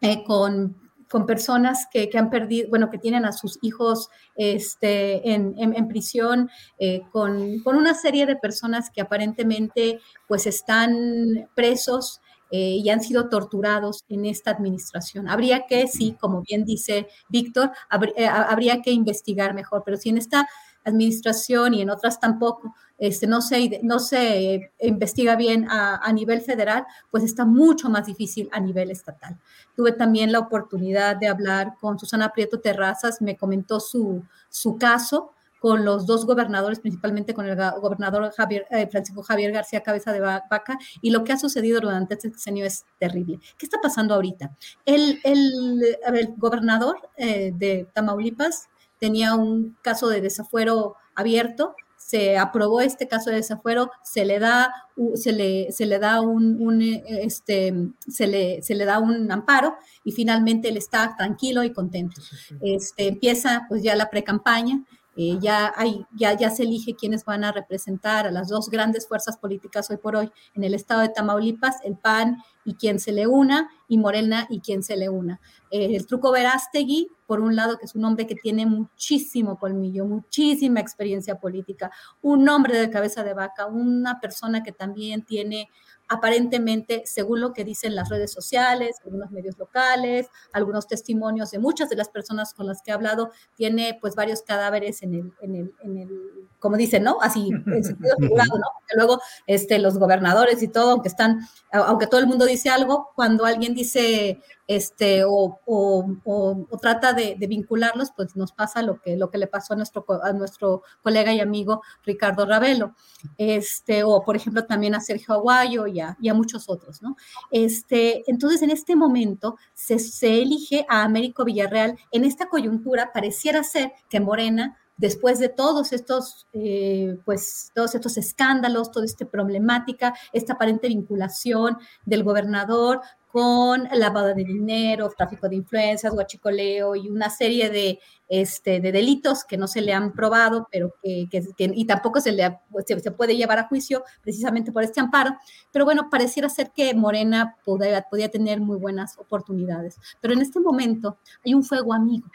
eh, con, con, personas que, han perdido, bueno, que tienen a sus hijos este, en, en, prisión, eh, con, con, una serie de personas que aparentemente pues están presos eh, y han sido torturados en esta administración. Habría que, sí, como bien dice Víctor, eh, habría que investigar mejor, pero si en esta administración y en otras tampoco este, no, se, no se investiga bien a, nivel federal, pues está mucho más difícil a nivel estatal. Tuve también la oportunidad de hablar con Susana Prieto Terrazas, me comentó su, su caso con los dos gobernadores, principalmente con el gobernador Javier, eh, Francisco Javier García Cabeza de Vaca, y lo que ha sucedido durante este sexenio es terrible. ¿Qué está pasando ahorita? El, el, el gobernador eh, de Tamaulipas tenía un caso de desafuero abierto, se aprobó este caso de desafuero, se le da, se le, se le da un, un, este, se le, se le da un amparo y finalmente él está tranquilo y contento. Este, empieza pues ya la pre-campaña eh, ya, hay, ya, ya se elige quiénes van a representar a las dos grandes fuerzas políticas hoy por hoy en el estado de Tamaulipas, el PAN y quien se le una, y Morena y quien se le una. Eh, el truco Verástegui, por un lado, que es un hombre que tiene muchísimo colmillo, muchísima experiencia política, un hombre de cabeza de vaca, una persona que también tiene aparentemente, según lo que dicen las redes sociales, algunos medios locales, algunos testimonios de muchas de las personas con las que he hablado, tiene pues varios cadáveres en el, en el, en el como dicen, ¿no? Así, en sentido figurado, ¿no? Porque luego este, los gobernadores y todo, aunque están, aunque todo el mundo dice algo, cuando alguien dice este, o, o, trata de, vincularlos, pues nos pasa lo que, lo que le pasó a nuestro, a nuestro colega y amigo Ricardo Ravelo, este, o por ejemplo también a Sergio Aguayo y a, y a muchos otros, ¿no? Este, entonces, en este momento se, se elige a Américo Villarreal, en esta coyuntura pareciera ser que Morena después de todos estos, eh, pues, todos estos escándalos, toda esta problemática, esta aparente vinculación del gobernador con lavado de dinero, tráfico de influencias, guachicoleo y una serie de, este, de delitos que no se le han probado, pero que, y tampoco se le se, puede llevar a juicio precisamente por este amparo. Pero bueno, pareciera ser que Morena podía, podía tener muy buenas oportunidades. Pero en este momento hay un fuego amigo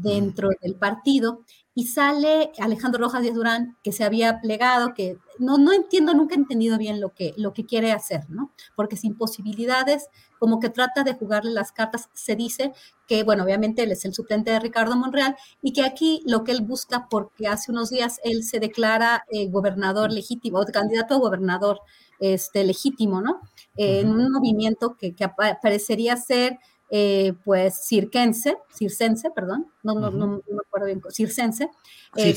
dentro del partido y sale Alejandro Rojas Díaz Durán, que se había plegado, que no, no entiendo, nunca he entendido bien lo que, lo que quiere hacer, ¿no? Porque sin posibilidades, como que trata de jugarle las cartas, se dice que, bueno, obviamente él es el suplente de Ricardo Monreal y que aquí lo que él busca, porque hace unos días él se declara eh, gobernador legítimo, candidato a gobernador este, legítimo, ¿no? en un movimiento que, que parecería ser eh, pues cirquense, circense, perdón, no, no, no, me acuerdo bien, circense, eh,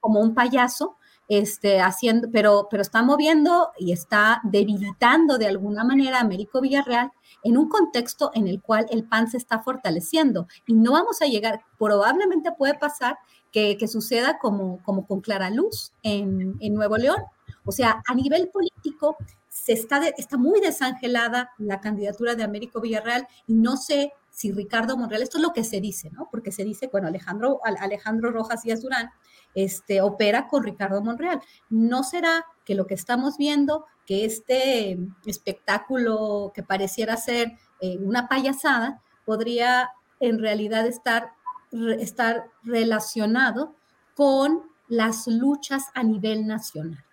como, un payaso, este, haciendo, pero, pero está moviendo y está debilitando de alguna manera a Américo Villarreal en un contexto en el cual el PAN se está fortaleciendo. Y no vamos a llegar, probablemente puede pasar que, que suceda como, como con Clara Luz en, en Nuevo León. O sea, a nivel político, se está, está muy desangelada la candidatura de Américo Villarreal y no sé si Ricardo Monreal, esto es lo que se dice, ¿no? Porque se dice, bueno, Alejandro, Alejandro Rojas Díaz Durán este, opera con Ricardo Monreal. ¿No será que lo que estamos viendo, que este espectáculo que pareciera ser eh, una payasada, podría en realidad estar, estar relacionado con las luchas a nivel nacional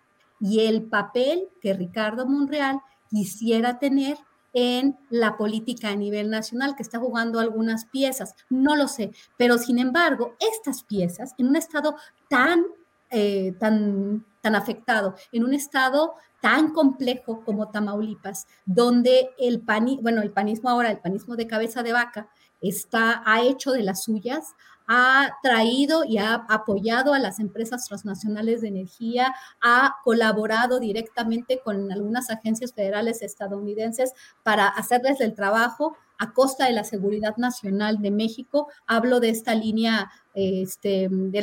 y el papel que Ricardo Monreal quisiera tener en la política a nivel nacional, que está jugando algunas piezas, no lo sé, pero sin embargo, estas piezas, en un estado tan, eh, tan, tan afectado, en un estado tan complejo como Tamaulipas, donde el, pani, bueno, el panismo ahora, el panismo de cabeza de vaca, está, ha hecho de las suyas, ha traído y ha apoyado a las empresas transnacionales de energía, ha colaborado directamente con algunas agencias federales estadounidenses para hacerles el trabajo a costa de la seguridad nacional de México. Hablo de esta línea, este, de,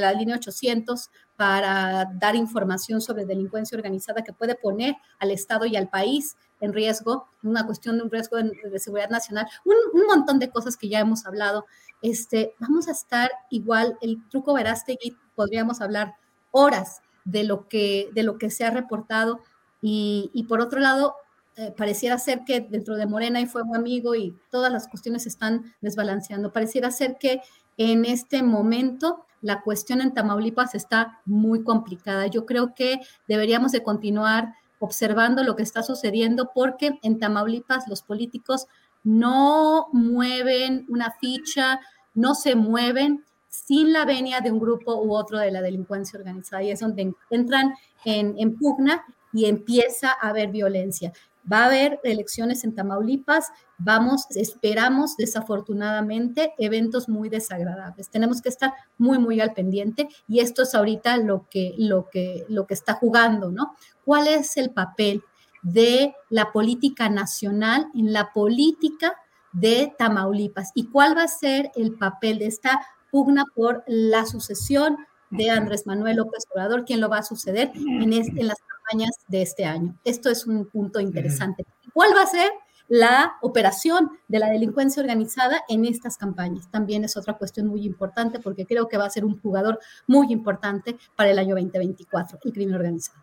la, línea 800 para dar información sobre delincuencia organizada que puede poner al Estado y al país en riesgo, una cuestión de un riesgo de, seguridad nacional, un, un, montón de cosas que ya hemos hablado este, vamos a estar igual, el truco Verástegui, podríamos hablar horas de lo que, de lo que se ha reportado y, por otro lado, eh, pareciera ser que dentro de Morena hay fuego amigo y todas las cuestiones están desbalanceando. Pareciera ser que en este momento la cuestión en Tamaulipas está muy complicada. Yo creo que deberíamos de continuar observando lo que está sucediendo porque en Tamaulipas los políticos no mueven una ficha, no se mueven sin la venia de un grupo u otro de la delincuencia organizada. Y es donde entran en, pugna y empieza a haber violencia. Va a haber elecciones en Tamaulipas, vamos, esperamos desafortunadamente eventos muy desagradables. Tenemos que estar muy, muy al pendiente y esto es ahorita lo que, lo que, lo que está jugando, ¿no? ¿Cuál es el papel de la política nacional en la política de Tamaulipas y cuál va a ser el papel de esta pugna por la sucesión de Andrés Manuel López Obrador, quién lo va a suceder en, en las campañas de este año. Esto es un punto interesante. ¿Cuál va a ser la operación de la delincuencia organizada en estas campañas? También es otra cuestión muy importante porque creo que va a ser un jugador muy importante para el año 2024, el crimen organizado.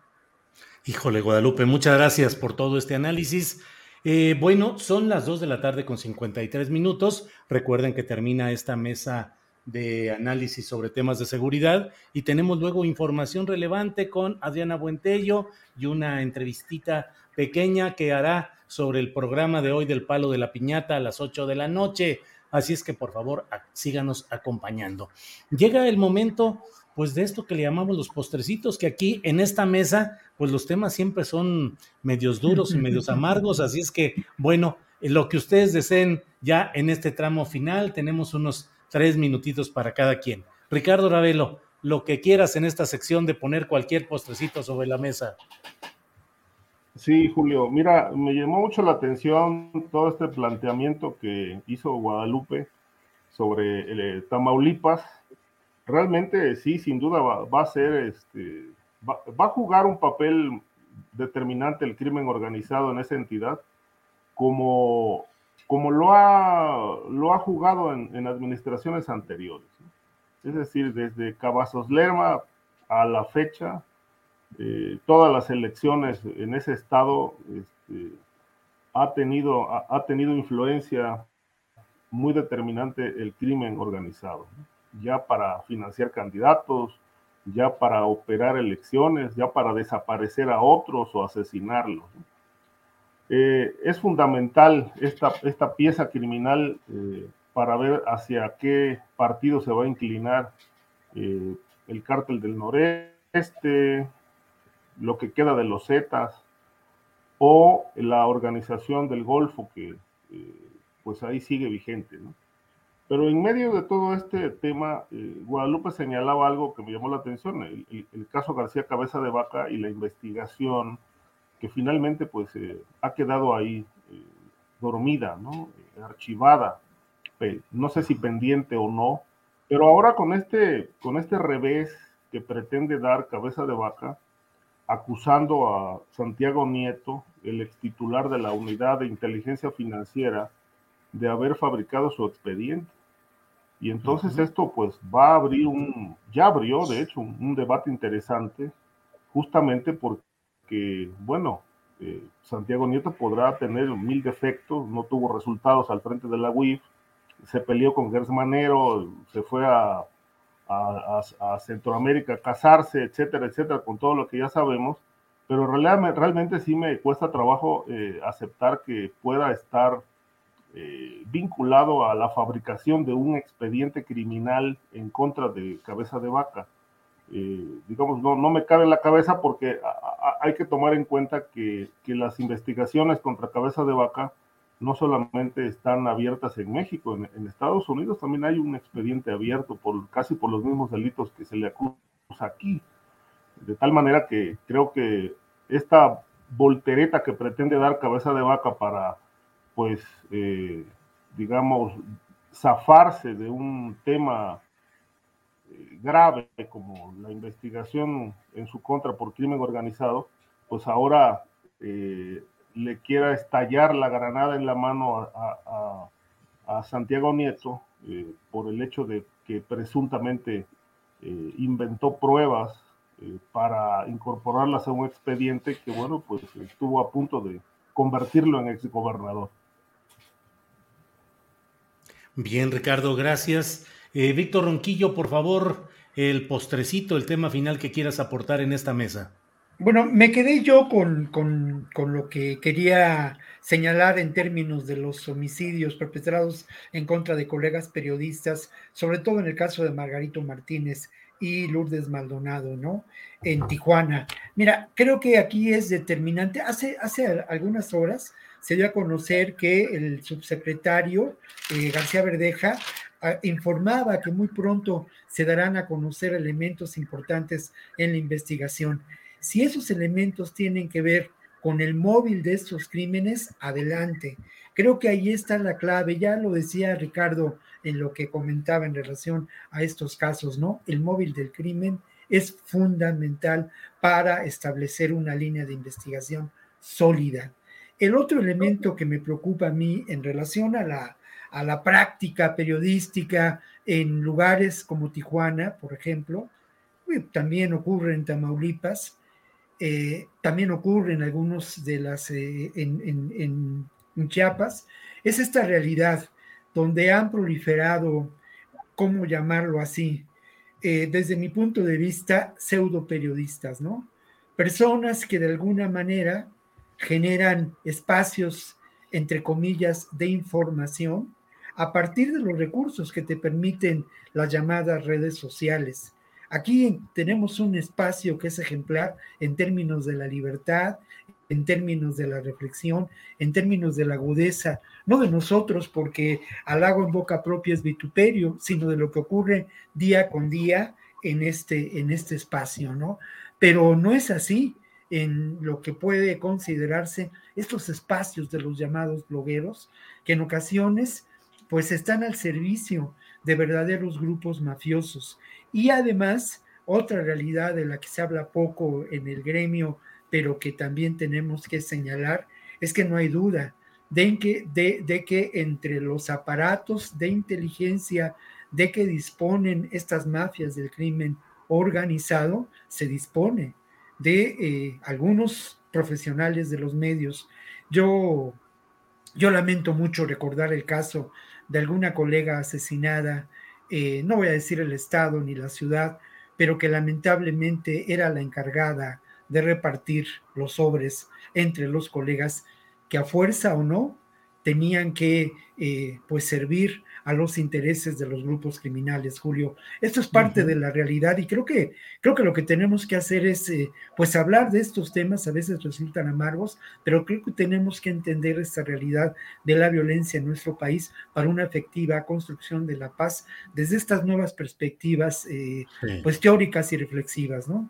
Híjole, Guadalupe, muchas gracias por todo este análisis. Eh, bueno, son las 2 de la tarde con 53 minutos. Recuerden que termina esta mesa de análisis sobre temas de seguridad y tenemos luego información relevante con Adriana Buentello y una entrevistita pequeña que hará sobre el programa de hoy del Palo de la Piñata a las 8 de la noche. Así es que por favor síganos acompañando. Llega el momento pues de esto que le llamamos los postrecitos, que aquí en esta mesa, pues los temas siempre son medios duros y medios amargos, así es que, bueno, lo que ustedes deseen ya en este tramo final, tenemos unos tres minutitos para cada quien. Ricardo Ravelo, lo que quieras en esta sección de poner cualquier postrecito sobre la mesa. Sí, Julio, mira, me llamó mucho la atención todo este planteamiento que hizo Guadalupe sobre el, eh, Tamaulipas, realmente sí, sin duda va, a ser, este, va, a jugar un papel determinante el crimen organizado en esa entidad, como, como lo, ha, lo ha jugado en, administraciones anteriores. Es decir, desde Cavazos Lerma a la fecha, eh, todas las elecciones en ese estado este, ha, tenido, ha, tenido influencia muy determinante el crimen organizado ya para financiar candidatos, ya para operar elecciones, ya para desaparecer a otros o asesinarlos. Eh, es fundamental esta, esta pieza criminal eh, para ver hacia qué partido se va a inclinar eh, el cártel del noreste, lo que queda de los Zetas o la organización del Golfo que pues ahí sigue vigente. ¿no? Pero en medio de todo este tema, Guadalupe señalaba algo que me llamó la atención, el, caso García Cabeza de Vaca y la investigación que finalmente pues eh, ha quedado ahí eh, dormida, ¿no? archivada, no sé si pendiente o no, pero ahora con este, con este revés que pretende dar Cabeza de Vaca, acusando a Santiago Nieto, el ex titular de la Unidad de Inteligencia Financiera, de haber fabricado su expediente. Y entonces esto pues va a abrir un, ya abrió de hecho un, debate interesante, justamente porque, bueno, eh, Santiago Nieto podrá tener mil defectos, no tuvo resultados al frente de la UIF, se peleó con Gers Manero, se fue a, a, Centroamérica a casarse, etcétera, etcétera, con todo lo que ya sabemos, pero realmente, realmente sí me cuesta trabajo eh, aceptar que pueda estar eh, vinculado a la fabricación de un expediente criminal en contra de cabeza de vaca. Eh, digamos, no, no me cabe en la cabeza porque hay que tomar en cuenta que, que, las investigaciones contra cabeza de vaca no solamente están abiertas en México, en, Estados Unidos también hay un expediente abierto por casi por los mismos delitos que se le acusa aquí. De tal manera que creo que esta voltereta que pretende dar cabeza de vaca para pues, eh, digamos, zafarse de un tema grave como la investigación en su contra por crimen organizado, pues ahora eh, le quiera estallar la granada en la mano a, Santiago Nieto por el hecho de que presuntamente inventó pruebas para incorporarlas a un expediente que, bueno, pues estuvo a punto de convertirlo en exgobernador. Bien, Ricardo, gracias. Eh, Víctor Ronquillo, por favor, el postrecito, el tema final que quieras aportar en esta mesa. Bueno, me quedé yo con, con, con, lo que quería señalar en términos de los homicidios perpetrados en contra de colegas periodistas, sobre todo en el caso de Margarito Martínez y Lourdes Maldonado, ¿no? En Tijuana. Mira, creo que aquí es determinante. Hace, hace algunas horas se dio a conocer que el subsecretario eh, García Verdeja informaba que muy pronto se darán a conocer elementos importantes en la investigación. Si esos elementos tienen que ver con el móvil de estos crímenes, adelante. Creo que ahí está la clave, ya lo decía Ricardo en lo que comentaba en relación a estos casos, ¿no? El móvil del crimen es fundamental para establecer una línea de investigación sólida. El otro elemento que me preocupa a mí en relación a la, a la práctica periodística en lugares como Tijuana, por ejemplo, también ocurre en Tamaulipas, eh, también ocurre en algunos de las, eh, en, Chiapas, es esta realidad donde han proliferado, ¿cómo llamarlo así? Eh, desde mi punto de vista, pseudo periodistas, ¿no? Personas que de alguna manera generan espacios, entre comillas, de información a partir de los recursos que te permiten las llamadas redes sociales. Aquí tenemos un espacio que es ejemplar en términos de la libertad, en términos de la reflexión, en términos de la agudeza, no de nosotros, porque halago en boca propia es vituperio, sino de lo que ocurre día con día en este, en este espacio, ¿no? Pero no es así en lo que puede considerarse estos espacios de los llamados blogueros, que en ocasiones pues están al servicio de verdaderos grupos mafiosos. Y además, otra realidad de la que se habla poco en el gremio, pero que también tenemos que señalar, es que no hay duda de que, de, que entre los aparatos de inteligencia de que disponen estas mafias del crimen organizado, se dispone de eh, algunos profesionales de los medios. Yo, yo lamento mucho recordar el caso de alguna colega asesinada, eh, no voy a decir el estado ni la ciudad, pero que lamentablemente era la encargada de repartir los sobres entre los colegas que a fuerza o no tenían que eh, pues servir a los intereses de los grupos criminales, Julio. Esto es parte de la realidad y creo que, creo que lo que tenemos que hacer es, eh, pues, hablar de estos temas, a veces resultan amargos, pero creo que tenemos que entender esta realidad de la violencia en nuestro país para una efectiva construcción de la paz desde estas nuevas perspectivas, eh, pues, teóricas y reflexivas, ¿no?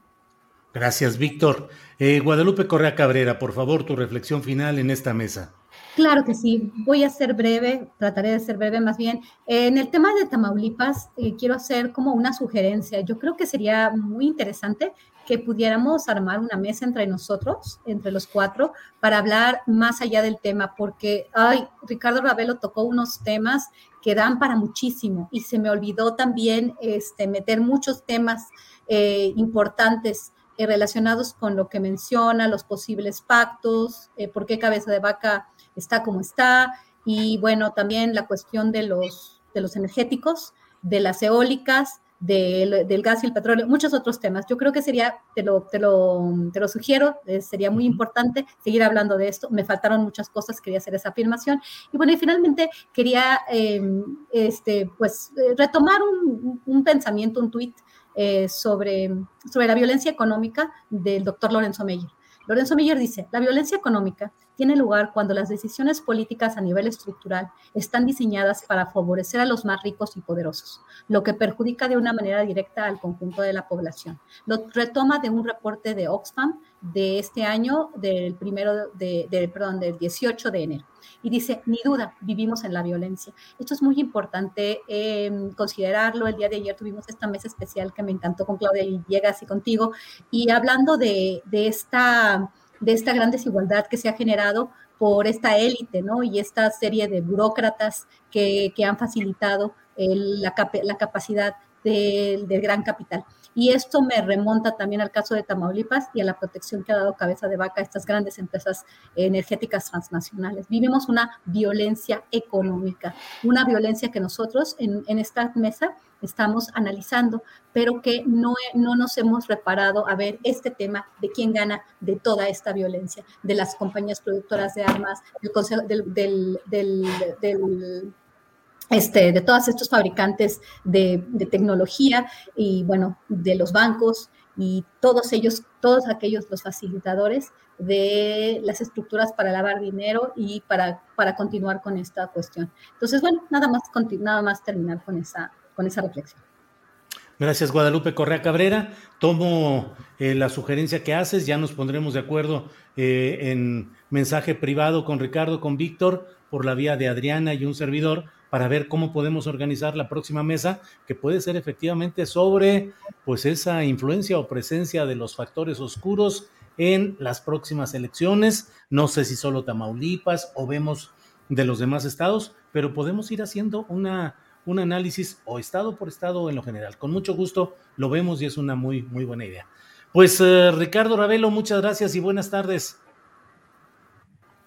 Gracias, Víctor. Eh, Guadalupe Correa Cabrera, por favor, tu reflexión final en esta mesa. Claro que sí, voy a ser breve, trataré de ser breve más bien. En el tema de Tamaulipas, eh, quiero hacer como una sugerencia. Yo creo que sería muy interesante que pudiéramos armar una mesa entre nosotros, entre los cuatro, para hablar más allá del tema, porque, ay, Ricardo Ravelo tocó unos temas que dan para muchísimo y se me olvidó también este, meter muchos temas eh, importantes eh, relacionados con lo que menciona, los posibles pactos, por qué cabeza de vaca está como está, y bueno, también la cuestión de los, de los energéticos, de las eólicas, del, gas y el petróleo, muchos otros temas. Yo creo que sería, te lo, te lo, te lo sugiero, eh, sería muy importante seguir hablando de esto. Me faltaron muchas cosas, quería hacer esa afirmación. Y bueno, y finalmente quería em, este, pues, eh, retomar un, un, pensamiento, un tuit eh, sobre, sobre la violencia económica del doctor Lorenzo Meyer. Lorenzo Meyer dice, la violencia económica tiene lugar cuando las decisiones políticas a nivel estructural están diseñadas para favorecer a los más ricos y poderosos, lo que perjudica de una manera directa al conjunto de la población. Lo retoma de un reporte de Oxfam de este año, del primero de, perdón, del 18 de enero. Y dice, ni duda, vivimos en la violencia. Esto es muy importante em, considerarlo. El día de ayer tuvimos esta mesa especial que me encantó con Claudia Villegas y contigo. Y hablando de, de esta de esta gran desigualdad que se ha generado por esta élite, ¿no? Y esta serie de burócratas que, han facilitado la, la, capacidad del gran capital. Y esto me remonta también al caso de Tamaulipas y a la protección que ha dado cabeza de vaca a estas grandes empresas energéticas transnacionales. Vivimos una violencia económica, una violencia que nosotros en, esta mesa estamos analizando, pero que no, no nos hemos reparado a ver este tema de quién gana de toda esta violencia, de las compañías productoras de armas, del, del, del, del este, de todos estos fabricantes de, tecnología y, bueno, de los bancos y todos ellos, todos aquellos los facilitadores de las estructuras para lavar dinero y para, para continuar con esta cuestión. Entonces, bueno, nada más, nada más terminar con esa, con esa reflexión. Gracias, Guadalupe Correa Cabrera. Tomo eh, la sugerencia que haces, ya nos pondremos de acuerdo eh, en mensaje privado con Ricardo, con Víctor, por la vía de Adriana y un servidor para ver cómo podemos organizar la próxima mesa, que puede ser efectivamente sobre pues esa influencia o presencia de los factores oscuros en las próximas elecciones. No sé si solo Tamaulipas o vemos de los demás estados, pero podemos ir haciendo una, un análisis o estado por estado en lo general. Con mucho gusto lo vemos y es una muy, muy buena idea. Pues eh, Ricardo Ravelo, muchas gracias y buenas tardes.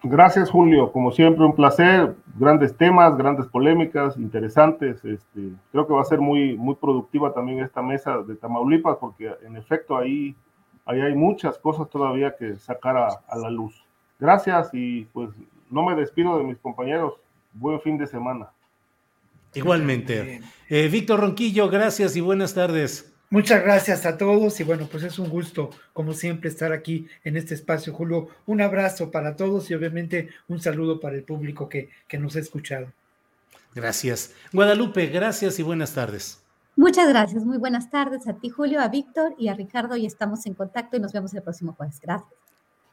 Gracias, Julio. Como siempre, un placer. Grandes temas, grandes polémicas, interesantes. Este, creo que va a ser muy, muy productiva también esta mesa de Tamaulipas, porque en efecto ahí, ahí hay muchas cosas todavía que sacar a, la luz. Gracias y pues no me despido de mis compañeros. Buen fin de semana. Igualmente. Eh, Víctor Ronquillo, gracias y buenas tardes. Muchas gracias a todos y bueno, pues es un gusto, como siempre, estar aquí en este espacio, Julio. Un abrazo para todos y obviamente un saludo para el público que, que nos ha escuchado. Gracias. Guadalupe, gracias y buenas tardes. Muchas gracias, muy buenas tardes a ti, Julio, a Víctor y a Ricardo y estamos en contacto y nos vemos el próximo jueves. Gracias.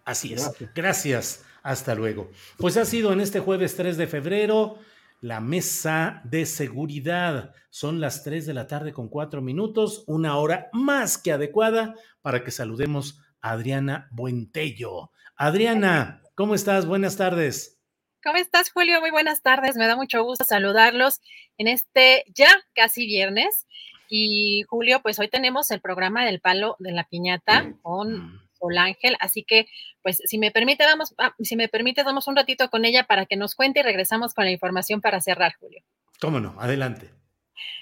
Así es. Gracias. Hasta luego. Pues ha sido en este jueves 3 de febrero la mesa de seguridad. Son las 3 de la tarde con 4 minutos, una hora más que adecuada para que saludemos a Adriana Buentello. Adriana, ¿cómo estás? Buenas tardes. ¿Cómo estás, Julio? Muy buenas tardes. Me da mucho gusto saludarlos en este ya casi viernes. Y Julio, pues hoy tenemos el programa del palo de la piñata con Ángel, así que pues si me permite vamos ah, si me permite damos un ratito con ella para que nos cuente y regresamos con la información para cerrar, Julio. Cómo no, adelante.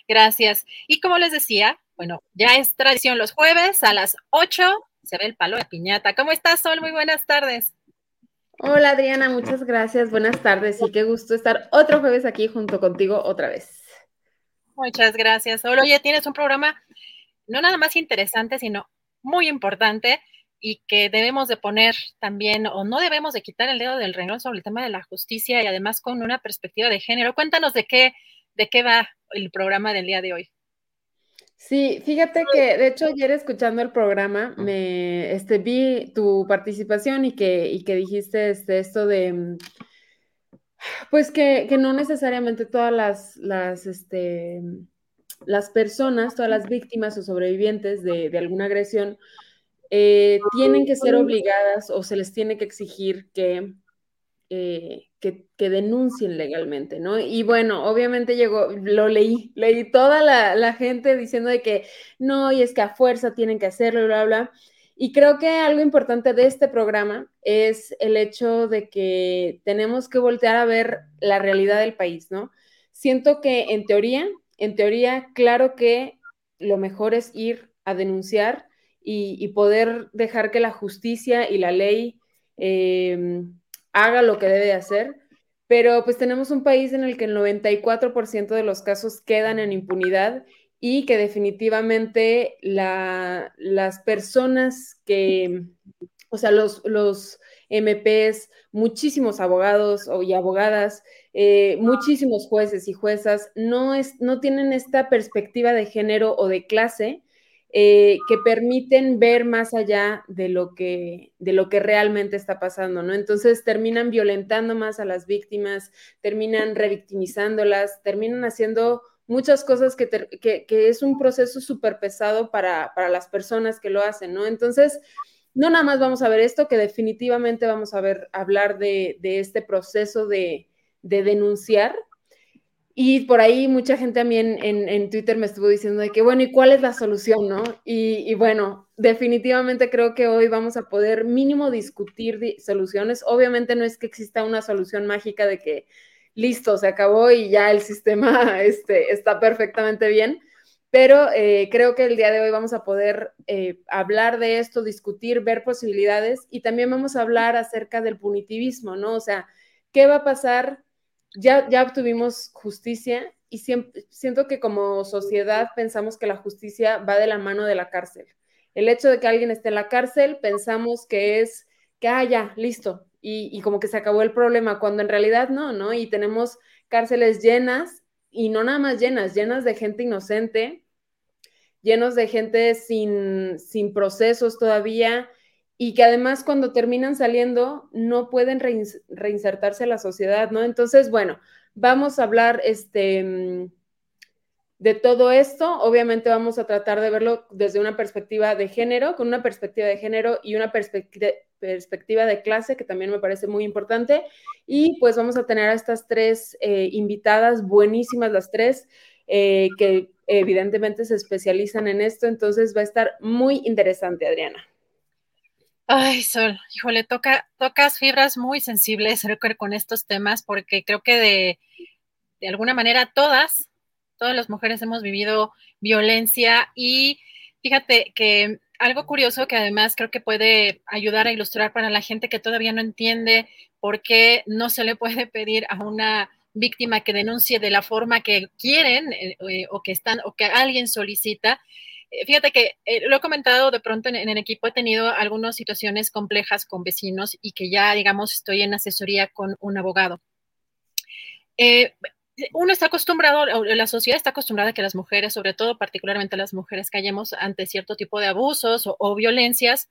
Gracias. Y como les decía, bueno, ya es tradición los jueves a las 8 se ve el palo de piñata. ¿Cómo estás, Sol? Muy buenas tardes. Hola Adriana, muchas gracias. Buenas tardes y qué gusto estar otro jueves aquí junto contigo otra vez. Muchas gracias, Sol. Oye, tienes un programa no nada más interesante, sino muy importante y que debemos de poner también, o no debemos de quitar el dedo del renglón sobre el tema de la justicia y además con una perspectiva de género. Cuéntanos de qué, de qué va el programa del día de hoy. Sí, fíjate que de hecho ayer escuchando el programa me este, vi tu participación y que, y que dijiste este, esto de pues que, que no necesariamente todas las, las, este, las personas, todas las víctimas o sobrevivientes de, de alguna agresión eh, tienen que ser obligadas o se les tiene que exigir que, eh, que, denuncien legalmente, ¿no? Y bueno, obviamente llegó, lo leí, leí toda la, la, gente diciendo de que no, y es que a fuerza tienen que hacerlo, bla, bla. Y creo que algo importante de este programa es el hecho de que tenemos que voltear a ver la realidad del país, ¿no? Siento que en teoría, en teoría, claro que lo mejor es ir a denunciar y, poder dejar que la justicia y la ley em, haga lo que debe hacer, pero pues tenemos un país en el que el 94% de los casos quedan en impunidad y que definitivamente las personas que, o sea, los, los MPs, muchísimos abogados y abogadas, eh, muchísimos jueces y juezas, no, es, no tienen esta perspectiva de género o de clase eh, que permiten ver más allá de lo, que, de lo que realmente está pasando, ¿no? Entonces terminan violentando más a las víctimas, terminan revictimizándolas, terminan haciendo muchas cosas que, es un proceso súper pesado para, las personas que lo hacen, ¿no? Entonces, no nada más vamos a ver esto, que definitivamente vamos a ver, hablar de, este proceso de, denunciar. Y por ahí mucha gente también en, Twitter me estuvo diciendo de que, bueno, ¿y cuál es la solución, no? Y, y, bueno, definitivamente creo que hoy vamos a poder mínimo discutir soluciones. Obviamente no es que exista una solución mágica de que listo, se acabó y ya el sistema este, está perfectamente bien. Pero eh, creo que el día de hoy vamos a poder eh, hablar de esto, discutir, ver posibilidades y también vamos a hablar acerca del punitivismo, ¿no? O sea, ¿qué va a pasar? Ya, ya obtuvimos justicia y siento que como sociedad pensamos que la justicia va de la mano de la cárcel. El hecho de que alguien esté en la cárcel, pensamos que es que, ah, ya, listo, y, como que se acabó el problema, cuando en realidad no, ¿no? Y tenemos cárceles llenas y no nada más llenas, llenas de gente inocente, llenos de gente sin, sin procesos todavía y que además cuando terminan saliendo no pueden reinsertarse a la sociedad, ¿no? Entonces, bueno, vamos a hablar este, mm, de todo esto. Obviamente vamos a tratar de verlo desde una perspectiva de género, con una perspectiva de género y una perspectiva de clase, que también me parece muy importante. Y pues vamos a tener a estas tres eh, invitadas, buenísimas las tres, eh, que evidentemente se especializan en esto, entonces va a estar muy interesante, Adriana. Ay, Sol, híjole, toca, tocas fibras muy sensibles con estos temas, porque creo que de, de alguna manera todas, todas las mujeres hemos vivido violencia y fíjate que algo curioso que además creo que puede ayudar a ilustrar para la gente que todavía no entiende por qué no se le puede pedir a una víctima que denuncie de la forma que quieren eh, eh, o que están o que alguien solicita. Eh, fíjate que lo he comentado de pronto en, el equipo, he tenido algunas situaciones complejas con vecinos y que ya, digamos, estoy en asesoría con un abogado uno está acostumbrado, la sociedad está acostumbrada a que las mujeres, sobre todo particularmente las mujeres, callemos ante cierto tipo de abusos o, violencias.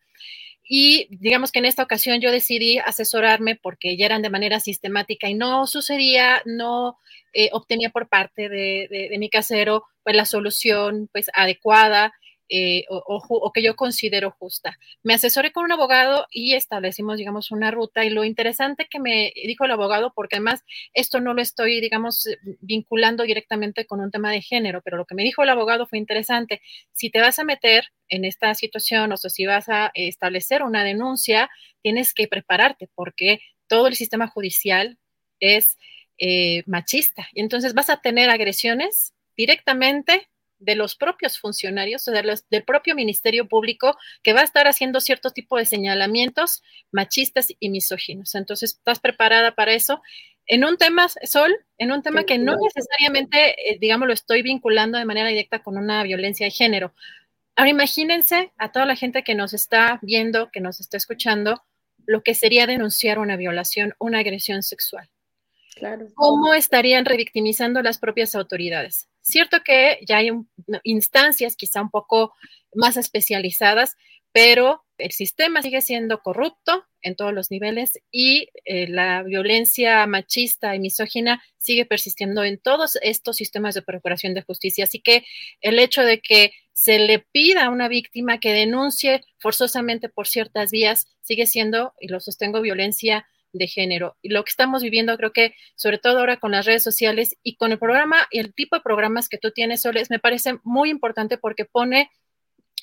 Y digamos que en esta ocasión yo decidí asesorarme porque ya eran de manera sistemática y no sucedía, no eh, obtenía por parte de, de, mi casero pues la solución pues adecuada eh, o, que yo considero justa. Me asesoré con un abogado y establecimos, digamos, una ruta y lo interesante que me dijo el abogado, porque además esto no lo estoy, digamos, vinculando directamente con un tema de género, pero lo que me dijo el abogado fue interesante. Si te vas a meter en esta situación o si vas a establecer una denuncia, tienes que prepararte porque todo el sistema judicial es eh, machista y entonces vas a tener agresiones directamente de los propios funcionarios, o del propio Ministerio Público, que va a estar haciendo cierto tipo de señalamientos machistas y misóginos. Entonces, ¿estás preparada para eso? En un tema, Sol, en un tema que no necesariamente, eh, digamos, lo estoy vinculando de manera directa con una violencia de género. Ahora imagínense a toda la gente que nos está viendo, que nos está escuchando, lo que sería denunciar una violación, una agresión sexual. Claro. ¿Cómo estarían revictimizando las propias autoridades? Cierto que ya hay instancias quizá un poco más especializadas, pero el sistema sigue siendo corrupto, en todos los niveles y eh, la violencia machista y misógina sigue persistiendo en todos estos sistemas de procuración de justicia. Así que el hecho de que se le pida a una víctima que denuncie forzosamente por ciertas vías sigue siendo, y lo sostengo, violencia de género. Y lo que estamos viviendo, creo que sobre todo ahora con las redes sociales y con el programa y el tipo de programas que tú tienes, Soles, me parece muy importante porque pone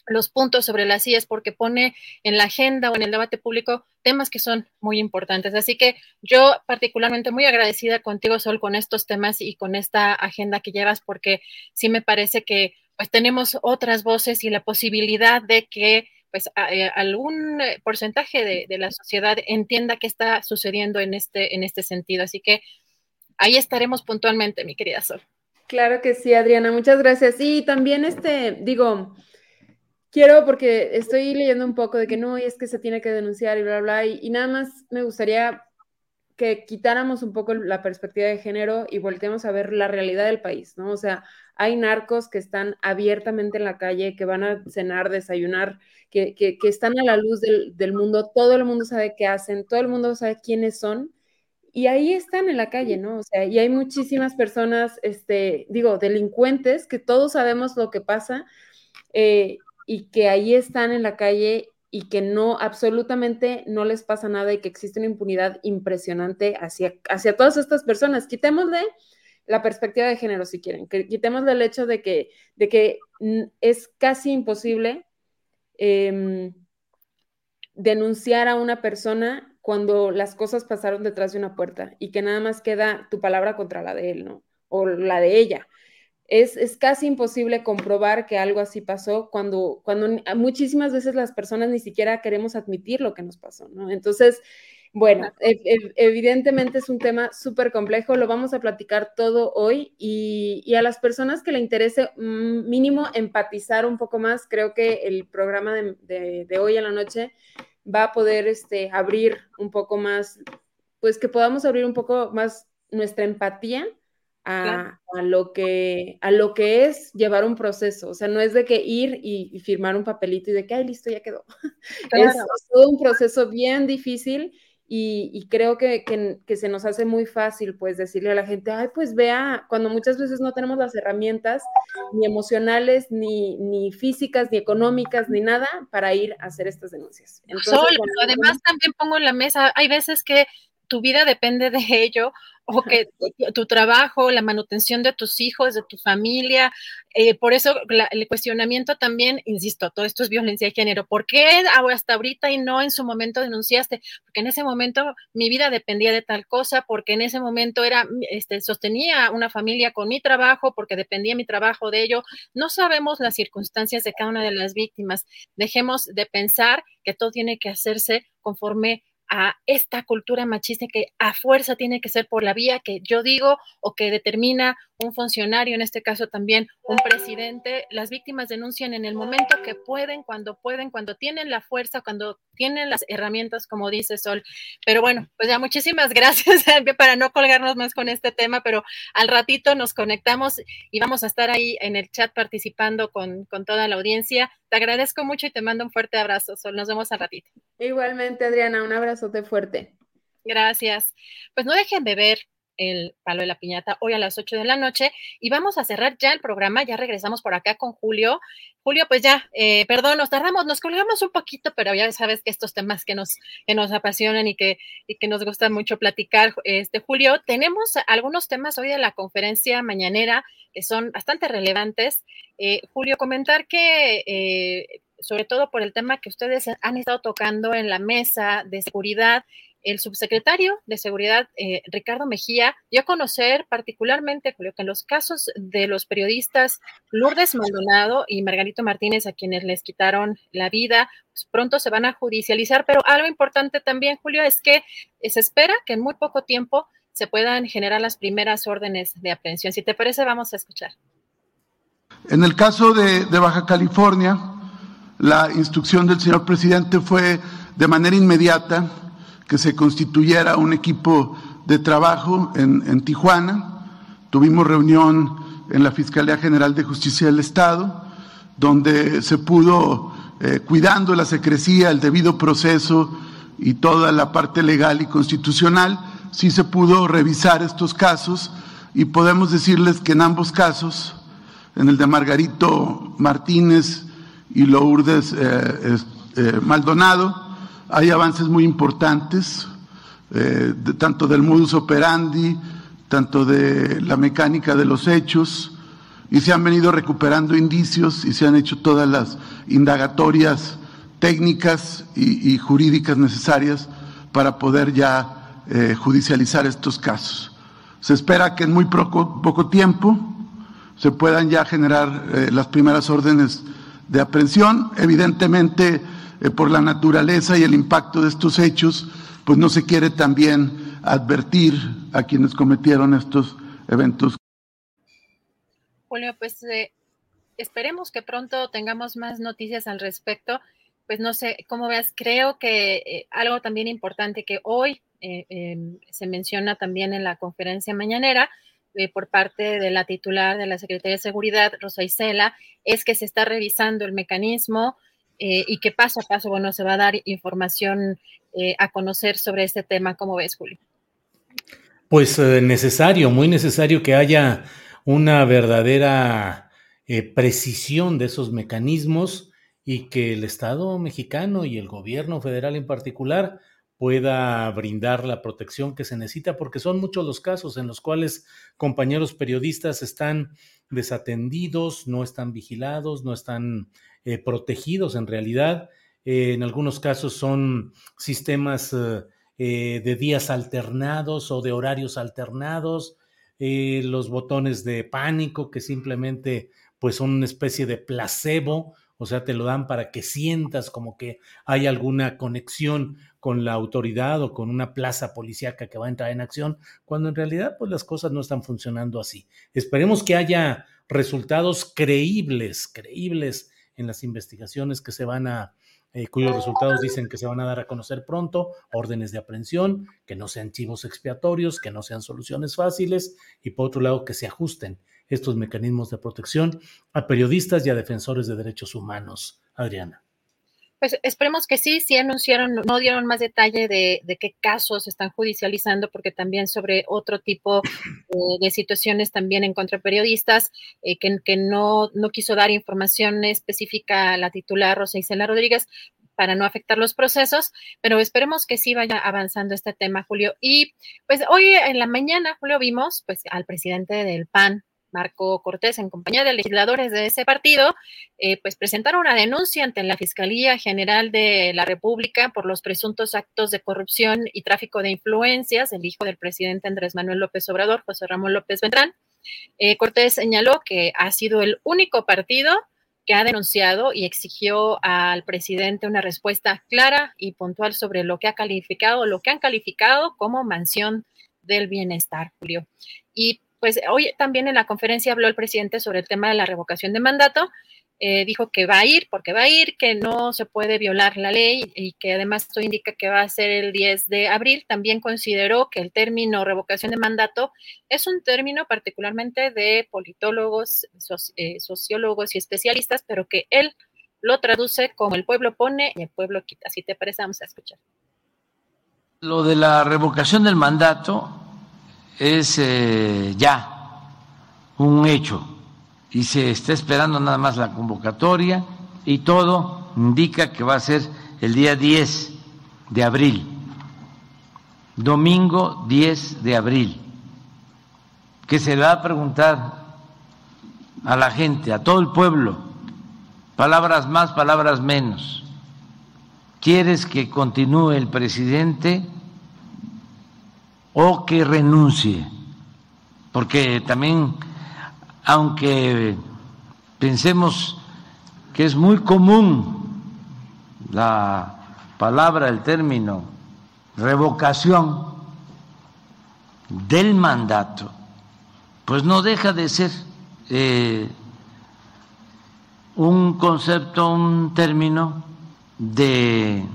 los puntos sobre las sillas porque pone en la agenda o en el debate público temas que son muy importantes. Así que yo particularmente muy agradecida contigo, Sol, con estos temas y con esta agenda que llevas, porque sí me parece que pues tenemos otras voces y la posibilidad de que pues eh, algún eh, porcentaje de, la sociedad entienda qué está sucediendo en este, en este sentido. Así que ahí estaremos puntualmente, mi querida Sol. Claro que sí, Adriana, muchas gracias. Y también este, digo, quiero porque estoy leyendo un poco de que no, y es que se tiene que denunciar y bla, bla, y, y nada más me gustaría que quitáramos un poco la perspectiva de género y volteemos a ver la realidad del país, ¿no? O sea, hay narcos que están abiertamente en la calle, que van a cenar, desayunar, que, que, que están a la luz del, del, mundo, todo el mundo sabe qué hacen, todo el mundo sabe quiénes son, y ahí están en la calle, ¿no? O sea, y hay muchísimas personas, este, digo, delincuentes, que todos sabemos lo que pasa, eh, y que ahí están en la calle y que no, absolutamente no les pasa nada y que existe una impunidad impresionante hacia, hacia todas estas personas. Quitémosle la perspectiva de género, si quieren, que quitémosle el hecho de que, de que es casi imposible eh, denunciar a una persona cuando las cosas pasaron detrás de una puerta y que nada más queda tu palabra contra la de él, ¿no? O la de ella es, casi imposible comprobar que algo así pasó cuando, cuando muchísimas veces las personas ni siquiera queremos admitir lo que nos pasó, ¿no? Entonces, bueno, evidentemente es un tema súper complejo, lo vamos a platicar todo hoy y, a las personas que le interese mm, mínimo empatizar un poco más, creo que el programa de, hoy en la noche va a poder este, abrir un poco más, pues que podamos abrir un poco más nuestra empatía a, lo que, a lo que es llevar un proceso. O sea, no es de que ir y, firmar un papelito y de que, ay, listo, ya quedó. Es, todo un proceso bien difícil y, creo que, que, se nos hace muy fácil, pues, decirle a la gente, ay, pues vea, cuando muchas veces no tenemos las herramientas ni emocionales, ni, ni físicas, ni económicas, ni nada para ir a hacer estas denuncias. Entonces, además también pongo en la mesa, hay veces que tu vida depende de ello o que tu trabajo, la manutención de tus hijos, de tu familia. Eh, por eso el cuestionamiento también, insisto, todo esto es violencia de género. ¿Por qué hasta ahorita y no en su momento denunciaste? Porque en ese momento mi vida dependía de tal cosa, porque en ese momento era, este, sostenía una familia con mi trabajo, porque dependía mi trabajo de ello. No sabemos las circunstancias de cada una de las víctimas. Dejemos de pensar que todo tiene que hacerse conforme a esta cultura machista que a fuerza tiene que ser por la vía que yo digo o que determina un funcionario, en este caso también un presidente. Las víctimas denuncian en el momento que pueden, cuando pueden, cuando tienen la fuerza, cuando tienen las herramientas, como dice Sol. Pero bueno, pues ya muchísimas gracias para no colgarnos más con este tema, pero al ratito nos conectamos y vamos a estar ahí en el chat participando con, con toda la audiencia. Te agradezco mucho y te mando un fuerte abrazo, Sol. Nos vemos al ratito. Igualmente, Adriana, un abrazote fuerte. Gracias. Pues no dejen de ver el palo de la piñata hoy a las 8 de la noche y vamos a cerrar ya el programa, ya regresamos por acá con Julio. Julio, pues ya, eh, perdón, nos tardamos, nos colgamos un poquito, pero ya sabes que estos temas que nos, que nos apasionan y que, y que nos gusta mucho platicar, este Julio, tenemos algunos temas hoy de la conferencia mañanera que son bastante relevantes. Eh, Julio, comentar que... Eh, sobre todo por el tema que ustedes han estado tocando en la mesa de seguridad, el subsecretario de Seguridad, eh, Ricardo Mejía, dio a conocer particularmente, Julio, que en los casos de los periodistas Lourdes Maldonado y Margarito Martínez, a quienes les quitaron la vida, pues pronto se van a judicializar, pero algo importante también, Julio, es que se espera que en muy poco tiempo se puedan generar las primeras órdenes de aprehensión. Si te parece, vamos a escuchar. En el caso de, de Baja California, la instrucción del señor presidente fue de manera inmediata que se constituyera un equipo de trabajo en, Tijuana. Tuvimos reunión en la Fiscalía General de Justicia del Estado, donde se pudo, eh, cuidando la secrecía, el debido proceso y toda la parte legal y constitucional, sí se pudo revisar estos casos y podemos decirles que en ambos casos, en el de Margarito Martínez y Lourdes eh, eh, Maldonado, hay avances muy importantes, eh, tanto del modus operandi, tanto de la mecánica de los hechos, y se han venido recuperando indicios y se han hecho todas las indagatorias técnicas y, jurídicas necesarias para poder ya eh, judicializar estos casos. Se espera que en muy poco, poco tiempo se puedan ya generar eh, las primeras órdenes de aprehensión. Evidentemente, eh, por la naturaleza y el impacto de estos hechos, pues no se quiere también advertir a quienes cometieron estos eventos. Julio, pues esperemos que pronto tengamos más noticias al respecto pues no sé, cómo veas, creo que eh, algo también importante que hoy eh, em, se menciona también en la conferencia mañanera eh, por parte de la titular de la Secretaría de Seguridad, Rosa Isela, es que se está revisando el mecanismo y que paso a paso, bueno, se va a dar información a conocer sobre este tema. ¿Cómo ves, Julio? Pues necesario, muy necesario que haya una verdadera precisión de esos mecanismos y que el Estado mexicano y el gobierno federal en particular pueda brindar la protección que se necesita, porque son muchos los casos en los cuales compañeros periodistas están desatendidos, no están vigilados, no están eh, protegidos en realidad. Eh, en algunos casos son sistemas eh, de días alternados o de horarios alternados, los botones de pánico que simplemente pues son una especie de placebo o sea, te lo dan para que sientas como que hay alguna conexión con la autoridad o con una plaza policíaca que va a entrar en acción, cuando en realidad pues las cosas no están funcionando así. Esperemos que haya resultados creíbles, creíbles en las investigaciones que se van a, eh, cuyos resultados dicen que se van a dar a conocer pronto, órdenes de aprehensión, que no sean chivos expiatorios, que no sean soluciones fáciles y por otro lado que se ajusten estos mecanismos de protección a periodistas y a defensores de derechos humanos. Adriana. Pues esperemos que sí, sí anunciaron, no dieron más detalle de, qué casos están judicializando, porque también sobre otro tipo de situaciones también en contra de periodistas, eh, que, no, no quiso dar información específica a la titular Rosa Isela Rodríguez para no afectar los procesos, pero esperemos que sí vaya avanzando este tema, Julio. Y pues hoy en la mañana, Julio, vimos pues al presidente del PAN, Marco Cortés, en compañía de legisladores de ese partido, eh, pues presentaron una denuncia ante la Fiscalía General de la República por los presuntos actos de corrupción y tráfico de influencias del hijo del presidente Andrés Manuel López Obrador, José Ramón López Beltrán. Eh, Cortés señaló que ha sido el único partido que ha denunciado y exigió al presidente una respuesta clara y puntual sobre lo que ha calificado, lo que han calificado como mansión del bienestar, Julio. Y pues hoy también en la conferencia habló el presidente sobre el tema de la revocación de mandato. Eh, dijo que va a ir, porque va a ir, que no se puede violar la ley y que además esto indica que va a ser el 10 de abril. También consideró que el término revocación de mandato es un término particularmente de politólogos, eh, sociólogos y especialistas, pero que él lo traduce como el pueblo pone y el pueblo quita. Te parece, vamos a escuchar. Lo de la revocación del mandato es eh, ya un hecho y se está esperando nada más la convocatoria y todo indica que va a ser el día 10 de abril, domingo 10 de abril, que se va a preguntar a la gente, a todo el pueblo, palabras más, palabras menos. ¿Quieres que continúe el presidente? O que renuncie, porque también, aunque pensemos que es muy común la palabra, el término revocación del mandato, pues no deja de ser eh, un concepto, un término de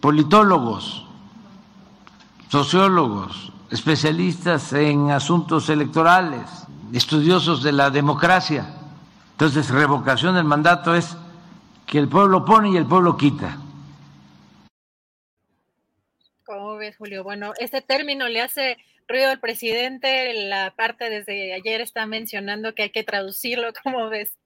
politólogos sociólogos, especialistas en asuntos electorales, estudiosos de la democracia. Entonces, revocación del mandato es que el pueblo pone y el pueblo quita. ves, Julio? Bueno, ese término le hace ruido al presidente, la parte desde ayer está mencionando que hay que traducirlo, ¿cómo ves?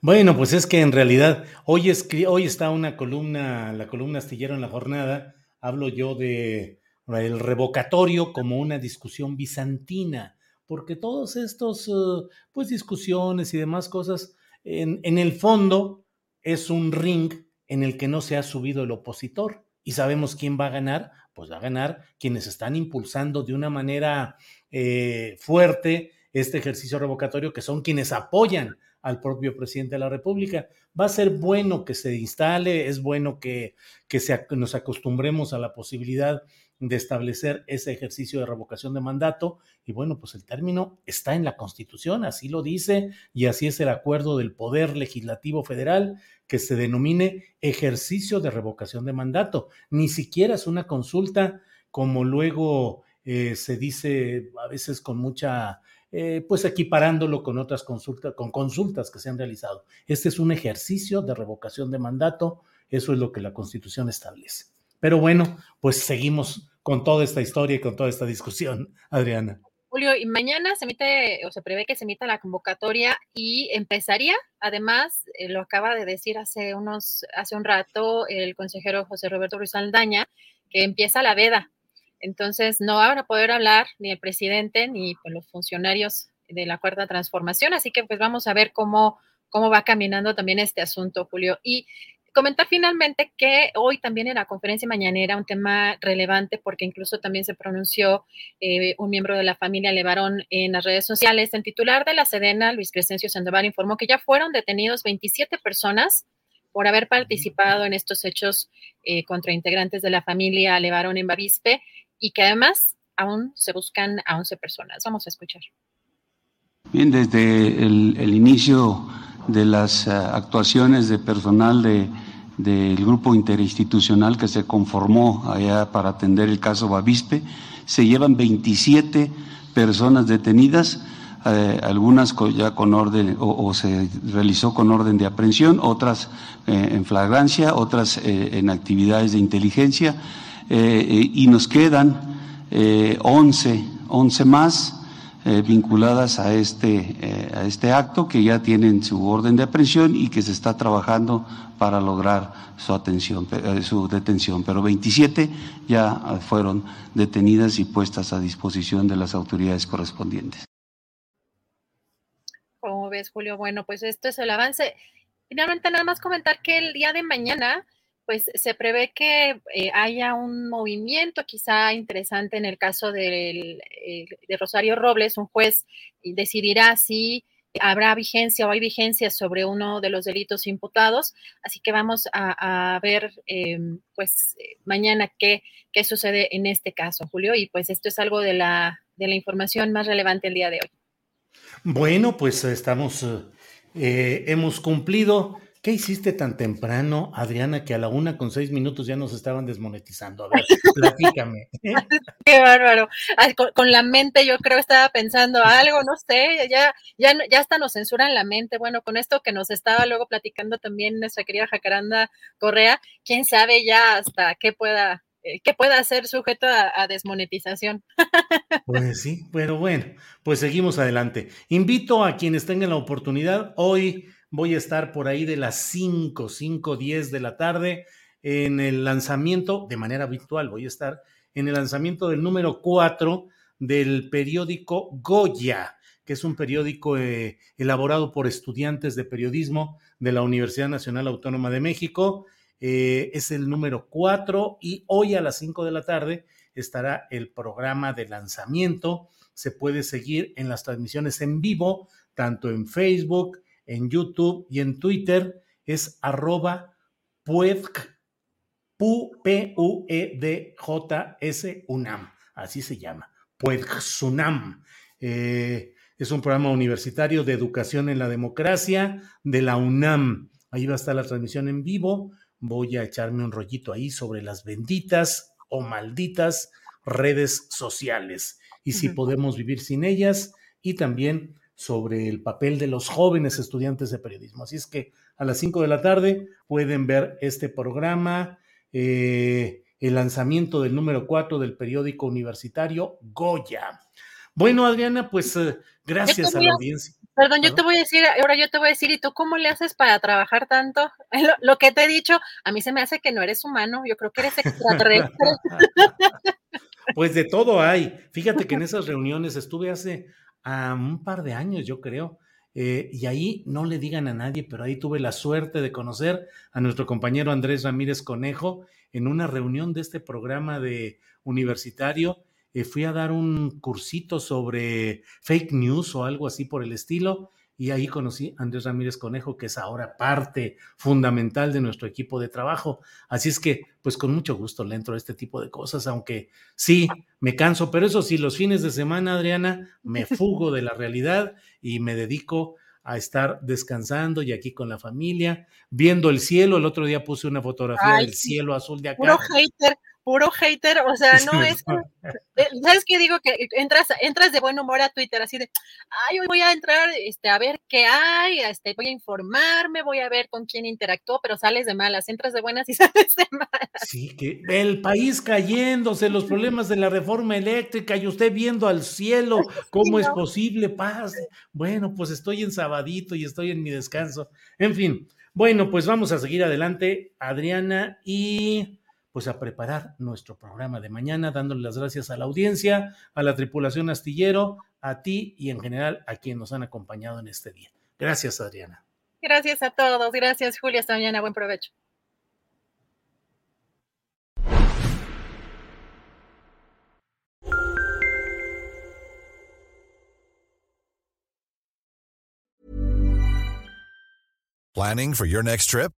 Bueno, pues es que en realidad hoy, es, hoy está una columna, la columna astillero en la jornada, hablo yo de el revocatorio como una discusión bizantina, porque todos estos, eh, pues discusiones y demás cosas, en, en el fondo es un ring en el que no se ha subido el opositor y sabemos quién va a ganar, pues va a ganar quienes están impulsando de una manera eh, fuerte este ejercicio revocatorio, que son quienes apoyan al propio presidente de la República. Va a ser bueno que se instale, es bueno que, que se, nos acostumbremos a la posibilidad de establecer ese ejercicio de revocación de mandato. Y bueno, pues el término está en la Constitución, así lo dice, y así es el acuerdo del Poder Legislativo Federal que se denomine ejercicio de revocación de mandato. Ni siquiera es una consulta como luego eh, se dice a veces con mucha eh, pues equiparándolo con otras consultas, con consultas que se han realizado. Este es un ejercicio de revocación de mandato, eso es lo que la Constitución establece. Pero bueno, pues seguimos con toda esta historia y con toda esta discusión, Adriana. Julio, y mañana se emite o se prevé que se emita la convocatoria y empezaría, además, eh, lo acaba de decir hace unos, hace un rato el consejero José Roberto Ruiz Aldaña, que empieza la veda entonces, no van a poder hablar ni el presidente ni pues, los funcionarios de la Cuarta Transformación. Así que, pues, vamos a ver cómo, cómo va caminando también este asunto, Julio. Y comentar finalmente que hoy también en la conferencia mañanera un tema relevante porque incluso también se pronunció eh, un miembro de la familia Levarón en las redes sociales. El titular de la Sedena, Luis Crescencio Sandoval, informó que ya fueron detenidos 27 personas por haber participado en estos hechos eh, contra integrantes de la familia Levarón en Bavispe y que además aún se buscan a 11 personas. Vamos a escuchar. Bien, desde el, inicio de las eh, actuaciones de personal de, del grupo interinstitucional que se conformó allá para atender el caso Bavispe, se llevan 27 personas detenidas, eh, algunas ya con orden o, se realizó con orden de aprehensión, otras eh, en flagrancia, otras en actividades de inteligencia eh, y nos quedan eh, 11, 11 más eh, vinculadas a este, eh, a este acto que ya tienen su orden de aprehensión y que se está trabajando para lograr su, atención, su detención. Pero 27 ya fueron detenidas y puestas a disposición de las autoridades correspondientes. ¿Cómo ves, Julio? Bueno, pues esto es el avance. Finalmente, nada más comentar que el día de mañana pues se prevé que eh, haya un movimiento quizá interesante en el caso eh, de Rosario Robles, un juez decidirá si habrá vigencia o hay vigencia sobre uno de los delitos imputados, así que vamos a, ver em, pues mañana qué, qué sucede en este caso, Julio, y pues esto es algo de la, de la información más relevante el día de hoy. Bueno, pues estamos, eh, hemos cumplido ¿Qué hiciste tan temprano, Adriana, que a la una con seis minutos ya nos estaban desmonetizando? A ver, platícame. Qué bárbaro. con, la mente yo creo estaba pensando algo, no sé, ya, ya, ya hasta nos censuran la mente. Bueno, con esto que nos estaba luego platicando también nuestra querida Jacaranda Correa, quién sabe ya hasta qué pueda eh, que pueda ser sujeto a, desmonetización. Pues sí, pero bueno, pues seguimos adelante. Invito a quienes tengan la oportunidad hoy Voy a estar por ahí de las 5, 5, 10 de la tarde en el lanzamiento, de manera virtual, voy a estar en el lanzamiento del número 4 del periódico Goya, que es un periódico eh, elaborado por estudiantes de periodismo de la Universidad Nacional Autónoma de México. Eh, es el número 4 y hoy a las 5 de la tarde estará el programa de lanzamiento. Se puede seguir en las transmisiones en vivo, tanto en Facebook, en YouTube y en Twitter es arroba puedj, P-U-E-D-J-S UNAM, así se llama, PUEDJSUNAM. Eh, es un programa universitario de educación en la democracia de la UNAM. Ahí va a estar la transmisión en vivo. Voy a echarme un rollito ahí sobre las benditas o malditas redes sociales y si podemos vivir sin ellas y también sobre el papel de los jóvenes estudiantes de periodismo. Así es que a las 5 de la tarde pueden ver este programa eh, el lanzamiento del número 4 del periódico universitario Goya. Bueno, Adriana, pues eh, gracias a la audiencia. Perdón, yo te voy a decir, ahora yo te voy a decir, ¿y tú cómo le haces para trabajar tanto? Lo, lo, que te he dicho, a mí se me hace que no eres humano, yo creo que eres extraterrestre. pues de todo hay. Fíjate que en esas reuniones estuve hace um, un par de años, yo creo, eh, y ahí no le digan a nadie, pero ahí tuve la suerte de conocer a nuestro compañero Andrés Ramírez Conejo en una reunión de este programa de universitario eh, fui a dar un cursito sobre fake news o algo así por el estilo. Y ahí conocí a Andrés Ramírez Conejo, que es ahora parte fundamental de nuestro equipo de trabajo. Así es que, pues con mucho gusto le entro a este tipo de cosas, aunque sí, me canso, pero eso sí, los fines de semana, Adriana, me fugo de la realidad y me dedico a estar descansando y aquí con la familia, viendo el cielo. El otro día puse una fotografía del cielo azul de acá. Puro hater, puro hater, o sea, no es, eh, ¿sabes qué digo? Que entras, entras de buen humor a Twitter, así de, ay, hoy voy a entrar este, a ver qué hay, este, voy a informarme, voy a ver con quién interactuó, pero sales de malas, entras de buenas y sales de malas. Sí, que el país cayéndose, los problemas de la reforma eléctrica y usted viendo al cielo, ¿cómo es posible paz? Bueno, pues estoy en sabadito y estoy en mi descanso. En fin, bueno, pues vamos a seguir adelante, Adriana, y pues a preparar nuestro programa de mañana, dándole las gracias a la audiencia, a la tripulación astillero, a ti y en general a quienes nos han acompañado en este día. Gracias, Adriana. Gracias a todos. Gracias, Julia. Hasta mañana. Buen provecho. Planning for your next trip?